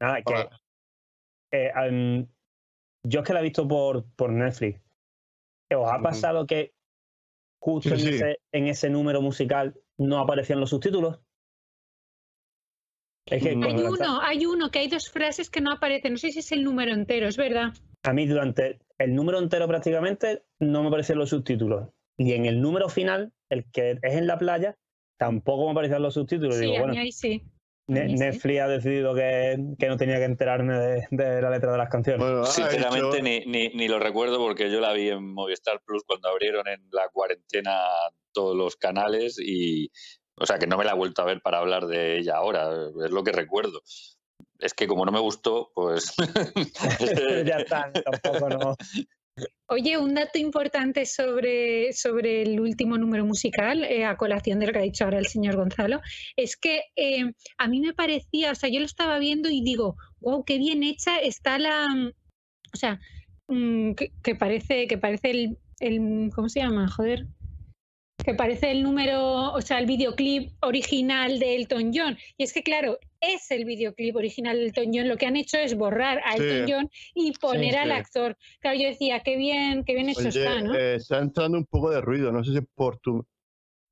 Nada, que, eh, am, yo es que la he visto por, por Netflix. ¿Os ha pasado que justo Sí, en, sí. Ese, en ese número musical no aparecían los subtítulos? Es que cuando Hay está- uno, hay uno que hay dos frases que no aparecen. No sé si es el número entero, es verdad. a mí durante el número entero prácticamente no me aparecen los subtítulos. Y en el número final, el que es en la playa, tampoco me aparecen los subtítulos. Sí, Digo, a bueno, mí ahí sí. Ne-. Netflix ha decidido que, que no tenía que enterarme de, de la letra de las canciones. Bueno, ha Sinceramente, hecho- ni, ni, ni lo recuerdo porque yo la vi en Movistar Plus cuando abrieron en la cuarentena todos los canales y, o sea, que no me la he vuelto a ver para hablar de ella ahora, es lo que recuerdo. Es que como no me gustó, pues... ya está, tampoco no. Oye, un dato importante sobre, sobre el último número musical, eh, a colación de lo que ha dicho ahora el señor Gonzalo, es que eh, a mí me parecía, o sea, yo lo estaba viendo y digo, wow, qué bien hecha está la, o sea, mm, que, que parece, que parece el, el, ¿cómo se llama? Joder. Que parece el número, o sea, el videoclip original de Elton John. Y es que, claro, es el videoclip original de Elton John. Lo que han hecho es borrar a Sí. Elton John y poner al sí. actor. Claro, yo decía, qué bien, qué bien hecho Oye, está, ¿no? eh, está entrando un poco de ruido, no sé si es por tu...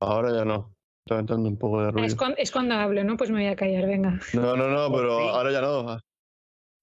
Ahora ya no. Está entrando un poco de Ah, ruido. es, cuan- es cuando hablo, ¿no? Pues me voy a callar, venga. No, no, no, pero Sí. ahora ya no.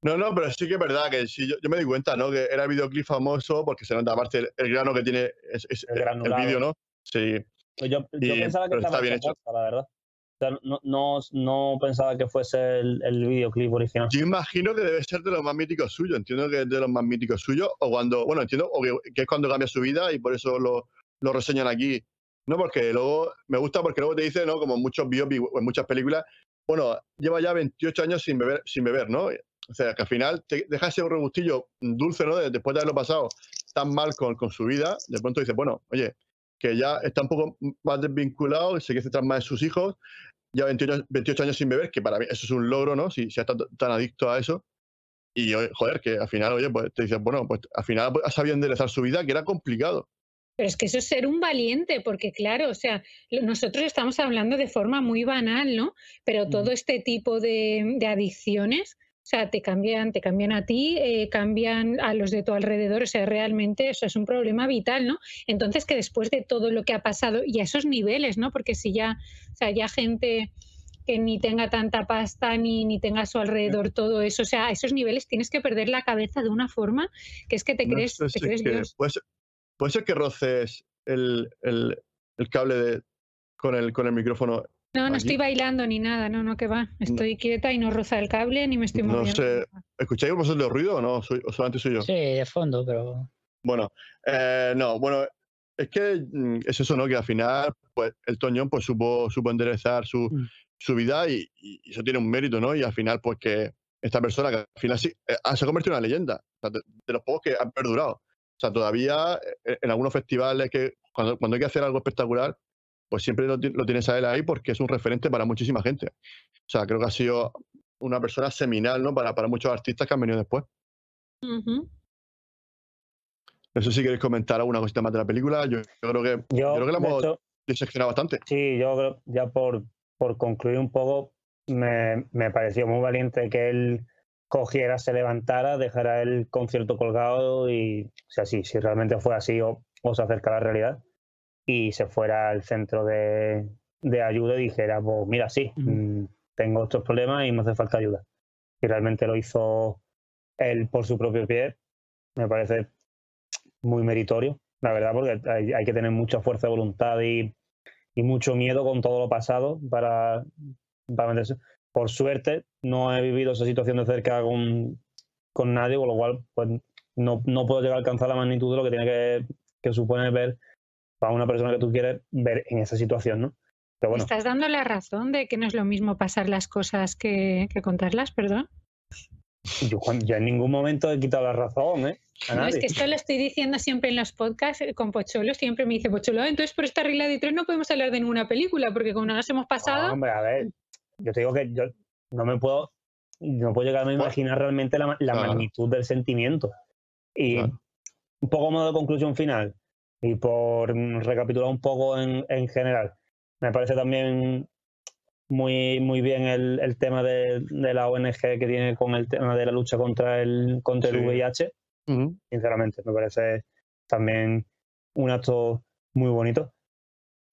No, no, pero sí que es verdad que sí, yo, yo me di cuenta, ¿no? Que era el videoclip famoso porque se nota aparte el, el grano que tiene es, es- El vídeo, ¿no? Sí. Pues Yo, yo Y- pensaba que estaba bien hecho posta, la verdad. O sea, no, no, no pensaba que fuese el, el videoclip original. Yo imagino que debe ser de los más míticos suyos. Entiendo que es de los más míticos suyos. O cuando, bueno, entiendo o que, que es cuando cambia su vida y por eso lo, lo reseñan aquí. No, porque luego me gusta porque luego te dice, ¿no? Como en muchos biopics o en muchas películas, bueno, lleva ya 28 años sin beber, sin beber, ¿no? O sea, que al final te deja ese regustillo dulce, ¿no? De- después de haberlo pasado tan mal con, con su vida, de pronto dice, bueno, oye, que ya está un poco más desvinculado, que se quiere centrar más en sus hijos, ya 28, 28 años sin beber, que para mí eso es un logro, ¿no? Si, si está t- tan adicto a eso. Y, joder, que al final, oye, pues te dices, bueno, pues al final pues, ha sabido enderezar su vida, que era complicado. Pero es que eso es ser un valiente, porque claro, o sea, nosotros estamos hablando de forma muy banal, ¿no? Pero todo este tipo de, de adicciones, sea, te cambian, te cambian a ti, eh, cambian a los de tu alrededor, o sea, realmente eso es un problema vital, ¿no? Entonces, que después de todo lo que ha pasado y a esos niveles, ¿no? Porque si ya, o sea, ya gente que ni tenga tanta pasta ni, ni tenga a su alrededor todo eso, o sea, a esos niveles tienes que perder la cabeza de una forma que es que te No crees, sé te si es crees que- Dios. puede, ser, puede ser que roces el, el- el cable de, con, el, con el micrófono. No, no estoy bailando ni nada, no, no, que va. Estoy quieta y no roza el cable ni me estoy No moviendo. sé. ¿Escucháis vosotros el ruido o no? Soy- ¿O solamente soy yo? Sí, de fondo, pero. Bueno, eh, no, bueno, es que mm, es eso, ¿no? Que al final, pues, el Toñón pues, supo, supo enderezar su, Mm. su vida y, y eso tiene un mérito, ¿no? Y al final, pues, que esta persona, que al final sí, eh, ah, se ha convertido en una leyenda, o sea, de, de los pocos que han perdurado. O sea, todavía eh, en algunos festivales que cuando, cuando hay que hacer algo espectacular, pues siempre lo, lo tienes a él ahí porque es un referente para muchísima gente. O sea, creo que ha sido una persona seminal, ¿no? Para, para muchos artistas que han venido después. Ujú. No sé si queréis comentar alguna cosita más de la película. Yo, yo creo que Yo, creo que la hemos- hecho, diseccionado bastante. sí, yo creo, ya por, por concluir un poco, me, me pareció muy valiente que él cogiera, se levantara, dejara el concierto colgado y, o sea, sí, si realmente fue así o, o se acerca a la realidad, y se fuera al centro de, de ayuda y dijera, pues mira, sí, mm, tengo estos problemas y me hace falta ayuda. Y realmente lo hizo él por su propio pie, me parece muy meritorio, la verdad, porque hay, hay que tener mucha fuerza de voluntad y, y mucho miedo con todo lo pasado para, para meterse. Por suerte, no he vivido esa situación de cerca con, con nadie, con lo cual pues, no, no puedo llegar a alcanzar la magnitud de lo que tiene que, que supone ver a una persona que tú quieres ver en esa situación, ¿no? Pero Me bueno, estás dando la razón de que no es lo mismo pasar las cosas que, que contarlas, perdón. yo, yo en ningún momento he quitado la razón, ¿eh? A No, es nadie. que esto lo estoy diciendo siempre en los podcasts eh, con Pocholo, siempre me dice Pocholo, "Ah, entonces por esta regla de tres no podemos hablar de ninguna película, porque como no nos hemos No, pasado, hombre, a ver, yo te digo que yo no me puedo, no puedo llegar a imaginar realmente la, la Claro. magnitud del sentimiento. Y Claro. un poco modo de conclusión final, y por recapitular un poco en, en general, me parece también muy, muy bien el, el tema de, de la ONG que tiene con el tema de la lucha contra el, contra el. VIH sinceramente. Me parece también un acto muy bonito.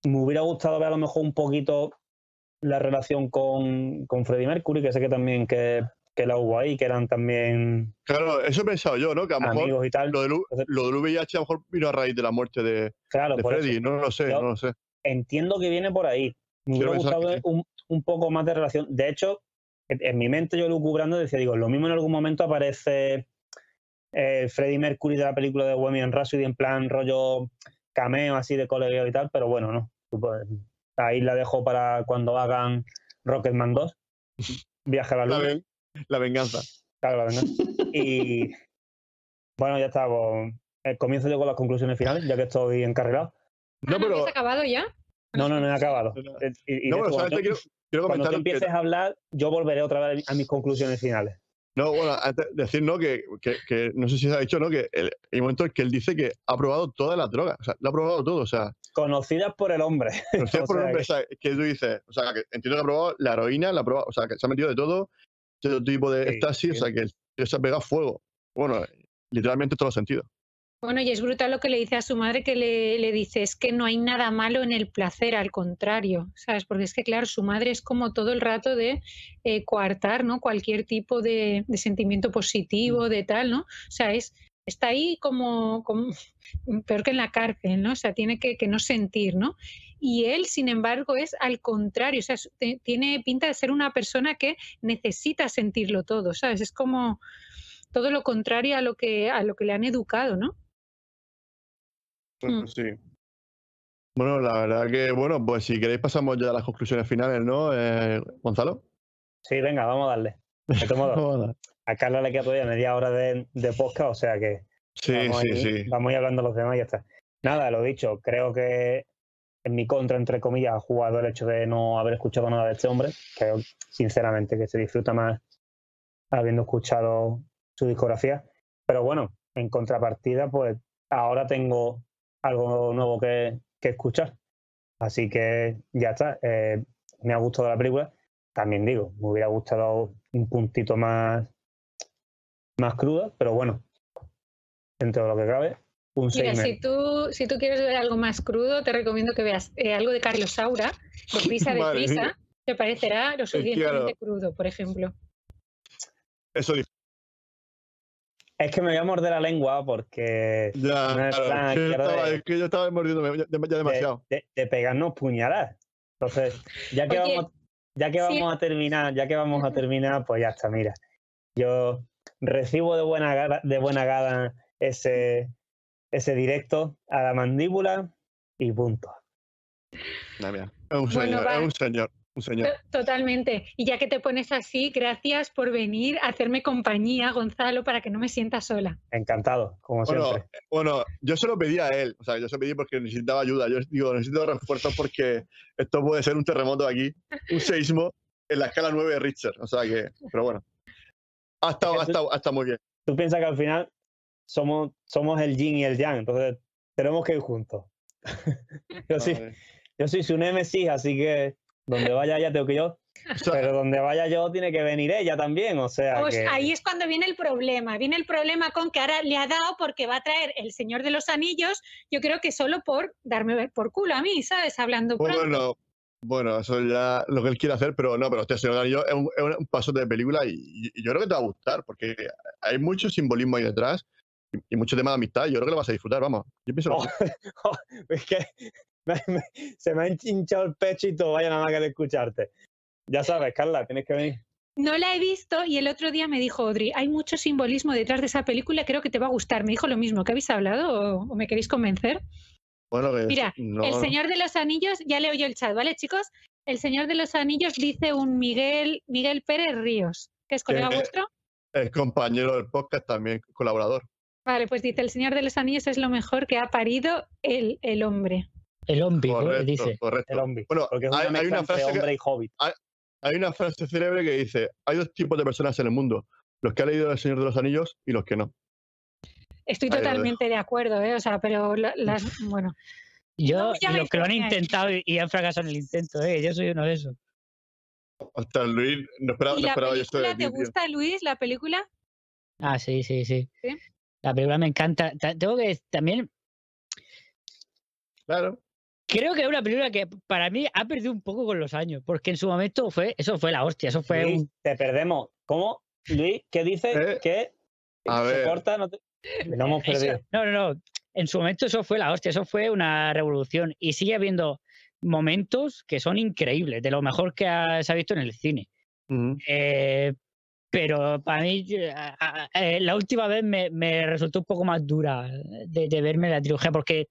Me hubiera gustado ver a lo mejor un poquito la relación con, con Freddie Mercury, que sé que también que, que la hubo ahí, que eran también Claro, eso he pensado yo, ¿no? Que a lo mejor y tal. lo del, lo del VIH a lo mejor vino a raíz de la muerte de, Claro, de eso. Freddy. No lo sé, Yo- no lo sé. entiendo que viene por ahí. Me hubiera gustado sí. un, un poco más de relación. De hecho, en en mi mente yo lucubrando decía, digo, lo mismo en algún momento aparece el Freddie Mercury de la película de Bohemian Rhapsody en plan rollo cameo así de colegio y tal, pero bueno, no. Ahí la dejo para cuando hagan Rocketman 2. Viaje a la La, luna. La venganza. Claro, la verdad. Y bueno, ya está. pues, comienzo yo con las conclusiones finales, ya que estoy encarrilado. No, Ah, pero. habías acabado ya? No, no, no he acabado. No, Eh, Y, y No, solamente cuando- quiero, quiero cuando tú que- empieces a hablar, yo volveré otra vez a mis conclusiones finales. No, bueno, antes de decir, ¿no? Que, que, que no sé si se ha dicho, ¿no? Que el, hay un momento en que él dice que ha probado todas las drogas. O sea, lo ha probado todo. O sea, Conocidas por el hombre. no O por sea nombre, que- o sea, que tú dices, o sea, que entiendo que ha probado la heroína, la ha probado, o sea, que se ha metido de todo, todo tipo de Sí, éxtasis, o sea, que se ha pegado fuego. Bueno, literalmente en todos los sentidos. Bueno, y es brutal lo que le dice a su madre, que le, le dice, es que no hay nada malo en el placer, al contrario, ¿sabes? Porque es que, claro, su madre es como todo el rato de eh, coartar, ¿no? Cualquier tipo de, de sentimiento positivo, de tal, ¿no? O sea, es, está ahí como, como peor que en la cárcel, ¿no? O sea, tiene que, que no sentir, ¿no? Y él, sin embargo, es al contrario, o sea, tiene pinta de ser una persona que necesita sentirlo todo, ¿sabes? Es como todo lo contrario a lo que, a lo que le han educado, ¿no? Mm. sí. Bueno, la verdad que, bueno, pues si queréis pasamos ya a las conclusiones finales, ¿no? Eh, Gonzalo. Sí, venga, vamos a darle. De dar. a Carla le queda todavía media hora de, de podcast, o sea que Sí, vamos, sí, ahí- sí. vamos a ir hablando los demás y ya está. Nada, lo dicho, creo que en mi contra, entre comillas, ha jugado el hecho de no haber escuchado nada de este hombre. Creo, sinceramente, que se disfruta más habiendo escuchado su discografía. Pero bueno, en contrapartida, pues ahora tengo algo nuevo que, que escuchar. Así que ya está. eh, me ha gustado la película. También digo, me hubiera gustado un puntito más, más cruda, pero bueno, dentro de lo que cabe, un Mira, 6 si tú, si tú quieres ver algo más crudo, te recomiendo que veas eh, algo de Carlos Saura, de Prisa de Prisa, mía. te parecerá lo suficientemente claro. crudo, por ejemplo. Eso dice. Es que me voy a morder la lengua porque Ya, No es claro, que yo quiero estaba, de- es que yo estaba mordiéndome ya, ya demasiado. de, de pegarnos puñaladas. Entonces, ya que Oye, vamos, ya que sí. vamos a terminar, ya que vamos a terminar, pues ya está, mira. Yo recibo de buena de buena gana ese, ese directo a la mandíbula y punto. Mira, Es un señor, es un señor, un señor. To- Totalmente. Y ya que te pones así, gracias por venir a hacerme compañía, Gonzalo, para que no me sienta sola. Encantado, como Bueno, siempre. bueno, yo se lo pedí a él, o sea, yo se lo pedí porque necesitaba ayuda. Yo digo, necesito refuerzos porque esto puede ser un terremoto aquí, un seísmo en la escala 9 de Richter. O sea que, pero bueno. Ha estado, ha estado, ha estado muy bien. Tú piensas que al final somos, somos el yin y el yang, entonces tenemos que ir juntos. yo, sí, Vale. yo soy su némesis, así que donde vaya ella tengo que yo, pero donde vaya yo tiene que venir ella también, o sea Pues que... ahí es cuando viene el problema. Viene el problema con que ahora le ha dado porque va a traer el Señor de los Anillos, yo creo que solo por darme por culo a mí, ¿sabes? Hablando pronto. bueno, bueno, eso ya lo que él quiere hacer, pero no, pero este señor Anillo es un, es un paso de película y, y yo creo que te va a gustar porque hay mucho simbolismo ahí detrás y, mucho tema de amistad. Yo creo que lo vas a disfrutar, vamos. Yo pienso lo Oh, oh, es que me- me- se me ha hinchado el pecho y todo, vaya nada más que de escucharte. Ya sabes, Carla, tienes que venir. No la he visto y el otro día me dijo Audrey, hay mucho simbolismo detrás de esa película, creo que te va a gustar. Me dijo lo mismo, ¿que habéis hablado o, o me queréis convencer? Bueno, que Mira, no, el. Señor de los Anillos, ya leo yo el chat, ¿vale, chicos? El Señor de los Anillos dice un Miguel, Miguel Pérez Ríos, que es colega Que- vuestro. es compañero del podcast también, colaborador. Vale, pues dice, el Señor de los Anillos es lo mejor que ha parido el, el hombre. El hombre, Correcto, dice. correcto. El hombre. Bueno, porque es una hay, hay una entre frase que- hombre y hobbit. hay una frase célebre que dice, hay dos tipos de personas en el mundo, los que han leído El Señor de los Anillos y los que no. Estoy Ahí totalmente de acuerdo, ¿eh? O sea, pero la- las, bueno, Yo, No los que lo han intentado y, y han fracasado en el intento, ¿eh? Yo soy uno de esos. Hasta Luis, no esperaba, ¿Y no la esperaba yo esto de película te tío. gusta, Luis, la película? Ah, sí, sí, sí. ¿Sí? La película me encanta. Ta- Tengo que también, Claro. Creo que es una película que para mí ha perdido un poco con los años, porque en su momento fue, eso fue la hostia, eso fue Luis, un... te perdemos. ¿Cómo? Luis, ¿qué dices? Eh, ¿Qué? a ¿Se ver. corta? No te- Lo hemos eso- perdido. no, no, no. En su momento eso fue la hostia, eso fue una revolución. Y sigue habiendo momentos que son increíbles, de lo mejor que ha- se ha visto en el cine. Eh, pero para mí, eh, eh, la última vez me, me resultó un poco más dura de, de verme la trilogía, porque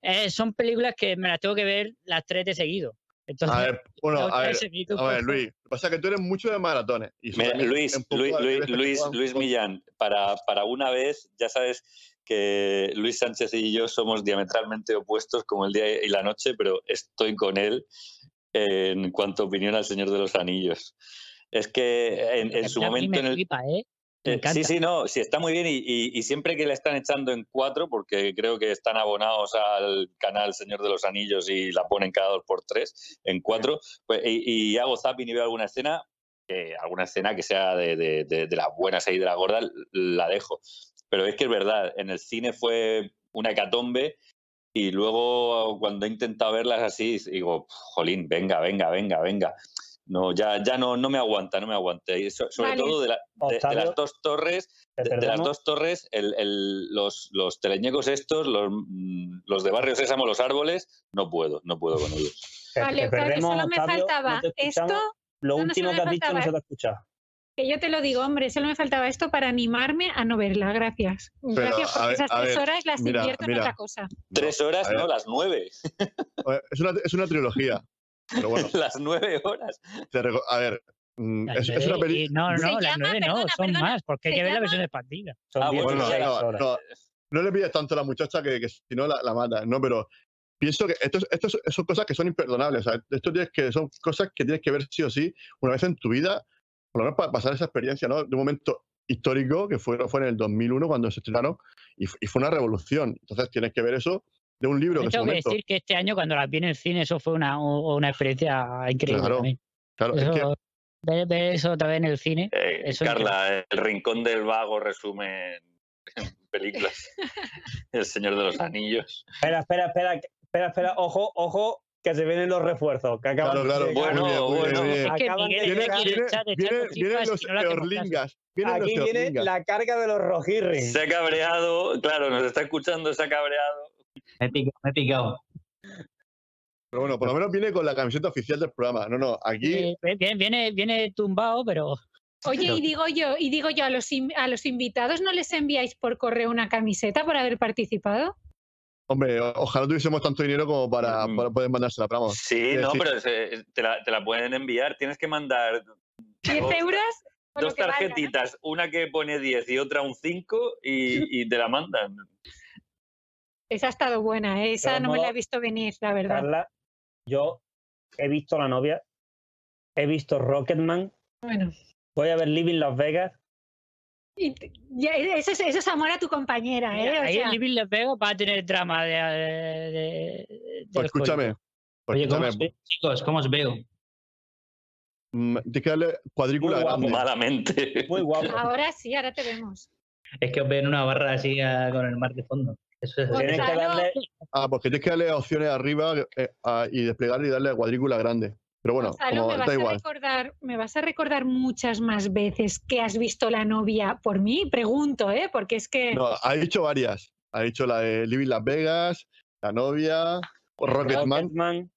eh, son películas que me las tengo que ver las tres de seguido. Entonces, A ver, bueno, a ver, a ver, Luis. Lo que pasa es que tú eres mucho de maratones. Y Mira, Luis, Luis, Luis, Luis, Luis Millán, para, para una vez, ya sabes que Luis Sánchez y yo somos diametralmente opuestos como el día y la noche, pero estoy con él en cuanto a opinión al Señor de los Anillos. Es que en, su momento me en el, flipa, ¿eh? Eh, sí, sí, no, sí, está muy bien y, y- y siempre que le están echando en cuatro, porque creo que están abonados al canal Señor de los Anillos y la ponen cada dos por tres, en cuatro, pues, y, y hago zapping y veo alguna escena, alguna escena que sea de, de, de, de las buenas y de la gorda, la dejo. Pero es que es verdad, en el cine fue una hecatombe y luego cuando he intentado verlas así, digo, jolín, venga, venga, venga, venga. No, ya, ya no, no me aguanta, no me aguanta. Y so- sobre Vale. todo de, la- de- de Octavio, las dos torres, de, de las dos torres, el- el- los, los teleñecos estos, los, mm, los de Barrio Sésamo, los árboles, no puedo, no puedo con ellos. Vale, Octavio, perdemos, solo me Octavio, no faltaba esto, Lo no, no, último solo que has dicho no se te ha escuchado. que yo te lo digo, hombre, solo me faltaba esto para animarme a no verla. Gracias. Gracias ver, esas tres ver, horas las mira, invierto en mira. otra cosa. Tres No, horas, no, las nueve. Es una, es una trilogía. Pero bueno, las nueve horas. a ver. mm, es, es una y- peli. No, no, las llama, nueve no, perdona, son perdona, más, porque hay que ver la versión expandida. Son Ah, bueno, 16 no, no, no le pides tanto a la muchacha que, que si no la, la mata, ¿no? Pero pienso que esto, es- esto es- son cosas que son imperdonables. Sea, esto tienes que, son cosas que tienes que ver sí o sí una vez en tu vida, por lo menos para pasar esa experiencia, ¿no? De un momento histórico que fue, fue en el 2001 cuando se estrenaron y, y fue una revolución. Entonces tienes que ver eso de un libro su Tengo que momento. decir que este año cuando las vi en el cine eso fue una, una experiencia increíble Claro, también. Claro, es Eso, que ver, ver eso otra vez en el cine. Eh, Eso Carla, el rincón del vago resume en películas. El Señor de los Anillos. Espera, espera, espera, espera, espera, ojo, ojo, que se vienen los refuerzos. Que acaban Claro, claro, de Bueno, muy bien, bueno. muy bien. Es que vienen los eorlingas. Aquí los viene la carga de los rojirris. Se ha cabreado, claro, nos está escuchando, se ha cabreado. Me he picado. Me he picado. Pero bueno, por lo menos viene con la camiseta oficial del programa. No, no, aquí. Eh, viene, viene, viene tumbado, pero Oye, y digo yo, y digo yo, a los, a los invitados no les enviáis por correo una camiseta por haber participado. Hombre, ojalá tuviésemos tanto dinero como para, Mm. para poder mandársela. Pero vamos, Sí, no, pero se- te, la, te la pueden enviar. Tienes que mandar 10 dos, euros. dos que valga, ¿no? tarjetitas, una que pone 10 y otra un 5 y, y te la mandan. Esa ha estado buena, ¿eh? esa no me la he visto venir, la verdad. Carla, yo he visto La novia, he visto Rocketman, Bueno, voy a ver Living Las Vegas. y ya, eso, es, eso es amor a tu compañera, ¿eh? mira, O ahí sea, Living Las Vegas va a tener drama de, de, de- pues escúchame. Pues Oye, ¿cómo escúchame. os veo, chicos? ¿Cómo os veo? mm, Tienes que darle cuadrícula Muy guapo. Malamente. Muy guapo. ahora sí, ahora te vemos. Es que os veo en una barra así ah, con el mar de fondo. Eso es Gonzalo, Tienes que darle. Ah, porque tienes que darle opciones arriba eh, a- y desplegarle y darle cuadrícula grande. Pero bueno, Gonzalo, como me, vas da a igual. recordar, me vas a recordar muchas más veces que has visto la novia por mí, pregunto, ¿eh? Porque es que No, ha dicho varias. Ha dicho la de Living Las Vegas, la novia, Rocketman. Rocketman.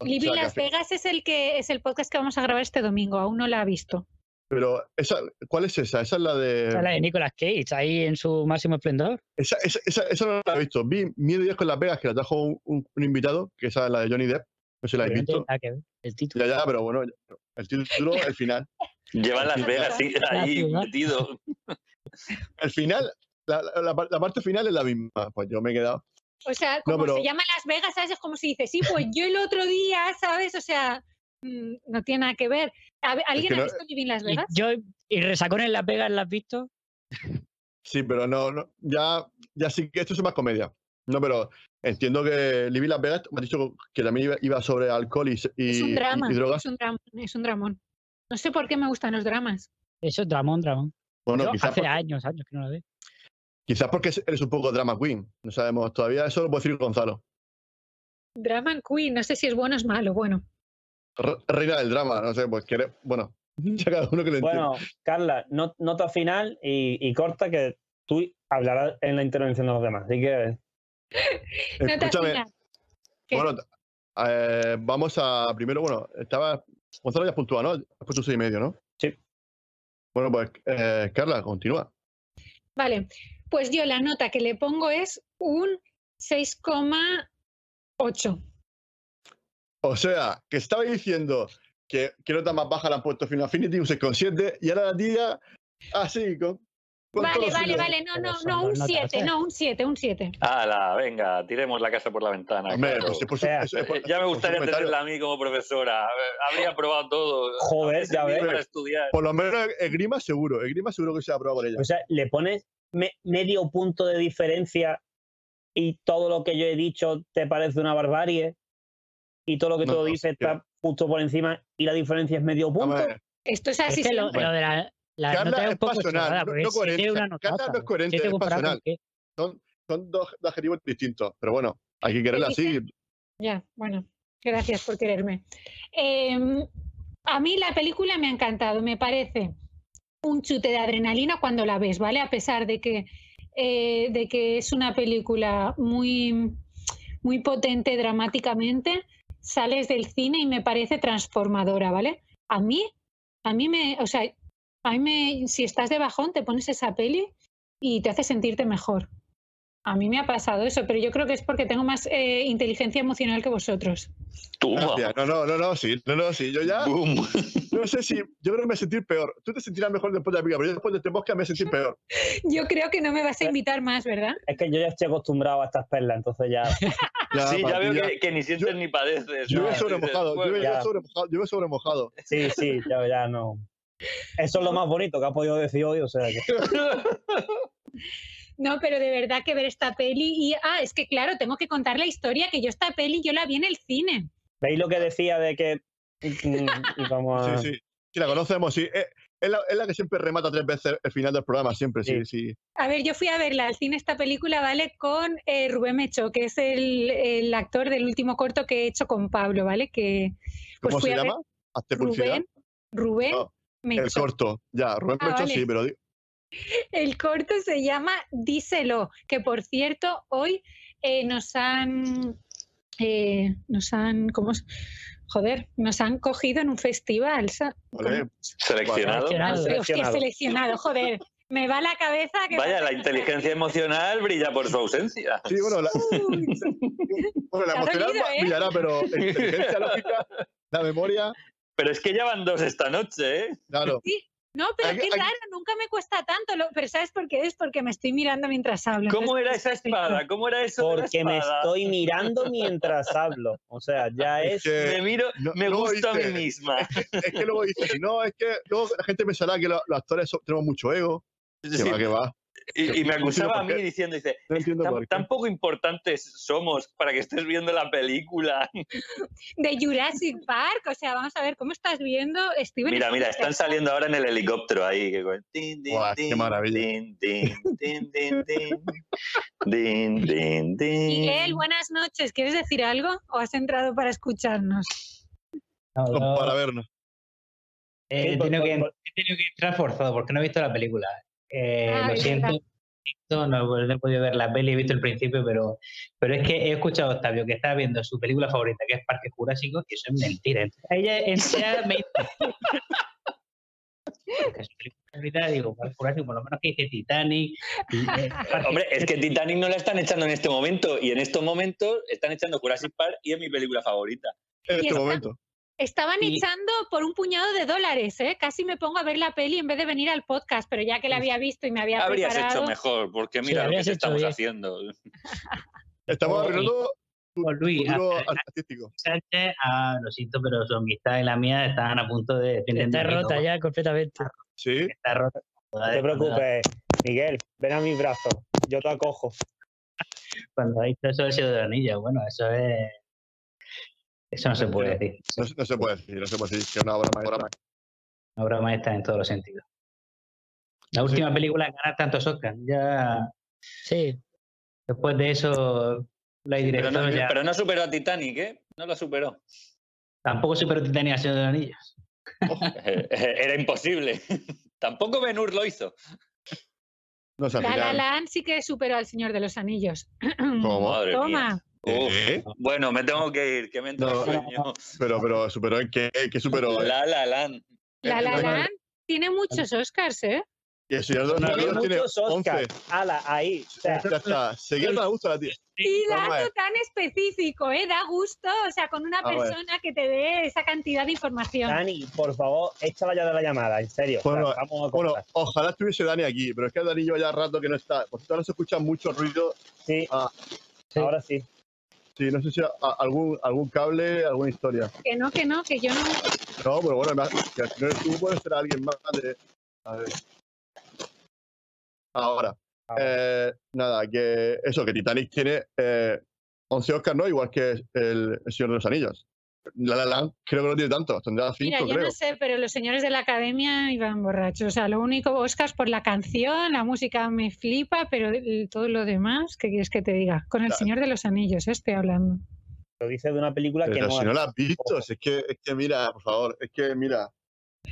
o Living Las Vegas es el que es el podcast que vamos a grabar este domingo, aún no la ha visto. Pero, esa, ¿cuál es esa? Esa es la de. Esa es la de Nicolas Cage, ahí en su máximo esplendor. Esa, esa, esa, esa no la he visto. Vi Miedo y con Las Vegas, que la trajo un, un- un invitado, que esa es la de Johnny Depp. No sé si la habéis visto. nada que ver el título. Ya, ya, pero bueno, el título, el final. Lleva Las Vegas sí, ahí metido. El final, la, la- la par- la parte final es la misma. Pues yo me he quedado. O sea, No, como pero- se llama Las Vegas, ¿sabes? Es como si dices, sí, pues yo el otro día, ¿sabes? O sea, no tiene nada que ver. A ver, ¿Alguien que ha no- visto Living Las Y, Vegas? yo, y Resacón en Las Vegas, ¿la has visto? Sí, pero no, no ya, ya sí que esto es más comedia. No, pero entiendo que Living Las Vegas me ha dicho que también iba, iba sobre alcohol y, se- y, es un drama, y drogas. es un dramón, es un dramón. No sé por qué me gustan los dramas. Eso es Dramón, Dramón. Bueno, Yo quizás, hace por- años, años que no la veo. quizás porque eres un poco drama queen. No sabemos todavía. Eso lo puede decir Gonzalo. Drama Queen, no sé si es bueno o es malo. Bueno, Reina del drama, no sé, pues quiere. Bueno, ya cada uno que le entienda. Bueno, Carla, no- nota final y, y corta que tú hablarás en la intervención de los demás. Así que nota Escúchame, final. ¿Qué? bueno, eh, vamos a. Primero, bueno, estaba. Gonzalo ya puntuado, ¿no? Has puesto un seis y medio, ¿no? Sí. Bueno, pues, eh, Carla, continúa. Vale, pues yo la nota que le pongo es un 6,8. O sea, que estaba diciendo que, que nota más baja le han puesto Final Affinity, un 6,7, y ahora la tía así, con. con Vale, vale, los- vale, no, no, no, un notas, 7, ¿eh? no, un 7, un 7. Hala, venga, tiremos la casa por la ventana. Hombre, pues, por su- O sea, eso es por- ya me su gustaría tenerla a mí como profesora. Habría probado todo. Joder, ya ves. para estudiar. Por lo menos Esgrima seguro, Esgrima seguro que se ha aprobado por ella. o sea, le pones me- medio punto de diferencia y todo lo que yo he dicho te parece una barbarie y todo lo que No, tú no, dices tío. está justo por encima y la diferencia es medio punto. Esto es Es así que lo, de la, la Carla nota es es un poco pasional, no- coherente. una Carla es coherente, es pasional. son, son dos, dos adjetivos distintos, pero bueno, hay que quererla así. Ya, bueno, gracias por quererme. Em, a mí la película me ha encantado, me parece un chute de adrenalina cuando la ves, ¿vale? A pesar de que, eh, de que es una película muy, muy potente dramáticamente, sales del cine y me parece transformadora, ¿vale? A mí, a mí me, o sea, a mí me, si estás de bajón, te pones esa peli y te hace sentirte mejor. A mí me ha pasado eso, pero yo creo que es porque tengo más eh, inteligencia emocional que vosotros. Gracias. No, no, no, no, sí, no, no, sí, yo ya, Boom. no sé si, yo creo que me sentir peor. Tú te sentirás mejor después de la película, pero yo después de este podcast me sentir peor. Yo creo que no me vas a invitar más, ¿verdad? Es que yo ya estoy acostumbrado a estas perlas, entonces ya. Ya, sí, ya veo que, que ni sientes ni padeces. Llueve ¿no? sobre Dices, mojado, bueno, llueve, ya. llueve sobre mojado, llueve sobre mojado. Sí, sí, ya, ya no. Eso es lo más bonito que ha podido decir hoy, o sea que. No, pero de verdad que ver esta peli y ah, es que claro, tengo que contar la historia que yo esta peli yo la vi en el cine. ¿Veis lo que decía de que mm, íbamos a... Sí, sí. Sí, la conocemos, sí. Es, es la, es la que siempre remata tres veces el final del programa, siempre, sí, sí. A ver, yo fui a verla al cine esta película, ¿vale? Con eh, Rubén Mecho, que es el, el actor del último corto que he hecho con Pablo, ¿vale? Que pues ¿Cómo fui se a ver llama? Rubén, Rubén No, el Mecho. corto, ya, Rubén Ah, vale. sí, pero El corto se llama Díselo, que por cierto, hoy eh, nos han. eh, nos han. ¿Cómo es? Joder, nos han cogido en un festival. Seleccionado. Seleccionado. Hostia, Seleccionado. joder. Me va la cabeza que. Vaya, la inteligencia emocional brilla por su ausencia. Sí, bueno, la, bueno, la emocional dolido, ¿eh? brillará, pero la inteligencia lógica, la memoria, Pero es que ya van dos esta noche, ¿eh? claro. No, pero Aquí- qué raro, nunca me cuesta tanto. lo- pero ¿sabes por qué es? Porque me estoy mirando mientras hablo. ¿Cómo entonces, era esa espada? ¿Cómo era eso? de la Porque me estoy mirando mientras hablo. O sea, ya Es es. que- Me miro, No- me luego gusto a dice- mí misma. Es que luego dices, si no, es que luego la gente pensará que lo- los actores tenemos mucho ego. Que Sí, va, que va. Y, y me acusaba a mí qué. diciendo, dice, No tan, poco importantes somos para que estés viendo la película. De Jurassic Park, o sea, vamos a ver, ¿cómo estás viendo Steven Mira, mira, están saliendo ahora en el helicóptero ahí. Que con- Buah, qué maravilla. Miguel, buenas noches. ¿Quieres decir algo o has entrado para escucharnos? No, para vernos. eh, he, tenido que, he tenido que entrar forzado porque no he visto la película. Eh, Ah, lo siento, no, no he podido ver la peli, he visto el principio, pero, pero es que he escuchado a Octavio que está viendo su película favorita, que es Parque Jurásico, y eso es mentira. Entonces, ella entera me su película favorita, digo, Parque Jurásico, por lo menos que dice Titanic. y, eh, Hombre, es que Titanic no la están echando en este momento y en estos momentos están echando Jurassic Park y es mi película favorita. En este está- momento. Estaban Y- echando por un puñado de dólares, ¿eh? Casi me pongo a ver la peli en vez de venir al podcast, pero ya que la había visto y me había Habrías preparado... hecho mejor, porque Sí, mira lo que habrías te hecho estamos bien. haciendo. Estamos arreglando Luis, artístico. Ah, lo siento, pero su amistad y la mía estaban a punto de... Está rota ya completamente. Sí. Está rota. No te preocupes, Miguel, ven a mis brazos. Yo te acojo. Cuando ha dicho eso de los Anillos, bueno, eso es. Eso no se puede decir. No, no se puede decir, no se puede decir que es una obra maestra. Una obra maestra en todos los sentidos. La última película en ganar tantos Oscars. Ya Sí, después de eso, La Pero director no, ya. pero no superó a Titanic, ¿eh? No lo superó. Tampoco superó Titanic a Señor de los Anillos. Era imposible. Tampoco Ben Hur lo hizo. No La La. Land sí que superó al Señor de los Anillos. ¿Cómo? Madre Toma. mía. Uf. ¿Eh? Bueno, me tengo que ir, que me entra No. sueño. Pero, pero, superó en qué, ¿Qué superó? La La Land. La La Land tiene muchos Oscars, ¿eh? Y el señor de los Tiene Anillos tiene muchos 11. Oscars. Ala, ahí. O sea, Ya está. Seguía tan a gusto la tía. Y dato tan específico, ¿eh? Da gusto, o sea, con una A ver. persona que te dé esa cantidad de información. Dani, por favor, échala ya de la llamada, en serio. O sea, Bueno, vamos a Bueno, ojalá estuviese Dani aquí, pero es que Dani lleva ya rato que no está. Por cierto, ahora se escucha mucho ruido. Sí, Ah, sí, ahora sí. Sí, no sé si a- algún, algún cable, alguna historia. Que no, que no, que yo no. No, pero bueno, me- que si no eres tú, puede ser alguien más de. A ver. Ahora. Eh, nada, que eso, que Titanic tiene eh, 11 Oscars, ¿no? Igual que el, el Señor de los Anillos. La La Land creo que no tiene tanto, tendrá 5, Mira, yo creo. no sé, pero los señores de la academia iban borrachos. O sea, lo único Oscars por la canción, la música me flipa, pero todo lo demás, ¿qué quieres que te diga? Con el Claro. Señor de los Anillos, eh, estoy hablando. Lo dice de una película que Pero no si no la has visto, si es que, es que mira, por favor, es que mira.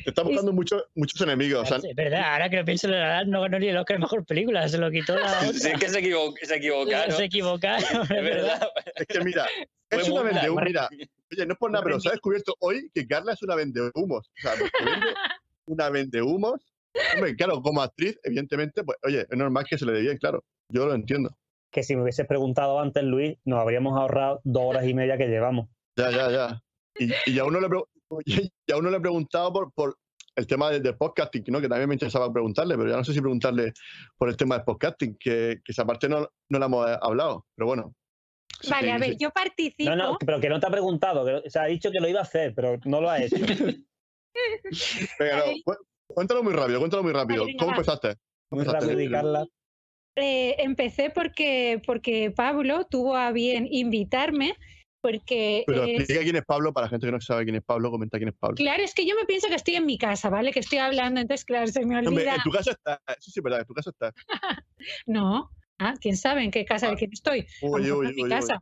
Te está buscando muchos muchos enemigos. O sea, Es verdad, ahora que lo pienso, la verdad, no ganó ni el Oscar mejor película, se lo quitó la otra. Sí, es que se, equivo- se equivocaron. Se equivocaron, Es es verdad. es que mira, es una. Mira, oye, no es por nada, pero se ha descubierto hoy que Carla es una vende humos. O sea, una vende humos. Hombre, claro, como actriz, evidentemente, pues oye, es normal que se le dé bien, claro. Yo lo entiendo. que si me hubieses preguntado antes, Luis, nos habríamos ahorrado dos horas y media que llevamos. Ya, ya, ya. Y, y a uno le, pre- y a uno le he preguntado por, por el tema del, del podcasting, ¿no? que también me interesaba preguntarle, pero ya no sé si preguntarle por el tema del podcasting, que, que esa parte no, no la hemos eh, hablado. Pero bueno. Sí, Vale, a sí. ver, yo participo. No, no, pero que no te ha preguntado, que, o sea, ha dicho que lo iba a hacer, pero no lo ha hecho. Venga, no, cu- cuéntalo muy rápido, cuéntalo muy rápido. venga, ¿Cómo va. empezaste? ¿Cómo Muy empezaste? rápido y Carla. Eh, empecé porque, porque Pablo tuvo a bien invitarme, porque Pero es- explica quién es Pablo, para la gente que no sabe quién es Pablo, comenta quién es Pablo. claro, es que yo me pienso que estoy en mi casa, ¿vale? Que estoy hablando, entonces, claro, se me Hombre, olvida. en tu casa está, eso sí es verdad, en tu casa está. No, ah, quién sabe en qué casa de quién estoy. Uy, uy, mi uy, casa.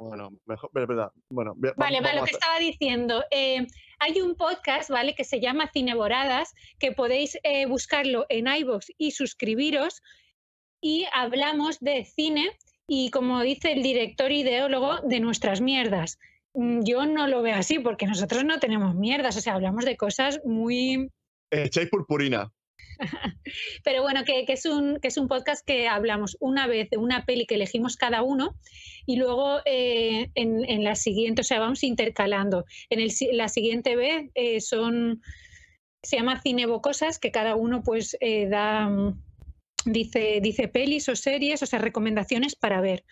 Bueno, mejor, verdad. Bueno, Vale, vamos- vale, lo que estaba diciendo. eh, hay un podcast, ¿vale? Que se llama Cineboradas, que podéis eh, buscarlo en iVoox y suscribiros. Y hablamos de cine y, como dice el director ideólogo, de nuestras mierdas. Mm, Yo no lo veo así, porque nosotros no tenemos mierdas, o sea, hablamos de cosas muy... Echáis purpurina. Pero bueno, que, es un, que es un podcast que hablamos una vez de una peli que elegimos cada uno y luego eh, en, en la siguiente, o sea, vamos intercalando. En el, la siguiente vez eh, son, se llama Cinebocosas, que cada uno pues eh, da, mm, dice, dice pelis o series, o sea, recomendaciones para ver.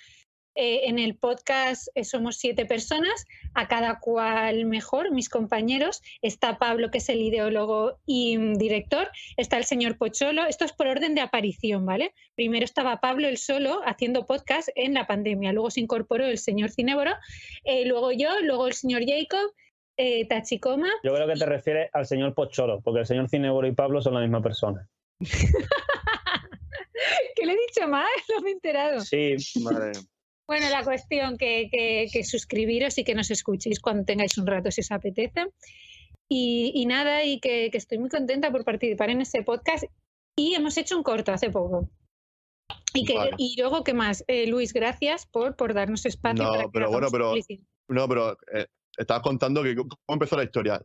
Eh, en el podcast eh, somos siete personas, a cada cual mejor, mis compañeros. Está Pablo, que es el ideólogo y mm, director, está el señor Pocholo. Esto es por orden de aparición, ¿vale? Primero estaba Pablo el solo haciendo podcast en la pandemia, luego se incorporó el señor Cinéboro, eh, luego yo, luego el señor Jacob, eh, Tachicoma. Yo creo que te refieres al señor Pocholo, porque el señor Cineboro y Pablo son la misma persona. ¿Qué le he dicho mal? No me he enterado. Sí, Madre. Bueno, la cuestión que, que, que suscribiros y que nos escuchéis cuando tengáis un rato si os apetece. Y, y nada, y que, que estoy muy contenta por participar en ese podcast. Y hemos hecho un corto hace poco. Y, que, Vale. y luego, ¿qué más? Eh, Luis, gracias por, por darnos espacio. No, para que pero bueno, pero-. No, pero eh, estabas contando que cómo empezó la historia.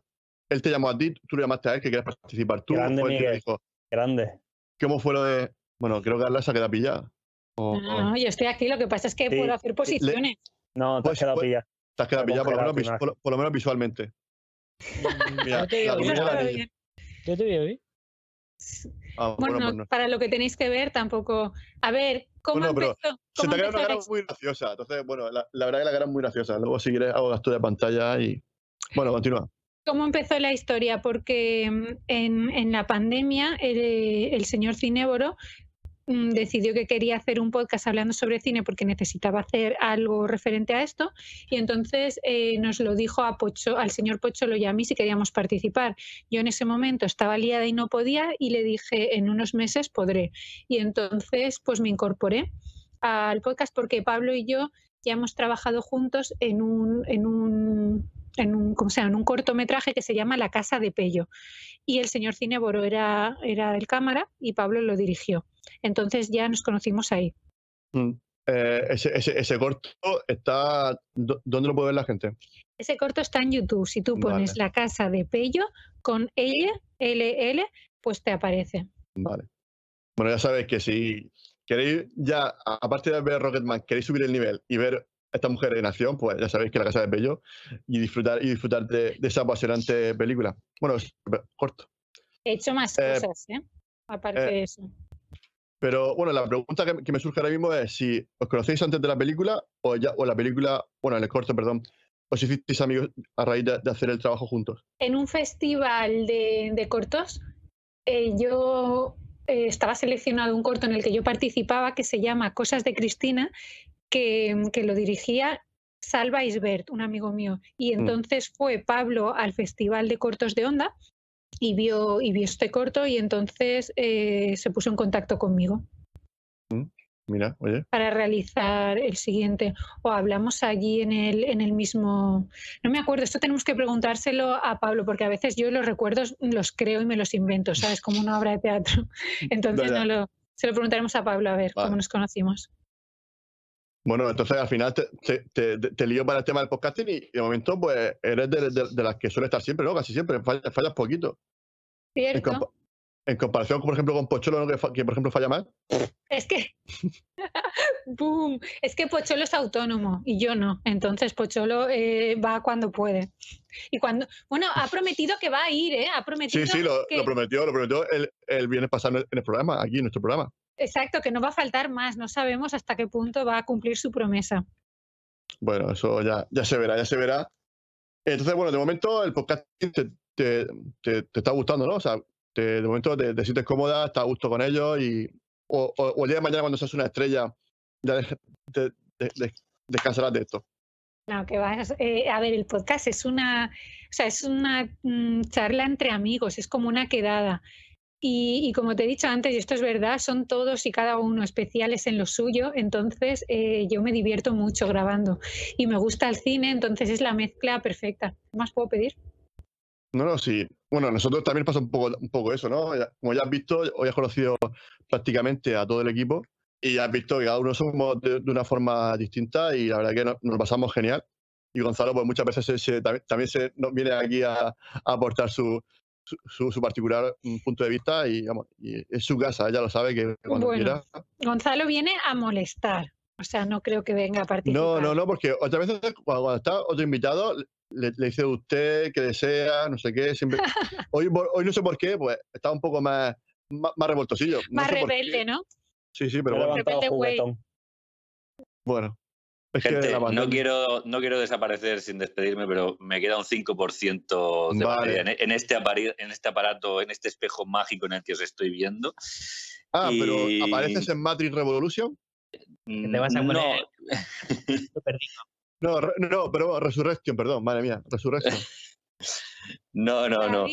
Él te llamó a ti, tú le llamaste a él que querías participar tú. Grande, Miguel. dijo, grande. ¿Cómo fue lo de.? Bueno, creo que Carla se ha quedado pillada. O, No, no, yo estoy aquí, lo que pasa es que Sí, puedo hacer posiciones. No, te has Pues- quedado pues- pillado. te has quedado Pero pillada, por lo, menos, por, lo- por lo menos visualmente. Mira, digo la bien. bien. Yo te veo, ¿eh? Ah, Bueno, bueno, pues no. para lo que tenéis que ver, tampoco. A ver, ¿cómo Bueno, empezó? Se cómo te ha quedado una la cara muy graciosa. Entonces, bueno, la, la verdad que la cara es muy graciosa. Luego, si quieres, hago captura de pantalla y. Bueno, continúa. ¿Cómo empezó la historia? Porque mm, en, en la pandemia el, el señor Cinéboro decidió que quería hacer un podcast hablando sobre cine porque necesitaba hacer algo referente a esto y entonces eh, nos lo dijo a Pocho, al señor Pocholo y a mí si queríamos participar. Yo en ese momento estaba liada y no podía y le dije en unos meses podré. Y entonces pues me incorporé al podcast porque Pablo y yo ya hemos trabajado juntos en un, en un, en un, ¿cómo se llama? en un cortometraje que se llama La Casa de Pello. Y el señor Cineboro era, era el cámara y Pablo lo dirigió. Entonces ya nos conocimos ahí. Mm. Eh, ese, ese, ese corto está. ¿dó- ¿Dónde lo puede ver la gente? Ese corto está en YouTube. Si tú pones Vale. La Casa de Pello con ella, LL, pues te aparece. Vale. Bueno, ya sabéis que si queréis ya, aparte de ver Rocketman, queréis subir el nivel y ver a esta mujer en acción, pues ya sabéis que la casa de Bello y disfrutar y disfrutar de, de esa apasionante película. Bueno, es corto. He hecho más Eh, cosas, ¿eh? Aparte eh, de eso. Pero bueno, la pregunta que, que me surge ahora mismo es si os conocéis antes de la película o ya o la película, bueno, en el corto, perdón, os hicisteis amigos a raíz de, de hacer el trabajo juntos. En un festival de, de cortos, eh, yo eh, estaba seleccionado un corto en el que yo participaba que se llama Cosas de Cristina, que, que lo dirigía Salva Isbert, un amigo mío. Y entonces fue Pablo al Festival de Cortos de Onda y vio, y vio este corto y entonces eh, se puso en contacto conmigo Mira, oye. para realizar el siguiente. O hablamos allí en el, en el mismo. No me acuerdo, esto tenemos que preguntárselo a Pablo, porque a veces yo los recuerdos los creo y me los invento, ¿sabes? Como una obra de teatro. Entonces no lo, se lo preguntaremos a Pablo a ver cómo nos conocimos. Bueno, entonces al final te, te, te, te lío para el tema del podcasting y, y de momento pues eres de, de- de las que suele estar siempre, ¿no? Casi siempre, fallas, fallas poquito. En, ¿Cierto? compa- en comparación, por ejemplo, con Pocholo, ¿no? que, por ejemplo falla más. Es que. ¡Boom! Es que Pocholo es autónomo y yo no. Entonces Pocholo eh, va cuando puede. Y cuando. Bueno, ha prometido que va a ir, ¿eh? Ha prometido. Sí, sí, lo, que- lo prometió, lo prometió el, el viernes pasado en el programa, aquí en nuestro programa. Exacto, que no va a faltar más. No sabemos hasta qué punto va a cumplir su promesa. Bueno, eso ya, ya se verá, ya se verá. Entonces, bueno, de momento el podcast te, te, te- te está gustando, ¿no? O sea, de momento te, te sientes cómoda, estás a gusto con ellos y. O, o- o el día de mañana, cuando seas una estrella, ya te- te- te- descansarás de esto. No, que va. eh, a ver, el podcast es una, o sea, es una mm, charla entre amigos, es como una quedada. Y, y como te he dicho antes, y esto es verdad, son todos y cada uno especiales en lo suyo, entonces eh, yo me divierto mucho grabando y me gusta el cine, entonces es la mezcla perfecta. ¿Qué más puedo pedir? No, no, sí. Bueno, nosotros también pasa un poco, un poco eso, ¿no? Como ya has visto, hoy has conocido prácticamente a todo el equipo y has visto que cada uno somos de, de una forma distinta y la verdad que no- nos, lo pasamos genial. Y Gonzalo, pues muchas veces se- se- también se nos viene aquí a, a aportar su, su, su- su particular mm, punto de vista y, vamos, y es su casa, ella lo sabe que cuando Bueno. quiera. Gonzalo viene a molestar, o sea, no creo que venga a participar. No, no, no, porque otras veces cuando, cuando está otro invitado le, le dice usted que desea, no sé qué, siempre. Hoy, por- hoy no sé por qué, pues está un poco más, más, más revoltosillo. No Más sé rebelde, ¿no? Sí, sí, pero bueno. juguetón. bueno. Es Gente, no quiero, no quiero desaparecer sin despedirme, pero me queda un 5% de Vale. batería en, en este en este aparato, en este espejo mágico en el que os estoy viendo. Ah, pero apareces en Matrix Revolution. te vas a No, poner-. No, no, pero Resurrection, perdón, madre mía, Resurrection. no, no, no.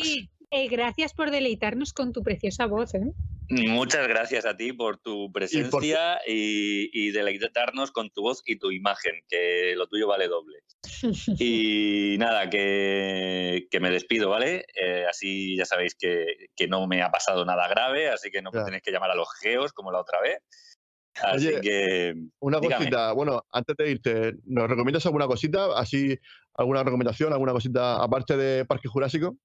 Eh, gracias por deleitarnos con tu preciosa voz, ¿eh? Muchas gracias a ti por tu presencia y, y deleitarnos con tu voz y tu imagen, que lo tuyo vale doble. Y nada, que, que me despido, ¿vale? Eh, así ya sabéis que, que no me ha pasado nada grave, así que no Ya. tenéis que llamar a los geos como la otra vez. Así Oye, que Una Dígame. cosita, bueno, antes de irte, ¿nos recomiendas alguna cosita? Así, alguna recomendación, alguna cosita aparte de Parque Jurásico.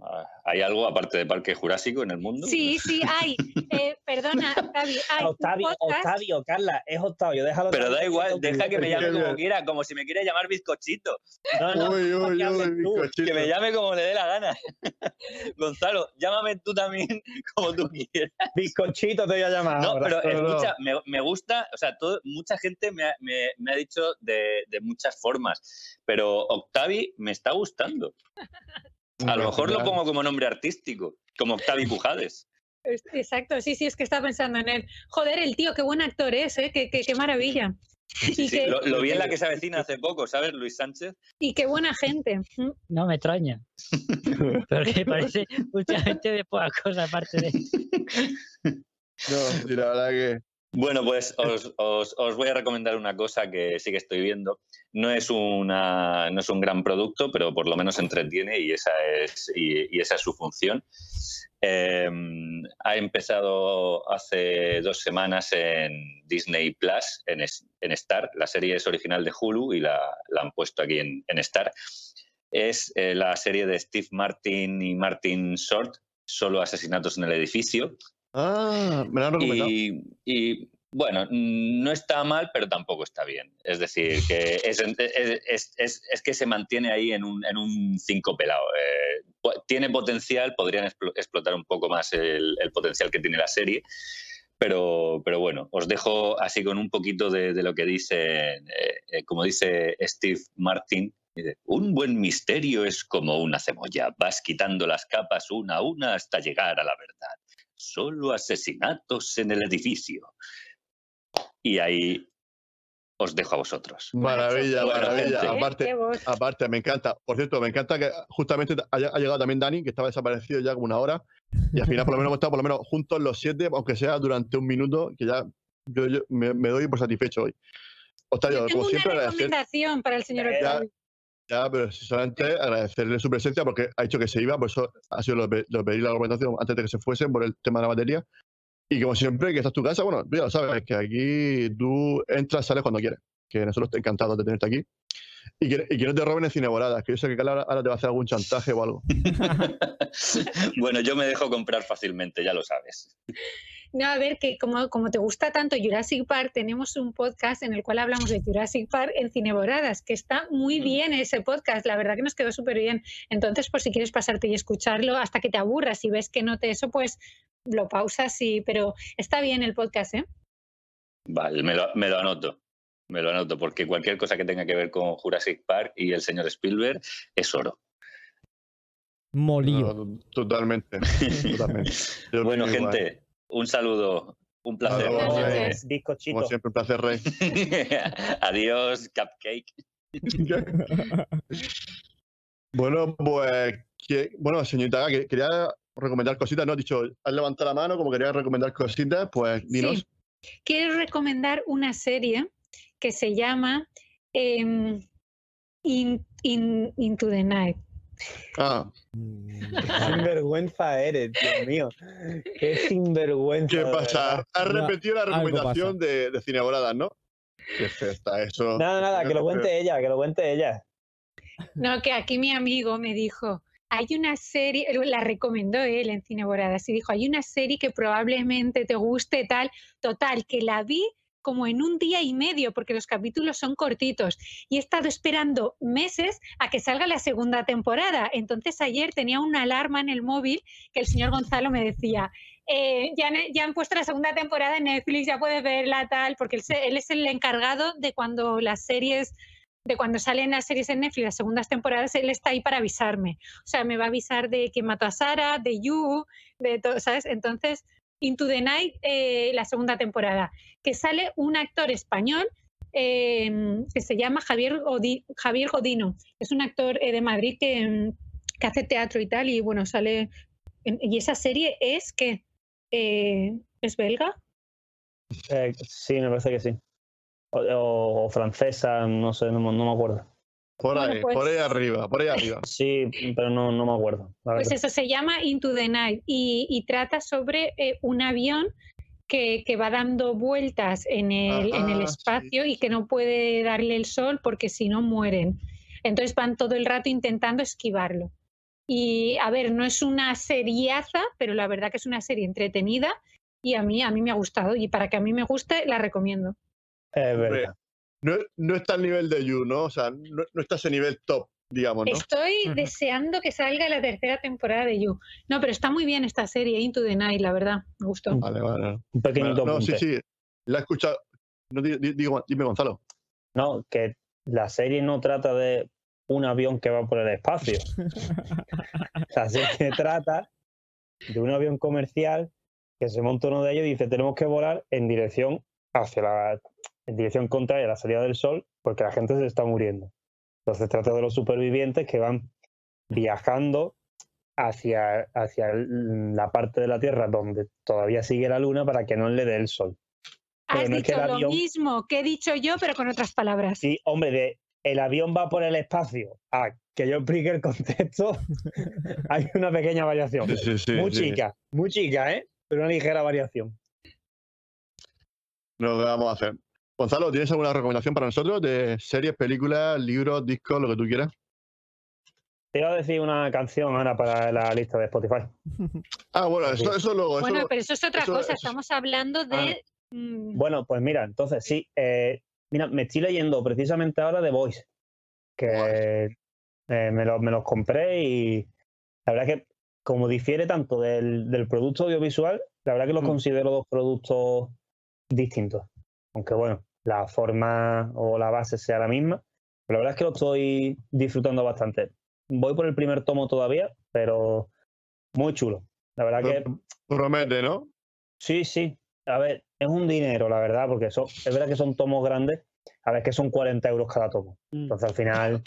Ah, ¿hay algo aparte de Parque Jurásico en el mundo? Sí, sí, hay. Eh, perdona, Octavio, hay Octavio, Octavio, Carla, es Octavio, déjalo. Pero da igual, deja que me llame como quiera, como si me quiere llamar bizcochito. No, no, uy, no, uy, que hables uy, tú. bizcochito. Que me llame como le dé la gana. Gonzalo, llámame tú también como tú quieras. Bizcochito te voy a llamar. No, ahora. pero escucha, me, me gusta, o sea, todo, mucha gente me ha, me- me ha dicho de, de muchas formas, pero Octavi me está gustando. A lo mejor lo pongo como nombre artístico, como Octavi Pujades. Es- Exacto, sí, sí, es que estaba pensando en él. Joder, el tío, qué buen actor es, ¿eh? Qué, qué- qué maravilla. Sí, lo, lo vi en la que se avecina hace poco, ¿sabes? Luis Sánchez. y qué buena gente. Mm. No me extraña. Porque parece mucha gente de pocas cosas aparte de. No, sí, la verdad que. Bueno, pues os, os- os voy a recomendar una cosa que sí que estoy viendo. No es, una, no es un gran producto, pero por lo menos entretiene y esa es, y, y esa es su función. Eh, ha empezado hace dos semanas en Disney Plus, en, en Star. La serie es original de Hulu y la, la han puesto aquí en, en Star. Es eh, la serie de Steve Martin y Martin Short, solo asesinatos en el edificio. Ah, me lo han recomendado. Y, y, bueno, no está mal, pero tampoco está bien. Es decir, que es, es- es- es- es que se mantiene ahí en un, en un cinco pelado. Eh, tiene potencial, podrían explo- explotar un poco más el, el potencial que tiene la serie. Pero, pero bueno, os dejo así con un poquito de, de lo que dice, eh, eh, como dice Steve Martin, dice, un buen misterio es como una cebolla, vas quitando las capas una a una hasta llegar a la verdad solo asesinatos en el edificio. Y ahí os dejo a vosotros. Maravilla, Bueno, maravilla. gente. Aparte, aparte, me encanta. Por cierto, me encanta que justamente haya, ha llegado también Dani, que estaba desaparecido ya como una hora. Y al final, por lo menos, hemos estado por lo menos juntos los siete, aunque sea durante un minuto, que ya yo, yo me, me doy por satisfecho hoy. Octavio, Yo tengo como una siempre, recomendación para el señor Octavio. Ya, pero solamente agradecerle su presencia porque ha dicho que se iba, por eso ha sido lo, lo pedir la recomendación antes de que se fuesen por el tema de la batería. Y como siempre, que esta es tu casa, bueno, ya lo sabes, que aquí tú entras, sales cuando quieres. Que nosotros encantados de tenerte aquí. Y que, y que no te roben en Cineboradas, que yo sé que ahora, ahora te va a hacer algún chantaje o algo. bueno, yo me dejo comprar fácilmente, ya lo sabes. No, a ver, que como, como te gusta tanto Jurassic Park, tenemos un podcast en el cual hablamos de Jurassic Park en Cineboradas, que está muy bien ese podcast, la verdad que nos quedó súper bien. Entonces, por si quieres pasarte y escucharlo hasta que te aburras y ves que no te eso, pues lo pausas y, pero está bien el podcast, ¿eh? Vale, me lo, me lo anoto. Me lo anoto, porque cualquier cosa que tenga que ver con Jurassic Park y el señor Spielberg es oro. Molido. No, totalmente. totalmente. Bueno, gente, un saludo, un placer. Como siempre, un placer, Rey. Adiós, Cupcake. bueno, pues, que- bueno, señorita, que- quería recomendar cositas, ¿no? Has dicho, has levantado la mano, como quería recomendar cositas, pues dinos. Sí. Quiero recomendar una serie que se llama em, In- In- Into the Night. Ah, Sinvergüenza eres, Dios mío. Qué sinvergüenza. ¿qué pasa? Has No, repetido la recomendación de, de Cineboradas, ¿no? Qué feo está eso. Nada, nada, que lo cuente ella, que lo cuente ella. No, que aquí mi amigo me dijo, hay una serie, la recomendó él en Cineboradas y dijo, hay una serie que probablemente te guste tal, total, que la vi como en un día y medio, porque los capítulos son cortitos. Y he estado esperando meses a que salga la segunda temporada. Entonces ayer tenía una alarma en el móvil que el señor Gonzalo me decía, eh, ya, han- ya han puesto la segunda temporada en Netflix, ya puedes verla tal, porque él, él es el encargado de cuando las series de cuando salen las series en Netflix, las segundas temporadas, él está ahí para avisarme. O sea, me va a avisar de que mató a Sara, de You, de todo, ¿sabes? Entonces, Into the Night, eh, la segunda temporada, que sale un actor español eh, que se llama Javier, Javier Godino. Es un actor eh, de Madrid que, mm, que hace teatro y tal, y bueno, sale... y esa serie es que... eh, ¿Es belga? Eh, sí, me parece que sí. O, francesa, no sé, no me acuerdo. Por Bueno, ahí, pues- por ahí arriba, por ahí arriba. Sí, pero no, no me acuerdo. Pues eso se llama Into the Night y, y trata sobre eh, un avión que, que va dando vueltas en el, en el sí. espacio y que no puede darle el sol porque si no mueren. Entonces van todo el rato intentando esquivarlo. Y a ver, no es una seriaza, pero la verdad que es una serie entretenida y a mí, a mí me ha gustado. Y para que a mí me guste, la recomiendo. Es verdad. No, no está al nivel de You, ¿no? O sea, no, no está a ese nivel top, digamos, ¿no? Estoy deseando que salga la tercera temporada de You. No, pero está muy bien esta serie, Into the Night, la verdad. Me gustó. Vale, vale. Un pequeñito Bueno, no, sí, sí. La he escuchado. No, di- di- digo, dime, Gonzalo. No, que la serie no trata de un avión que va por el espacio. La serie trata de un avión comercial que se monta uno de ellos y dice tenemos que volar en dirección hacia la en dirección contraria a la salida del sol porque la gente se está muriendo. Entonces trata de los supervivientes que van viajando hacia, hacia la parte de la Tierra donde todavía sigue la luna para que no le dé el sol. Pero Has no es que dicho lo mismo que he dicho yo, pero con otras palabras. Sí, hombre, de el avión va por el espacio a que yo explique el contexto, hay una pequeña variación. Sí, sí, sí, muy sí. chica, muy chica, ¿eh? Pero una ligera variación. Lo que vamos a hacer. Gonzalo, ¿tienes alguna recomendación para nosotros de series, películas, libros, discos, lo que tú quieras? Te iba a decir una canción ahora para la lista de Spotify. Ah, bueno, eso, eso luego. bueno, eso, pero eso es otra eso- cosa. eso- Estamos hablando de. mm, Bueno, pues mira, entonces sí. eh, mira, me estoy leyendo precisamente ahora The Voice, que eh, me, lo- me los compré y la verdad que como difiere tanto del, del producto audiovisual, la verdad que los Mm. considero dos productos distintos. Aunque bueno, la forma o la base sea la misma. Pero la verdad es que lo estoy disfrutando bastante. Voy por el primer tomo todavía, pero muy chulo. La verdad que promete, ¿no? Sí, sí. A ver, es un dinero, la verdad, porque son, es verdad que son tomos grandes. A ver, que son 40 euros cada tomo. Entonces, al final,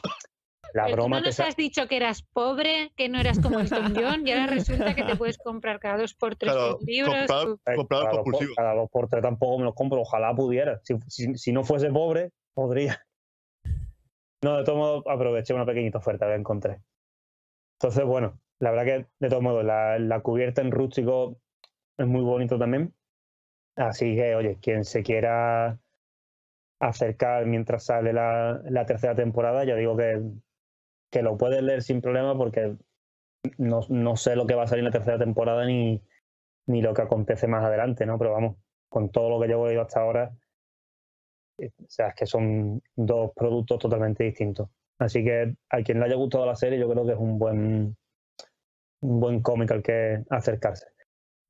la pero tú broma no nos has dicho que eras pobre, que no eras como el John, y ahora resulta que te puedes comprar cada dos por tres Claro, libros. comprar- Eh, comprador cada, dos por, compulsivo. cada dos por tres tampoco me los compro. Ojalá pudiera. Si, si- si no fuese pobre, podría. No, de todo modo, aproveché una pequeñita oferta que encontré. Entonces, bueno, la verdad que, de todos modos, la, la cubierta en rústico es muy bonito también. Así que, oye, quien se quiera acercar mientras sale la, la tercera temporada, ya digo que, que lo puedes leer sin problema porque no, no sé lo que va a salir en la tercera temporada ni, ni lo que acontece más adelante, ¿no? Pero vamos, con todo lo que llevo leído hasta ahora, eh, o sea, es que son dos productos totalmente distintos. Así que a quien le haya gustado la serie, yo creo que es un buen, un buen cómic al que acercarse.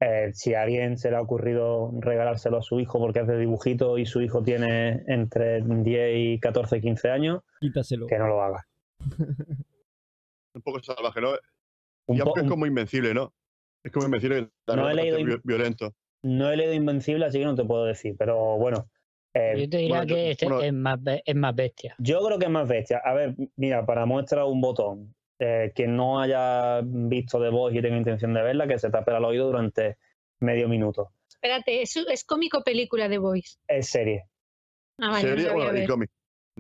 Eh, si a alguien se le ha ocurrido regalárselo a su hijo porque es de dibujito y su hijo tiene entre 10 y 14, 15 años, Quítaselo. que no lo haga. Un poco salvaje, ¿no? Un y aunque es como invencible, ¿no? Es como invencible. No he leído vi- violento. No he leído Invencible, así que no te puedo decir, pero bueno. eh, Yo te diría bueno, yo- que este bueno. es, más, es más bestia. Yo creo que es más bestia. A ver, mira, para muestra un botón. Eh, quien no haya visto The Voice y tenga intención de verla, que se tape el oído durante medio minuto. Espérate, ¿es, es cómico película de Voice? Es serie. Ah, vale, no Serie, a bueno, y cómic.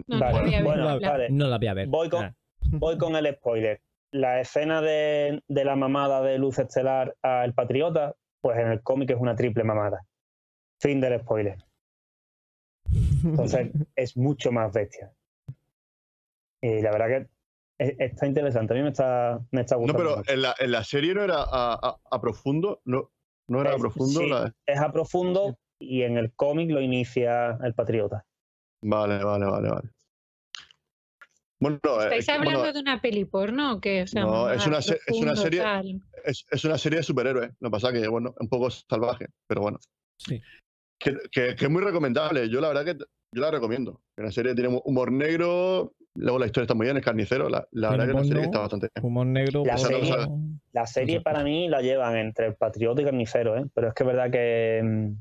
No, no Vale, la voy a ver, bueno, no habla. vale. No la voy a ver. Voy con, Ah. voy con el spoiler. La escena de, de la mamada de Luz Estelar al Patriota, pues en el cómic es una triple mamada. Fin del spoiler. Entonces es mucho más bestia. Y la verdad que es- está interesante. A mí me está, me está No, gustando. pero mucho. en la, en la serie no era a, a- a profundo. No, no era a profundo. sí, la- es a profundo y en el cómic lo inicia el Patriota. Vale, vale, vale, vale. Bueno, eh, ¿Estáis es- hablando bueno, de una peli porno o qué? O sea, No, es una se- es una serie- es, es una serie de superhéroes. Lo que pasa que, bueno, es un poco salvaje, pero bueno. Sí. Que, que- que es muy recomendable. Yo la verdad que yo la recomiendo. La serie tiene humor negro, luego la historia está muy bien, es carnicero. La, la verdad que la serie está bastante bien. Humor negro. La serie- La serie para mí la llevan entre el Patriota y Carnicero, ¿eh? pero es que es verdad que...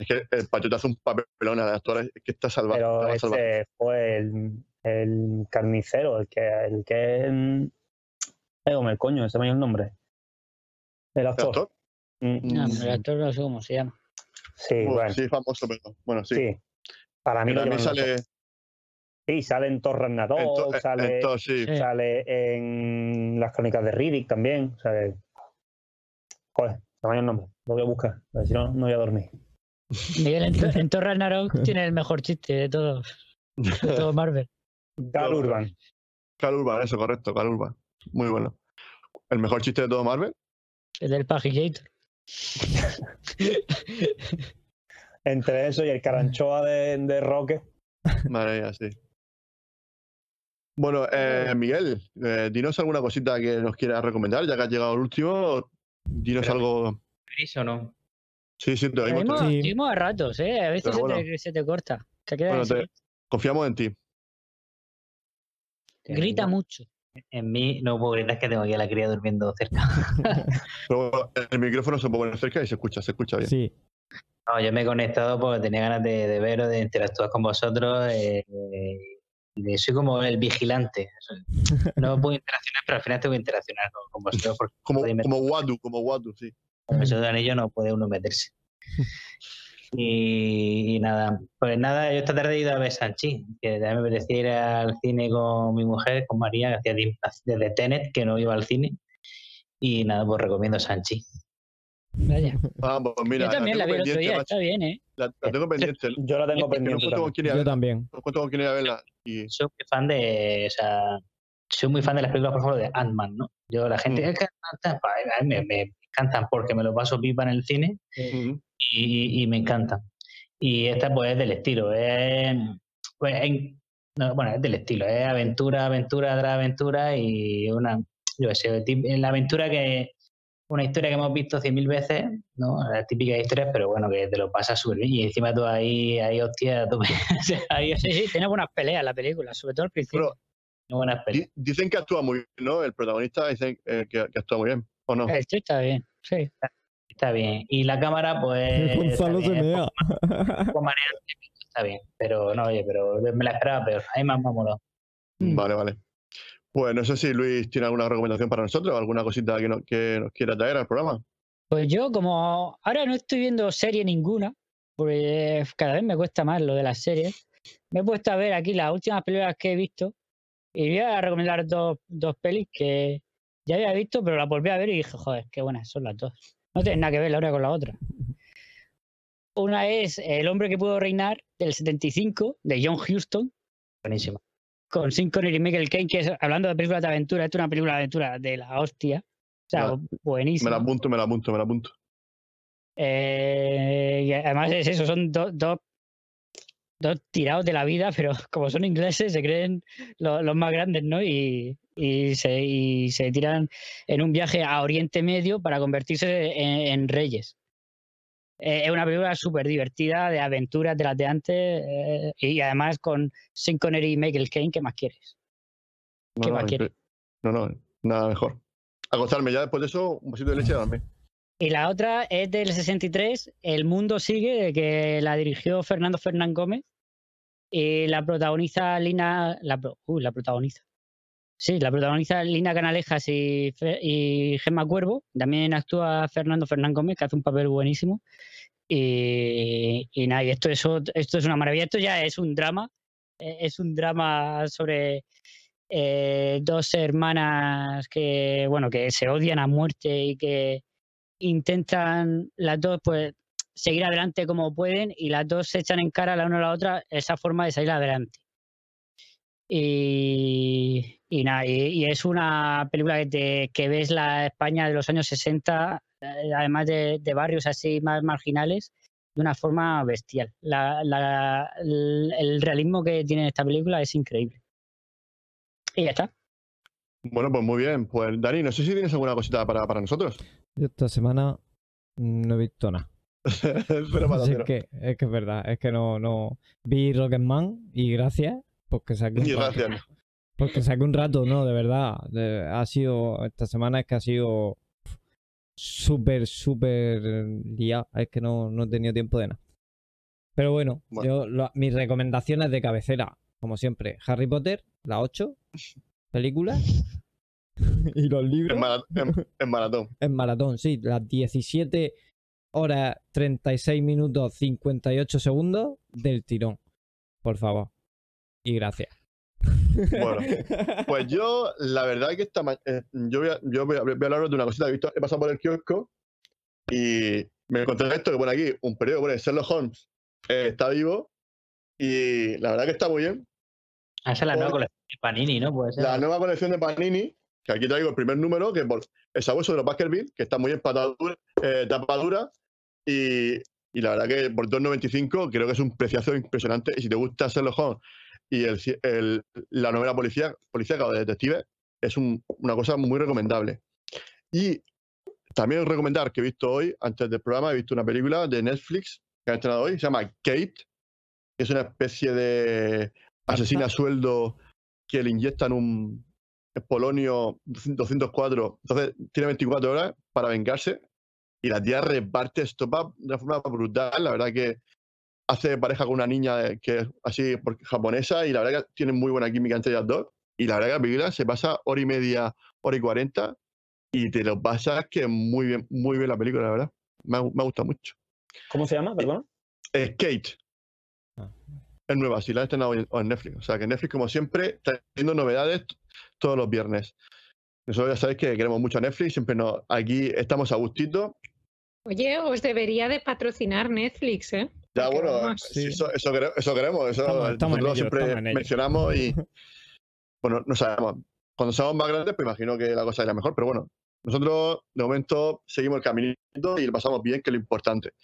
mm, Es que el Patriota hace un papelón de actores, es que está salvaje. Pero este fue el, el carnicero, el que, el que mm, eh, hombre, coño, ese me dio el nombre. El ¿El actor. actor? Mm, No, Mm, pero el actor no sé cómo se llama. sí, bueno, bueno, sí. famoso, pero bueno, sí. Para mí los sale. Sí, sale en Thor Ragnarok, en, to- en- sale, en to- sí. Sí. sale en las crónicas de Riddick también. O sea que- Joder, se me ha ido el nombre. Lo voy a buscar, a ver si no, no voy a dormir. Miguel, en, en Thor Ragnarok tiene el mejor chiste de todos. De todo Marvel. Cal Urban. Cal Urban, eso, correcto, Cal Urban. Muy bueno. El mejor chiste de todo Marvel. El del Pajigator. Entre eso y el caranchoa de, de Roque. Madre mía, sí. Bueno, eh, Miguel, eh, dinos alguna cosita que nos quieras recomendar, ya que has llegado al último. Dinos Pero- algo. ¿Venís o no? Sí, sí, te oímos. Te- seguimos a ratos, ¿eh? A veces se, bueno. te, se te corta. Te quedas Bueno, te- silencio. Confiamos en ti. Grita mucho. En mí no puedo gritar que tengo aquí a la cría durmiendo cerca. Pero el micrófono se puede poner cerca y se escucha, se escucha bien. Sí. No, yo me he conectado porque tenía ganas de, de veros, de interactuar con vosotros. eh, eh, de- soy como el vigilante. No puedo interaccionar, pero al final tengo que interaccionar con, con vosotros porque Como, como Wadu, como Wadu, sí. Con el Señor de Anillo no puede uno meterse. Y, y nada, pues nada, yo esta tarde he ido a ver Sanchi, que también me apetecía ir al cine con mi mujer, con María, que hacía desde Tenet, que no iba al cine. Y nada, pues recomiendo Sanchi. Vaya. Ah, pues mira, Yo también la vi tengo el otro pendiente, día, está bien, ¿eh? La, la tengo pendiente. Yo la tengo no pendiente. con también. Yo verla. también. No cuento con quién ir a verla. Y Soy muy fan de, o sea, soy muy fan de las películas, por ejemplo, de Ant-Man, ¿no? Yo, la gente, Mm. es que mí me, me encantan porque me lo paso pipa en el cine Ujú. y, y me encantan. Y esta, pues, es del estilo, es, pues, en- no, bueno, es del estilo, es aventura, aventura tras aventura y una, yo qué sé, la aventura que, una historia que hemos visto cien mil veces, ¿no? Las típicas historias, pero bueno, que te lo pasas súper bien y encima tú ahí, ahí hostia, tú, ahí, Sí, sí, tiene buenas peleas la película, sobre todo al principio. Pero buenas peleas. di- dicen que actúa muy bien, ¿no? El protagonista dicen eh, que, que actúa muy bien. ¿O no? Está bien, sí. Está bien. Y la cámara, pues. Gonzalo está se bien, mea. mareante, Está bien. Pero no, oye, pero me la esperaba peor. Ahí más me ha molado. Mm. Vale, vale. Pues no sé si Luis tiene alguna recomendación para nosotros, alguna cosita que, no- que nos quiera traer al programa. Pues yo, como ahora no estoy viendo serie ninguna, porque cada vez me cuesta más lo de las series, me he puesto a ver aquí las últimas películas que he visto y voy a recomendar dos, dos pelis que ya había visto, pero las volví a ver y dije, joder, qué buenas son las dos. No tienen nada que ver la una con la otra. Una es El hombre que pudo reinar, del 75, de John Huston, Buenísimo. con Sean Connery y Michael Caine, que es, hablando de películas de aventura, esto es una película de aventura de la hostia. O sea, buenísima. Me la apunto, me la apunto, me la apunto. Eh, y además es eso, son dos dos dos tirados de la vida, pero como son ingleses se creen lo- los más grandes, ¿no? Y, y se, y se tiran en un viaje a Oriente Medio para convertirse en, en reyes. Eh, es una película súper divertida, de aventuras de las de antes, eh, y además con Sean Connery y Michael Caine, ¿qué más quieres? No, ¿Qué no, más quieres? no, no, nada mejor. Acostarme ya después de eso, un vasito de leche a dormir. Y la otra es del 63, El mundo sigue, que la dirigió Fernando Fernán Gómez y la protagoniza Lina, la, uy, la protagoniza. Sí, la protagoniza Lina Canalejas y, y Gemma Cuervo. También actúa Fernando Fernán Gómez, que hace un papel buenísimo. Y, y nada, y esto, eso, esto es una maravilla. Esto ya es un drama. eh, Es un drama sobre eh, dos hermanas que, bueno, que se odian a muerte y que intentan las dos pues seguir adelante como pueden y las dos se echan en cara la una a la otra esa forma de salir adelante. Y, y nada, y, y es una película que, te- que ves la España de los años 60, eh, además de, de barrios así más marginales, de una forma bestial. La- la- el, el realismo que tiene esta película es increíble. Y ya está. Bueno, pues muy bien. Pues Dani, no sé si tienes alguna cosita para, para nosotros. Yo esta semana no he visto nada. Pero para que, es que es verdad, es que no, no. Vi Rocketman y gracias, porque saqué un Y rato. gracias. Porque saqué un rato, no, de verdad. de- ha sido, esta semana es que ha sido súper, súper liado. Es que no, no he tenido tiempo de nada. Pero bueno, Bueno. yo lo- mis recomendaciones de cabecera, como siempre, Harry Potter, la 8, película. y los libros. En maratón. En maratón, sí, las 17 horas 36 minutos 58 segundos del tirón. Por favor. Y gracias. Bueno, Pues yo, la verdad que esta eh, yo, voy a, yo voy a, voy a hablaros de una cosita que he visto. He pasado por el kiosco y me encontré esto que pone aquí, un periódico, pone Sherlock Holmes eh, está vivo y la verdad que está muy bien. Ah, Esa es la nueva colección de Panini, ¿no? Puede ser. La nueva colección de Panini, que aquí traigo el primer número, que es el sabueso de los Baskerville, que está muy patadura, eh, tapadura y, la verdad que por 2.95 creo que es un preciazo impresionante y si te gusta Sherlock Holmes y la novela policía, policíaca o de detective, es un- una cosa muy recomendable. Y también recomendar que he visto hoy, antes del programa, he visto una película de Netflix que han estrenado hoy, se llama Kate, que es una especie de asesina a sueldo que le inyectan un polonio 204, entonces tiene 24 horas para vengarse y la tía reparte esto de una forma brutal, la verdad que hace pareja con una niña que es así japonesa y la verdad que tienen muy buena química entre ellas dos y la verdad que la película se pasa hora y media, hora y cuarenta y te lo pasas que muy bien, muy bien la película, la verdad. Me gustado mucho. ¿Cómo se llama? Perdón. Eh, Kate. Ah. Es nueva, sí, la han estrenado en en Netflix. O sea que Netflix, como siempre, está teniendo novedades todos los viernes. Nosotros ya sabéis que queremos mucho a Netflix, siempre nos, aquí estamos a gustito. Oye, os debería de patrocinar Netflix, ¿eh? Ya, Porque bueno, vamos. sí, Sí. eso, eso, quere- eso queremos, eso Estamos- estamos en nosotros ello, siempre en mencionamos y bueno, no sabemos. Cuando seamos más grandes, pues imagino que la cosa irá mejor, pero bueno, nosotros de momento seguimos el caminito y lo pasamos bien, que es lo importante.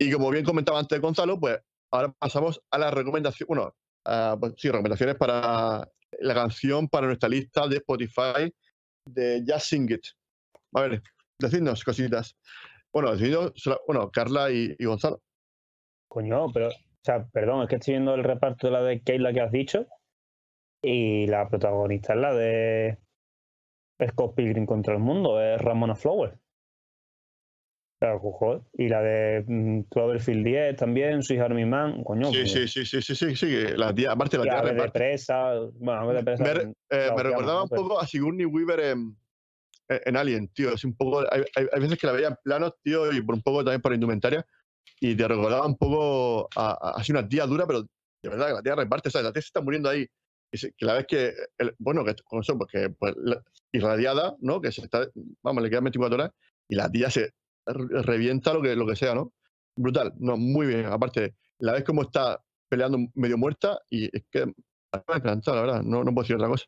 Y como bien comentaba antes Gonzalo, pues ahora pasamos a las recomendaciones, bueno, a, pues, sí, recomendaciones para la canción para nuestra lista de Spotify de Just Sing It. A ver, decidnos cositas. Bueno, decidnos, bueno, Carla y, y Gonzalo. Coño, pero, o sea, perdón, es que estoy viendo el reparto de la de Keila que has dicho. Y la protagonista es la de Scott Pilgrim contra el mundo, es Ramona Flowers. Claro, joder. Y la de mm, Cloverfield 10 también, Soy Army Man, coño. Sí, sí, sí, sí, sí, sí, sí, la tía, aparte la tía Ave de presa, bueno, Ave de presa. Me, mm, eh, me recordaba un Pero- poco a Sigourney Weaver en, en Alien, tío. Es un poco, hay, hay- hay veces que la veía en planos, tío, y por un poco también por indumentaria. Y te recordaba un poco a, así una tía dura, pero de verdad que la tía reparte, ¿sabes? La tía se está muriendo ahí. Y se- que la vez que, el- bueno, que con eso, porque pues, la- irradiada, ¿no? Que se está, vamos, le quedan 24 horas y la tía se revienta lo que, lo que sea, ¿no? Brutal, no, muy bien. Aparte, la ves como está peleando medio muerta y es que me ha encantado, la verdad, no, no puedo decir otra cosa.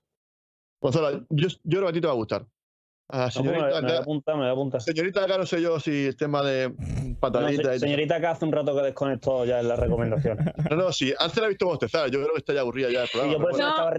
Gonzalo, yo, yo creo que a ti te va a gustar. A No, pues me, señorita, me voy a acá, apuntar, me voy a apuntar. señorita acá no sé yo si el tema de No, patadita se- y tal. señorita, que hace un rato que desconectó ya en las recomendaciones. No, no, sí, antes la he visto bostezar, yo creo que está ya aburrida ya el Y programa. yo, por eso No. estaba,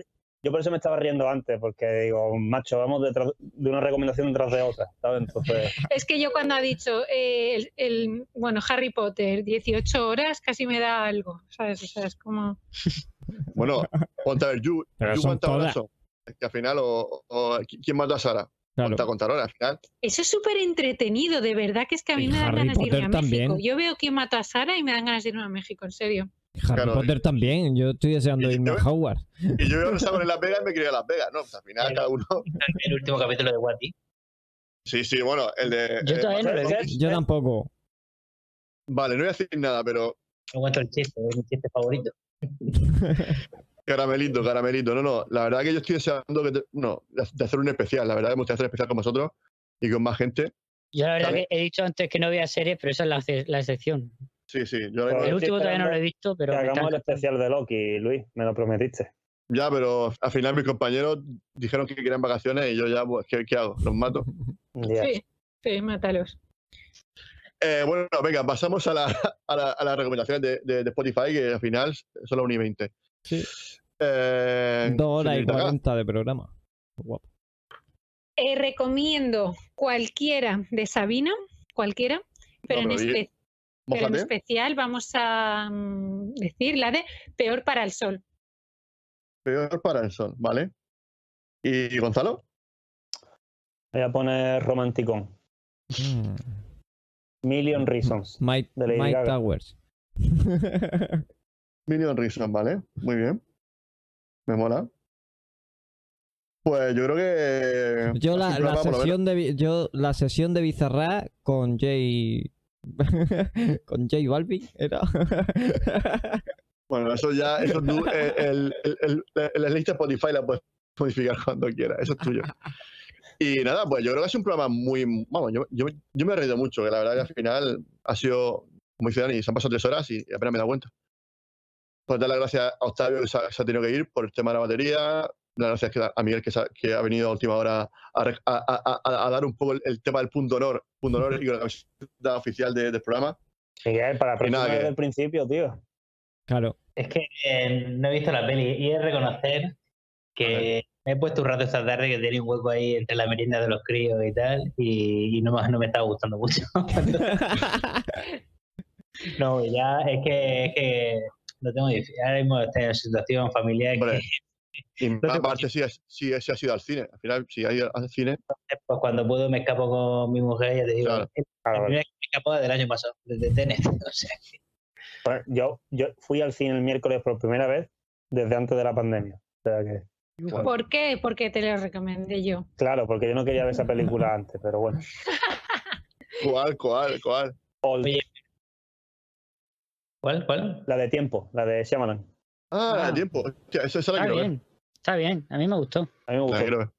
yo por eso me estaba riendo antes, porque digo, macho, vamos detrás de una recomendación detrás de otra, ¿sabes? Entonces, Es que yo cuando ha dicho eh, el, el- bueno, Harry Potter, 18 horas, casi me da algo, ¿sabes? O sea, es como... Bueno, ponte a ver, son cuántas horas son. Es que al final, o, o- ¿quién mató a Sara? Claro. Contar horas, al final. Eso es súper entretenido, de verdad que es que a mí Y me dan Harry ganas de irme a México. también. Yo veo quién mató a Sara y me dan ganas de irme a México, en serio. Harry Claro. Potter también. Yo estoy deseando irme a Hogwarts. Y yo estaba en Las Vegas y me quería ir a Las Vegas, ¿no? Pues al final, cada uno. El último capítulo de Wati. Sí, sí, bueno, el de. Yo eh, todavía no. Yo tampoco. Vale, no voy a decir nada, pero No cuento el chiste, es mi chiste favorito. Caramelito, caramelito. No, no. La verdad que yo estoy deseando que te- no, de hacer un especial. La verdad que me gustaría hacer un especial con vosotros y con más gente. Yo la verdad ¿Sabes? que he dicho antes que no veía series, pero esa es la excepción. Sí, sí. Yo El último todavía no lo he visto, pero que hagamos el especial de Loki, Luis, me lo prometiste. ya, pero al final mis compañeros dijeron que querían vacaciones y yo ya, pues, ¿qué, qué hago? ¿Los mato? Sí, sí, mátalos. Eh, bueno, venga, pasamos a, la, a, la- a las recomendaciones de, de- de Spotify, que al final son las 1 y 20. Sí. Eh, Dos horas y señorita K. cuarenta de programa. Guapo. Eh, recomiendo cualquiera de Sabina, cualquiera, pero, No, en, pero di- espe- pero en especial vamos a mm, decir la de Peor para el Sol. Peor para el sol, ¿vale? ¿Y Gonzalo? Voy a poner Romanticón. Mm. Million Reasons. Mike, De Lady Mike Gaga. Towers. Million Reasons, ¿vale? Muy bien. Me mola. Pues yo creo que. Yo la, sesión de yo la sesión de Bizarra con Jay con Jay Balvin era Bueno, eso ya. Eso tú, eh, el, el, el- la lista Spotify la puedes modificar cuando quieras. Eso es tuyo. Y nada, pues yo creo que sido un programa muy. Vamos, yo, yo, yo me he reído mucho, que la verdad que al final ha sido. Como dice Dani, se han pasado tres horas y apenas me dado cuenta. Pues dar las gracias a Octavio que se ha tenido que ir por el tema de la batería. Gracias a Miguel que, ha, que ha venido a última hora a, re- a- a- a- a dar un poco el, el tema del punto honor, punto honor y la camiseta oficial de- del programa. Miguel, para desde el principio, tío. claro. Es que eh, no he visto la peli y he de reconocer que me he puesto un rato esta tarde que tenía un hueco ahí entre la merienda de los críos y tal y, y no, me- no me estaba gustando mucho. no, ya es que, es que lo tengo difícil. Ahora mismo estoy en situación familiar que Y sí, es- sí, sí ha sido al cine. Al final, si ha ido al cine, pues, cuando puedo me escapo con mi mujer, ya te digo, Claro. Claro, la primera que me escapó del año pasado, desde Tenet. O sea, que- Bueno, yo, yo fui al cine el miércoles por primera vez desde antes de la pandemia. O sea que, ¿Por qué? Porque te lo recomendé yo. claro, porque yo no quería ver esa película antes, pero bueno. ¿cuál, cuál, cuál? Old. ¿Cuál? ¿Cuál? La de tiempo, la de Shyamalan. Ah, Ah. tiempo. Hostia, esa, esa la Está ver. bien, está bien. A mí me gustó. A mí me La gustó. quiero ver.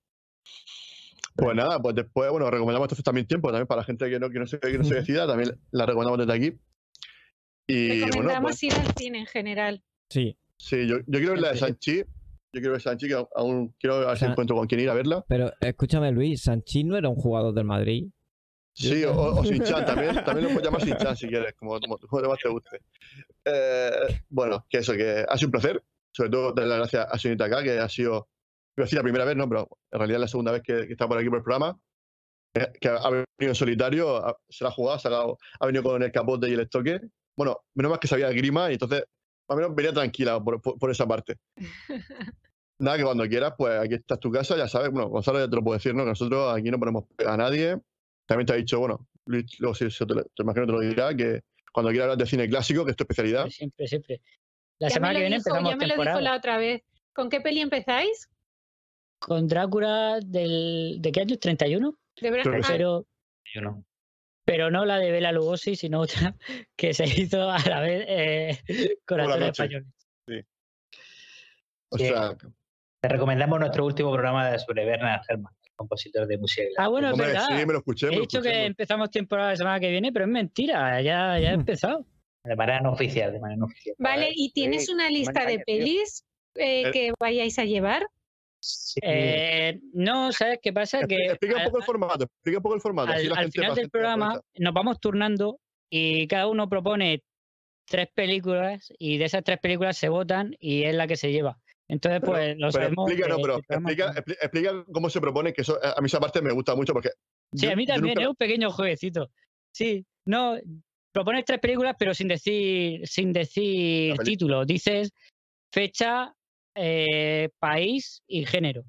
Pues nada, pues después, bueno, recomendamos entonces también tiempo, también para la gente que no, que no, se, que no se decida, también la recomendamos desde aquí. Y bueno, Recomendamos pues, ir al cine en general. Sí, sí, yo, yo quiero ver la de Sanchi. Yo quiero ver Sanchi, que aún- quiero ver si San- encuentro con quién ir a verla. pero escúchame, Luis, Sanchís no era un jugador del Madrid. Sí, o, o Sinchan también, también lo puedes llamar Sinchan si quieres, como, como, como más te guste. Eh, bueno, que eso, que ha sido un placer, sobre todo darle las gracias a Señorita acá, que ha sido, iba a decir la primera vez, no, pero en realidad es la segunda vez que, que está por aquí por el programa, eh, que ha venido en solitario, ha- se la ha jugado, se ha, venido con el capote y el estoque. Bueno, menos mal que sabía grima y entonces, más o menos venía tranquila por, por- por esa parte. Nada, que cuando quieras, pues aquí está tu casa, ya sabes, bueno, Gonzalo ya te lo puedo decir, ¿no? Que nosotros aquí no ponemos a nadie, también te ha dicho, bueno, Luis, luego sí, sí, te, lo- te imagino que te lo dirá, que cuando quieras hablar de cine clásico, que es tu especialidad, Siempre, siempre. La Ya semana que lo viene dijo, empezamos ya me lo dijo temporada la otra vez. ¿Con qué peli empezáis? con Drácula del... ¿De qué año? ¿31? De verdad. Pero, no. pero no la de Bela Lugosi, sino otra que se hizo a la vez eh, Corazones noche. Españoles. o Sí. sea, Te recomendamos nuestro último programa de sobre Bernard Herrmann, compositor de música clásica. Ah, bueno, es hombre, verdad. sí, me lo escuché, me He dicho escuché, que me- empezamos temporada la semana que viene, pero es mentira, ya, ya he empezado. De manera no oficial, de manera no oficial. Vale, ¿y tienes sí, una lista de pelis eh, Eh. que vayáis a llevar? Sí. Eh, no, ¿sabes qué pasa? Que explica un al- poco el formato, explica un poco el formato. al, la al gente final del programa nos vamos turnando y cada uno propone tres películas y de esas tres películas se votan y es la que se lleva. Entonces, Pero- pues lo Pero sabemos. explica, no, que pero el programa- explica, expli- explica cómo se propone, que eso, a mí esa parte me gusta mucho porque. Sí, yo- a mí también, nunca- es un pequeño jueguecito. Sí, no, propones tres películas, pero sin decir, sin decir título. Dices fecha, eh, país y género.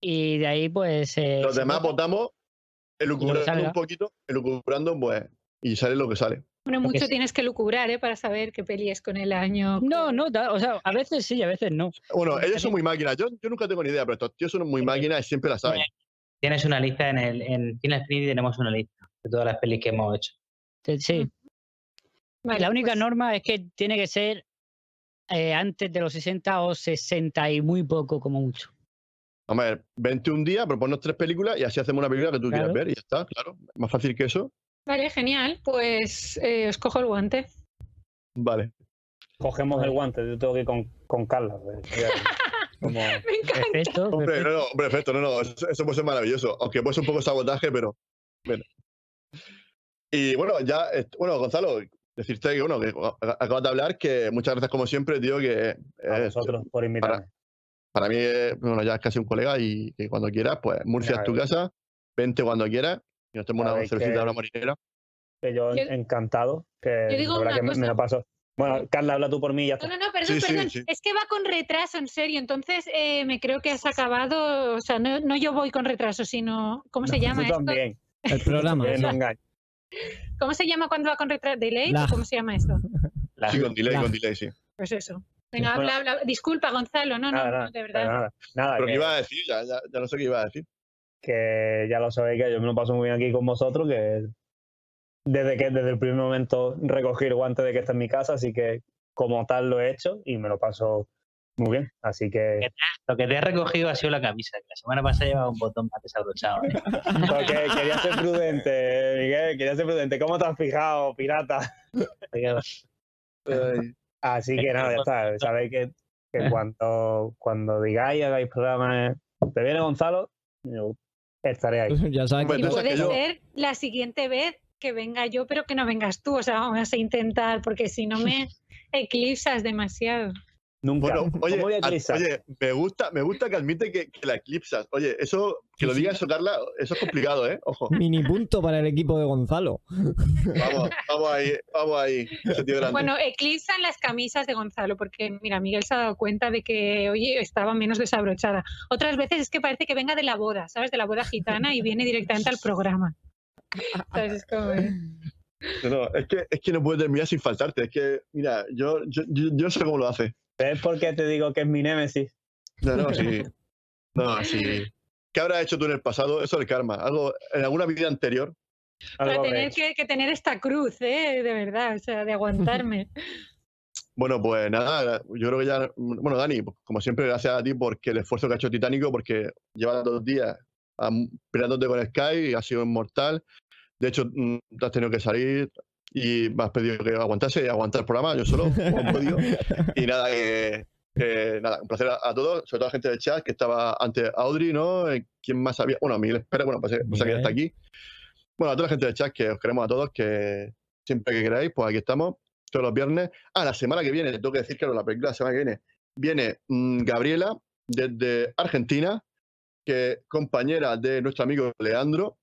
Y de ahí, pues. eh, Los demás vota. votamos elucubrando un poquito, elucubrando, pues, y sale lo que sale. Bueno, mucho tienes que lucubrar, ¿eh? Para saber qué peli es con el año. No, con- no, da- o sea, a veces sí, a veces no. Bueno, ellos son muy máquinas. Yo, yo nunca tengo ni idea, pero estos tíos son muy máquinas y siempre la saben. Tienes una lista en el en Cine Infinity tenemos una lista de todas las pelis que hemos hecho. Sí. Vale, La única pues, norma es que tiene que ser eh, antes de los 60 o 60 y muy poco, como mucho. Vamos a ver, 21 días, proponos tres películas y así hacemos una película que tú Claro. quieras ver y ya está, claro. Más fácil que eso. Vale, genial. Pues eh, os cojo el guante. Vale. Cogemos el guante, yo tengo que ir con, con Carla. Como, Me encanta. Perfecto. Hombre, perfecto. no, no, hombre, perfecto, no, no, eso, puede ser maravilloso. Aunque puede ser un poco sabotaje, pero. Bueno. Y bueno, ya, eh, bueno, Gonzalo, decirte que, bueno, que acabas de hablar, que muchas gracias como siempre, tío, que a eh, vosotros por invitarme. para mí, bueno, ya es casi un colega y que cuando quieras, pues Murcia Ya, es tu casa, vente cuando quieras y nos tomamos una cervecita, que- una marinera. Que yo, Yo- encantado. Que Yo digo la verdad que me- lo paso. Bueno, Carla, habla tú por mí ya No, está. no, no, perdón, Sí, perdón. sí. Es que va con retraso, en serio. Entonces eh, me creo que has acabado. O sea, no, no yo voy con retraso, sino. ¿Cómo se No, amo tú esto? también. El programa. no engañes. ¿Cómo se llama cuando va con retraso? ¿Delay? La- ¿O ¿Cómo se llama esto? La- Sí, con delay, la- con delay, sí. Pues eso. Venga, Bueno. habla, habla. Disculpa, Gonzalo. No, no, Nada, no, nada, de verdad. nada, nada, Pero que, ¿qué iba a decir? Ya, ya, ya no sé qué iba a decir. Que ya lo sabéis que yo me lo paso muy bien aquí con vosotros, que desde que desde el primer momento recogí el guante de que está en mi casa, así que como tal lo he hecho y me lo paso muy bien. Así que Lo que te he recogido ha sido la camisa, que la semana pasada llevaba un botón más desabrochado. ¿eh? porque quería ser prudente, Miguel, quería ser prudente. ¿Cómo te has fijado, pirata? Así que nada, ya está. Sabéis que, que cuando, cuando digáis, hagáis programas, te viene Gonzalo, yo estaré ahí. ya sabes que Y puede yo- ser la siguiente vez que venga yo, pero que no vengas tú. O sea, vamos a intentar, porque si no me eclipsas demasiado. Nunca. Bueno, oye, ¿Cómo voy a a- eclipsar? oye, me gusta, me gusta que admite que, que la eclipsas. Oye, eso, que lo diga eso, Carla, eso es complicado, ¿eh? Ojo. mini punto para el equipo de Gonzalo. Vamos, vamos ahí, vamos ahí. Bueno, eclipsan las camisas de Gonzalo, porque mira, Miguel se ha dado cuenta de que, oye, estaba menos desabrochada. Otras veces es que parece que venga de la boda, ¿sabes? De la boda gitana y viene directamente al programa. ¿Sabes? Es como, eh, No, no, es, que, es que no puede terminar sin faltarte. Es que, mira, yo, yo, yo, yo no sé cómo lo hace. ¿Ves por qué te digo que es mi némesis? No, no, sí. No, sí. ¿Qué habrás hecho tú en el pasado? Eso es el karma. Algo, en alguna vida anterior, Para tener que, que tener esta cruz, ¿eh? De verdad, o sea, de aguantarme. Bueno, pues nada, yo creo que ya. Bueno, Dani, como siempre, gracias a ti porque el esfuerzo que ha hecho Titánico, porque lleva dos días peleándote con Sky y ha sido inmortal. De hecho, mm, te has tenido que salir y me has pedido que aguantase y aguantar el programa, yo solo, como he podido. Y nada, que, que nada, un placer a, a todos, sobre todo a la gente del chat que estaba antes, Audrey, ¿no? Eh, ¿Quién más había? Bueno, Miguel Espera, bueno, pues, pues que ya está aquí. Bueno, a toda la gente del chat que os queremos a todos, que siempre que queráis, pues aquí estamos, todos los viernes. Ah, la semana que viene, tengo que decir que la película la semana que viene, viene mm, Gabriela desde Argentina, que es compañera de nuestro amigo Leandro,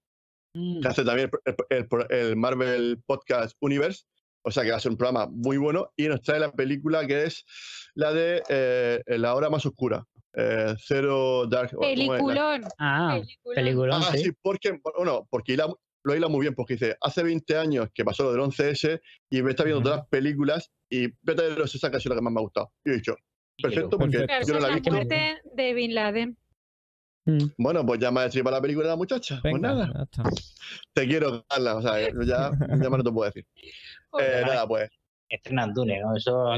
Mm. que hace también el, el- el- el Marvel Podcast Universe, o sea que va a ser un programa muy bueno, y nos trae la película que es la de eh, La Hora Más Oscura, eh, Cero Dark... ¿cómo es? La- Peliculón. Ah, peliculón. Ah, sí. porque, bueno, porque hila- lo hila muy bien, porque dice, hace 20 años que pasó lo del 11S y me está viendo Ujú. todas las películas y vete de los esa casi la que más me ha gustado. Y he dicho, perfecto, porque yo no la he es la muerte de Bin Laden. Mm. Bueno, pues ya me ha destripa la película de la muchacha. pues nada, te quiero, Carla. O sea, ya, ya más no te puedo decir. Eh, nada, pues. Estrenan Dune, ¿no? Eso,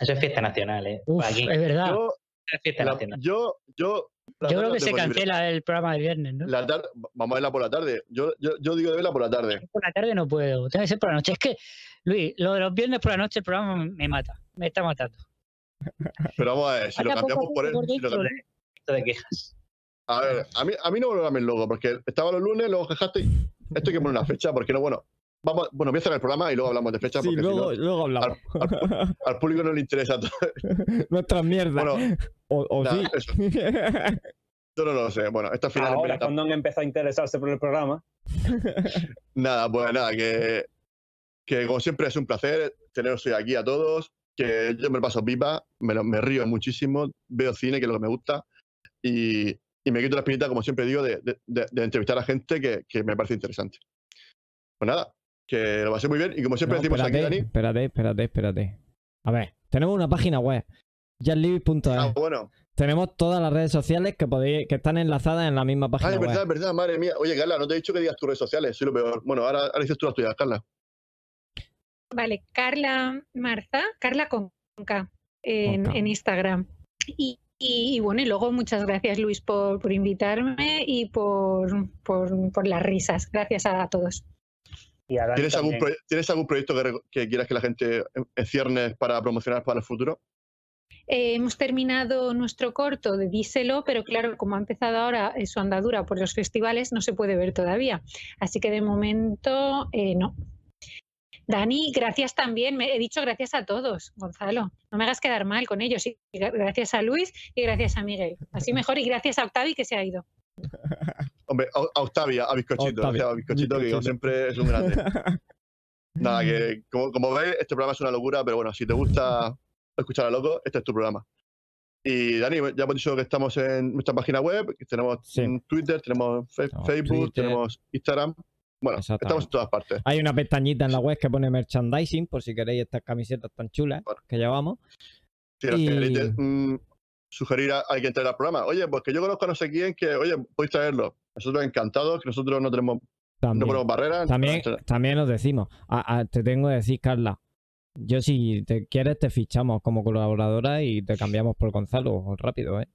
eso es fiesta nacional, ¿eh? Uf, Aquí es verdad. Yo, es fiesta la- nacional. yo, yo, Yo creo que se libre. cancela el programa de viernes, ¿no? La tarde, vamos a verla por la tarde. Yo, yo, yo digo de verla por la tarde. Por la tarde no puedo, tiene que ser por la noche. Es que, Luis, lo de los viernes por la noche el programa me mata, me está matando. Pero vamos a ver, si lo cambiamos por por si lo dentro, cambiamos- Esto de quejas. A ver, a mí, a mí no me lo llamen loco, porque estaba los lunes, luego jejaste y esto hay que poner una fecha, porque no, bueno, vamos, bueno, voy a cerrar el programa y luego hablamos de fechas, Sí, porque si luego, no, luego hablamos. al público no le interesa todo. Nuestras mierdas. Bueno, o o nada, sí. eso. Yo no lo sé. Bueno, esta final Ahora, cuando han empezado a interesarse por el programa, Nada, pues nada, que, que como siempre es un placer teneros hoy aquí a todos, que yo me lo paso pipa, me, lo- me río muchísimo, veo cine, que es lo que me gusta, y, y me quito la espinita, como siempre digo, de, de- de- de entrevistar a gente que, que me parece interesante. Pues nada, que lo pasé muy bien, y como siempre No, decimos aquí, espérate, Dani, espérate, espérate, espérate. A ver, tenemos una página web, jazzlibby.es. ah, bueno, Tenemos todas las redes sociales que podéis, que están enlazadas en la misma ah, página es verdad, web. es verdad, madre mía. Oye, Carla, no te he dicho que digas tus redes sociales, soy lo peor. Bueno, ahora, ahora dices tú las tuyas, Carla. Vale, Carla Marza, Carla con K en, en Instagram. Y, y- y bueno, y luego muchas gracias Luis por, por invitarme y por, por, por las risas. Gracias a todos. y a ¿Tienes algún, ¿Tienes algún proyecto que, quieras que la gente enciernes para promocionar para el futuro? Eh, hemos terminado nuestro corto de Díselo, pero claro, como ha empezado ahora eh, su andadura por los festivales, no se puede ver todavía. Así que de momento eh, no. Dani, gracias también. Me he dicho gracias a todos, Gonzalo. No me hagas quedar mal con ellos. Y gra- gracias a Luis y gracias a Miguel. Así mejor. Y gracias a Octavi que se ha ido. Hombre, a, Octavia, a Bizcochito, Octavia, gracias a Bizcochito, que como siempre es un grande. Nada, que como, como veis, este programa es una locura, pero bueno, si te gusta escuchar a loco, este es tu programa. Y Dani, ya hemos dicho que estamos en nuestra página web, que tenemos Sí. Twitter, tenemos fe- Facebook, Twitter. tenemos Instagram. Bueno, estamos en todas partes. Hay una pestañita en la web que pone merchandising, por si queréis estas camisetas tan chulas Bueno. que llevamos. Si Y- queréis mm, sugerir a alguien traer al programa, oye, pues que yo conozco a no sé quién, que, oye, podéis traerlo. Nosotros encantados, que nosotros no tenemos, no ponemos barreras. también, entonces, también os decimos, a- a- te tengo que decir, Carla, yo si te quieres te fichamos como colaboradora y te cambiamos por Gonzalo rápido, ¿eh?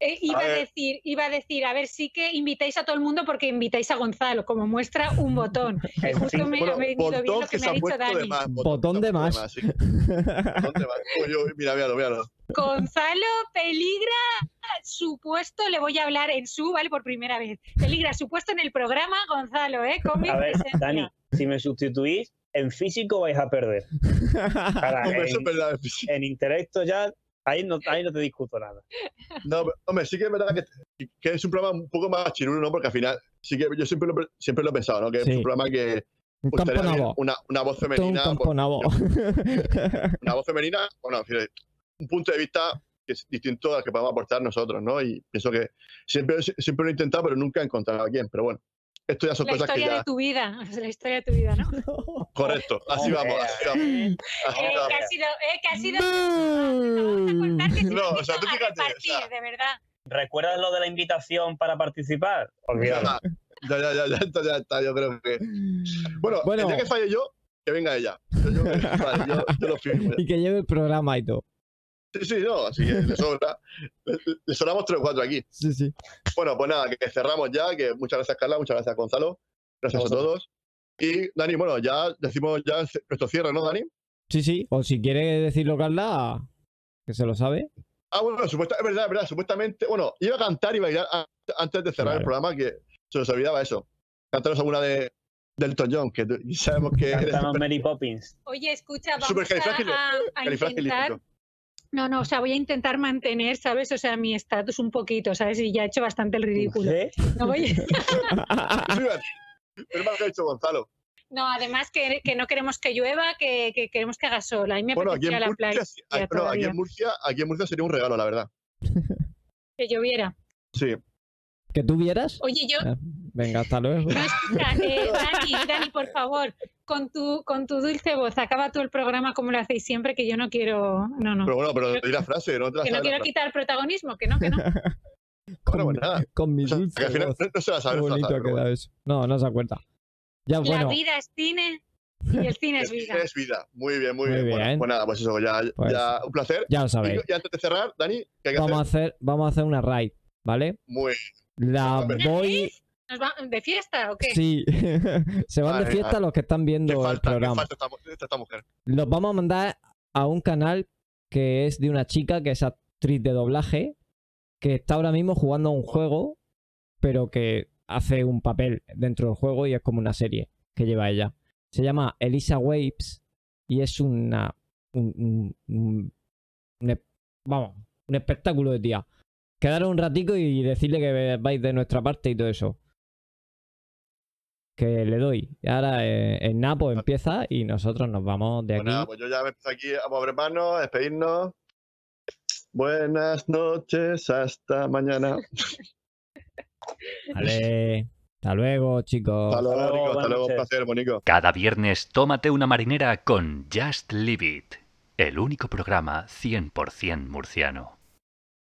Eh, iba, a decir, iba a decir, a ver, sí que invitáis a todo el mundo porque invitáis a Gonzalo, como muestra un botón. Justo me bueno, ha venido bien botón lo que que me ha dicho puesto de Dani. más. Botón de más. sí. Botón de más. Yo- mira, míralo, míralo. Gonzalo peligra su puesto, le voy a hablar en su, ¿vale? Por primera vez. Peligra su puesto en el programa, Gonzalo, ¿eh? Con mi A ver, presencia. Dani, si me sustituís, en físico vais a perder. Ahora, Hombre, eso es en, en intelecto ya, ahí no, ahí no te discuto nada. No, hombre, sí que es verdad que, que es un programa un poco más chirulo, ¿no? Porque al final, sí que yo siempre lo, siempre lo he pensado, ¿no? Que Sí. es un programa que Un nabo. una, una voz Todo un femenina. campo por- una voz femenina, bueno, es decir, un punto de vista que es distinto al que podemos aportar nosotros, ¿no? Y pienso que siempre, siempre lo he intentado, pero nunca he encontrado a quién. Pero bueno, esto ya son La cosas que historia ya. de tu vida, la historia de tu vida, ¿no? Correcto, así Hombre, vamos, así vamos. Así Eh, que vamos. ha sido, eh, que ha sido. Vamos a cortar que No, o sea, tú fíjate, o sea- de verdad. ¿Recuerdas lo de la invitación para participar? Olvídalo. Ya, ya, ya, ya está, ya está, yo creo que. Bueno, Bueno. el día que falle yo, que venga ella. Yo, yo- vale, yo- yo lo firmo. ya. Y que lleve el programa y todo. Sí, sí, no, así que le sobra. Le, le sobramos tres o cuatro aquí. Sí, sí. Bueno, pues nada, que cerramos ya, que muchas gracias Carla, muchas gracias Gonzalo, gracias a todos. Y Dani, bueno, ya decimos ya nuestro cierre, ¿no, Dani? Sí, sí. O si quiere decirlo Carla, que se lo sabe. Ah, bueno, supuesta, es verdad, es verdad, supuestamente, bueno, iba a cantar y bailar antes de cerrar el programa, que se nos olvidaba eso. Cantaros alguna de Delton John, que sabemos que eres Cantamos Mary Poppins. Oye, escucha, vamos a, a intentar... No, no, o sea, voy a intentar mantener, ¿sabes? O sea, mi estatus un poquito, ¿sabes? Y ya he hecho bastante el ridículo. ¿Eh? No, voy- a. Pero más que ha dicho Gonzalo. no, además que, que no queremos que llueva, que, que queremos que haga sol. A mí me Bueno, aquí apetece ir en, a la playa Murcia, ah, no, aquí en Murcia, aquí en Murcia sería un regalo, la verdad. que lloviera. Sí. ¿Que tú vieras? Oye, yo, Eh, Venga, hasta luego. No, escucha, eh, Dani, Dani, por favor, con tu, con tu dulce voz, acaba tú el programa como lo hacéis siempre, que yo no quiero, no, no, Pero bueno, pero di la frase, no te la que no la quiero quitar el protagonismo, que no, que no. Bueno, pues nada. Con mi O sea, dulce que al final voz. no, no se la sabe, la bonito ha quedado eso. No, no se acuerda. Ya, La bueno, vida es cine y el cine es El vida. cine es vida. Muy bien, muy, Muy bien. Bueno, bien. pues nada, pues eso, ya, Pues- ya un placer. ya lo sabéis. y antes de cerrar, Dani, ¿qué hay que Vamos a hacer? vamos a hacer una raid, ¿vale? Muy La Perfecto. voy. ¿Nos va- ¿De fiesta o qué? Sí, se van de fiesta vale. los que están ¿Qué viendo el programa. falta esta, mu- esta- esta mujer? Los vamos a mandar a un canal que es de una chica que es actriz de doblaje, que está ahora mismo jugando a un juego, pero que hace un papel dentro del juego y es como una serie que lleva ella. Se llama Elisa Waves y es una. Un, un- un- un es- vamos, un espectáculo de tía. Quedaros un ratico y decirle que vais de nuestra parte y todo eso. Que le doy. Y ahora eh, el Napo empieza y nosotros nos vamos de Pues aquí. nada, pues yo ya me empiezo aquí a mover manos, a despedirnos. Buenas noches, hasta mañana. Vale. Hasta luego, chicos. Hasta luego, luego, Nico, hasta luego, un placer, Monico. Cada viernes tómate una marinera con Just Leave It, el único programa 100% murciano.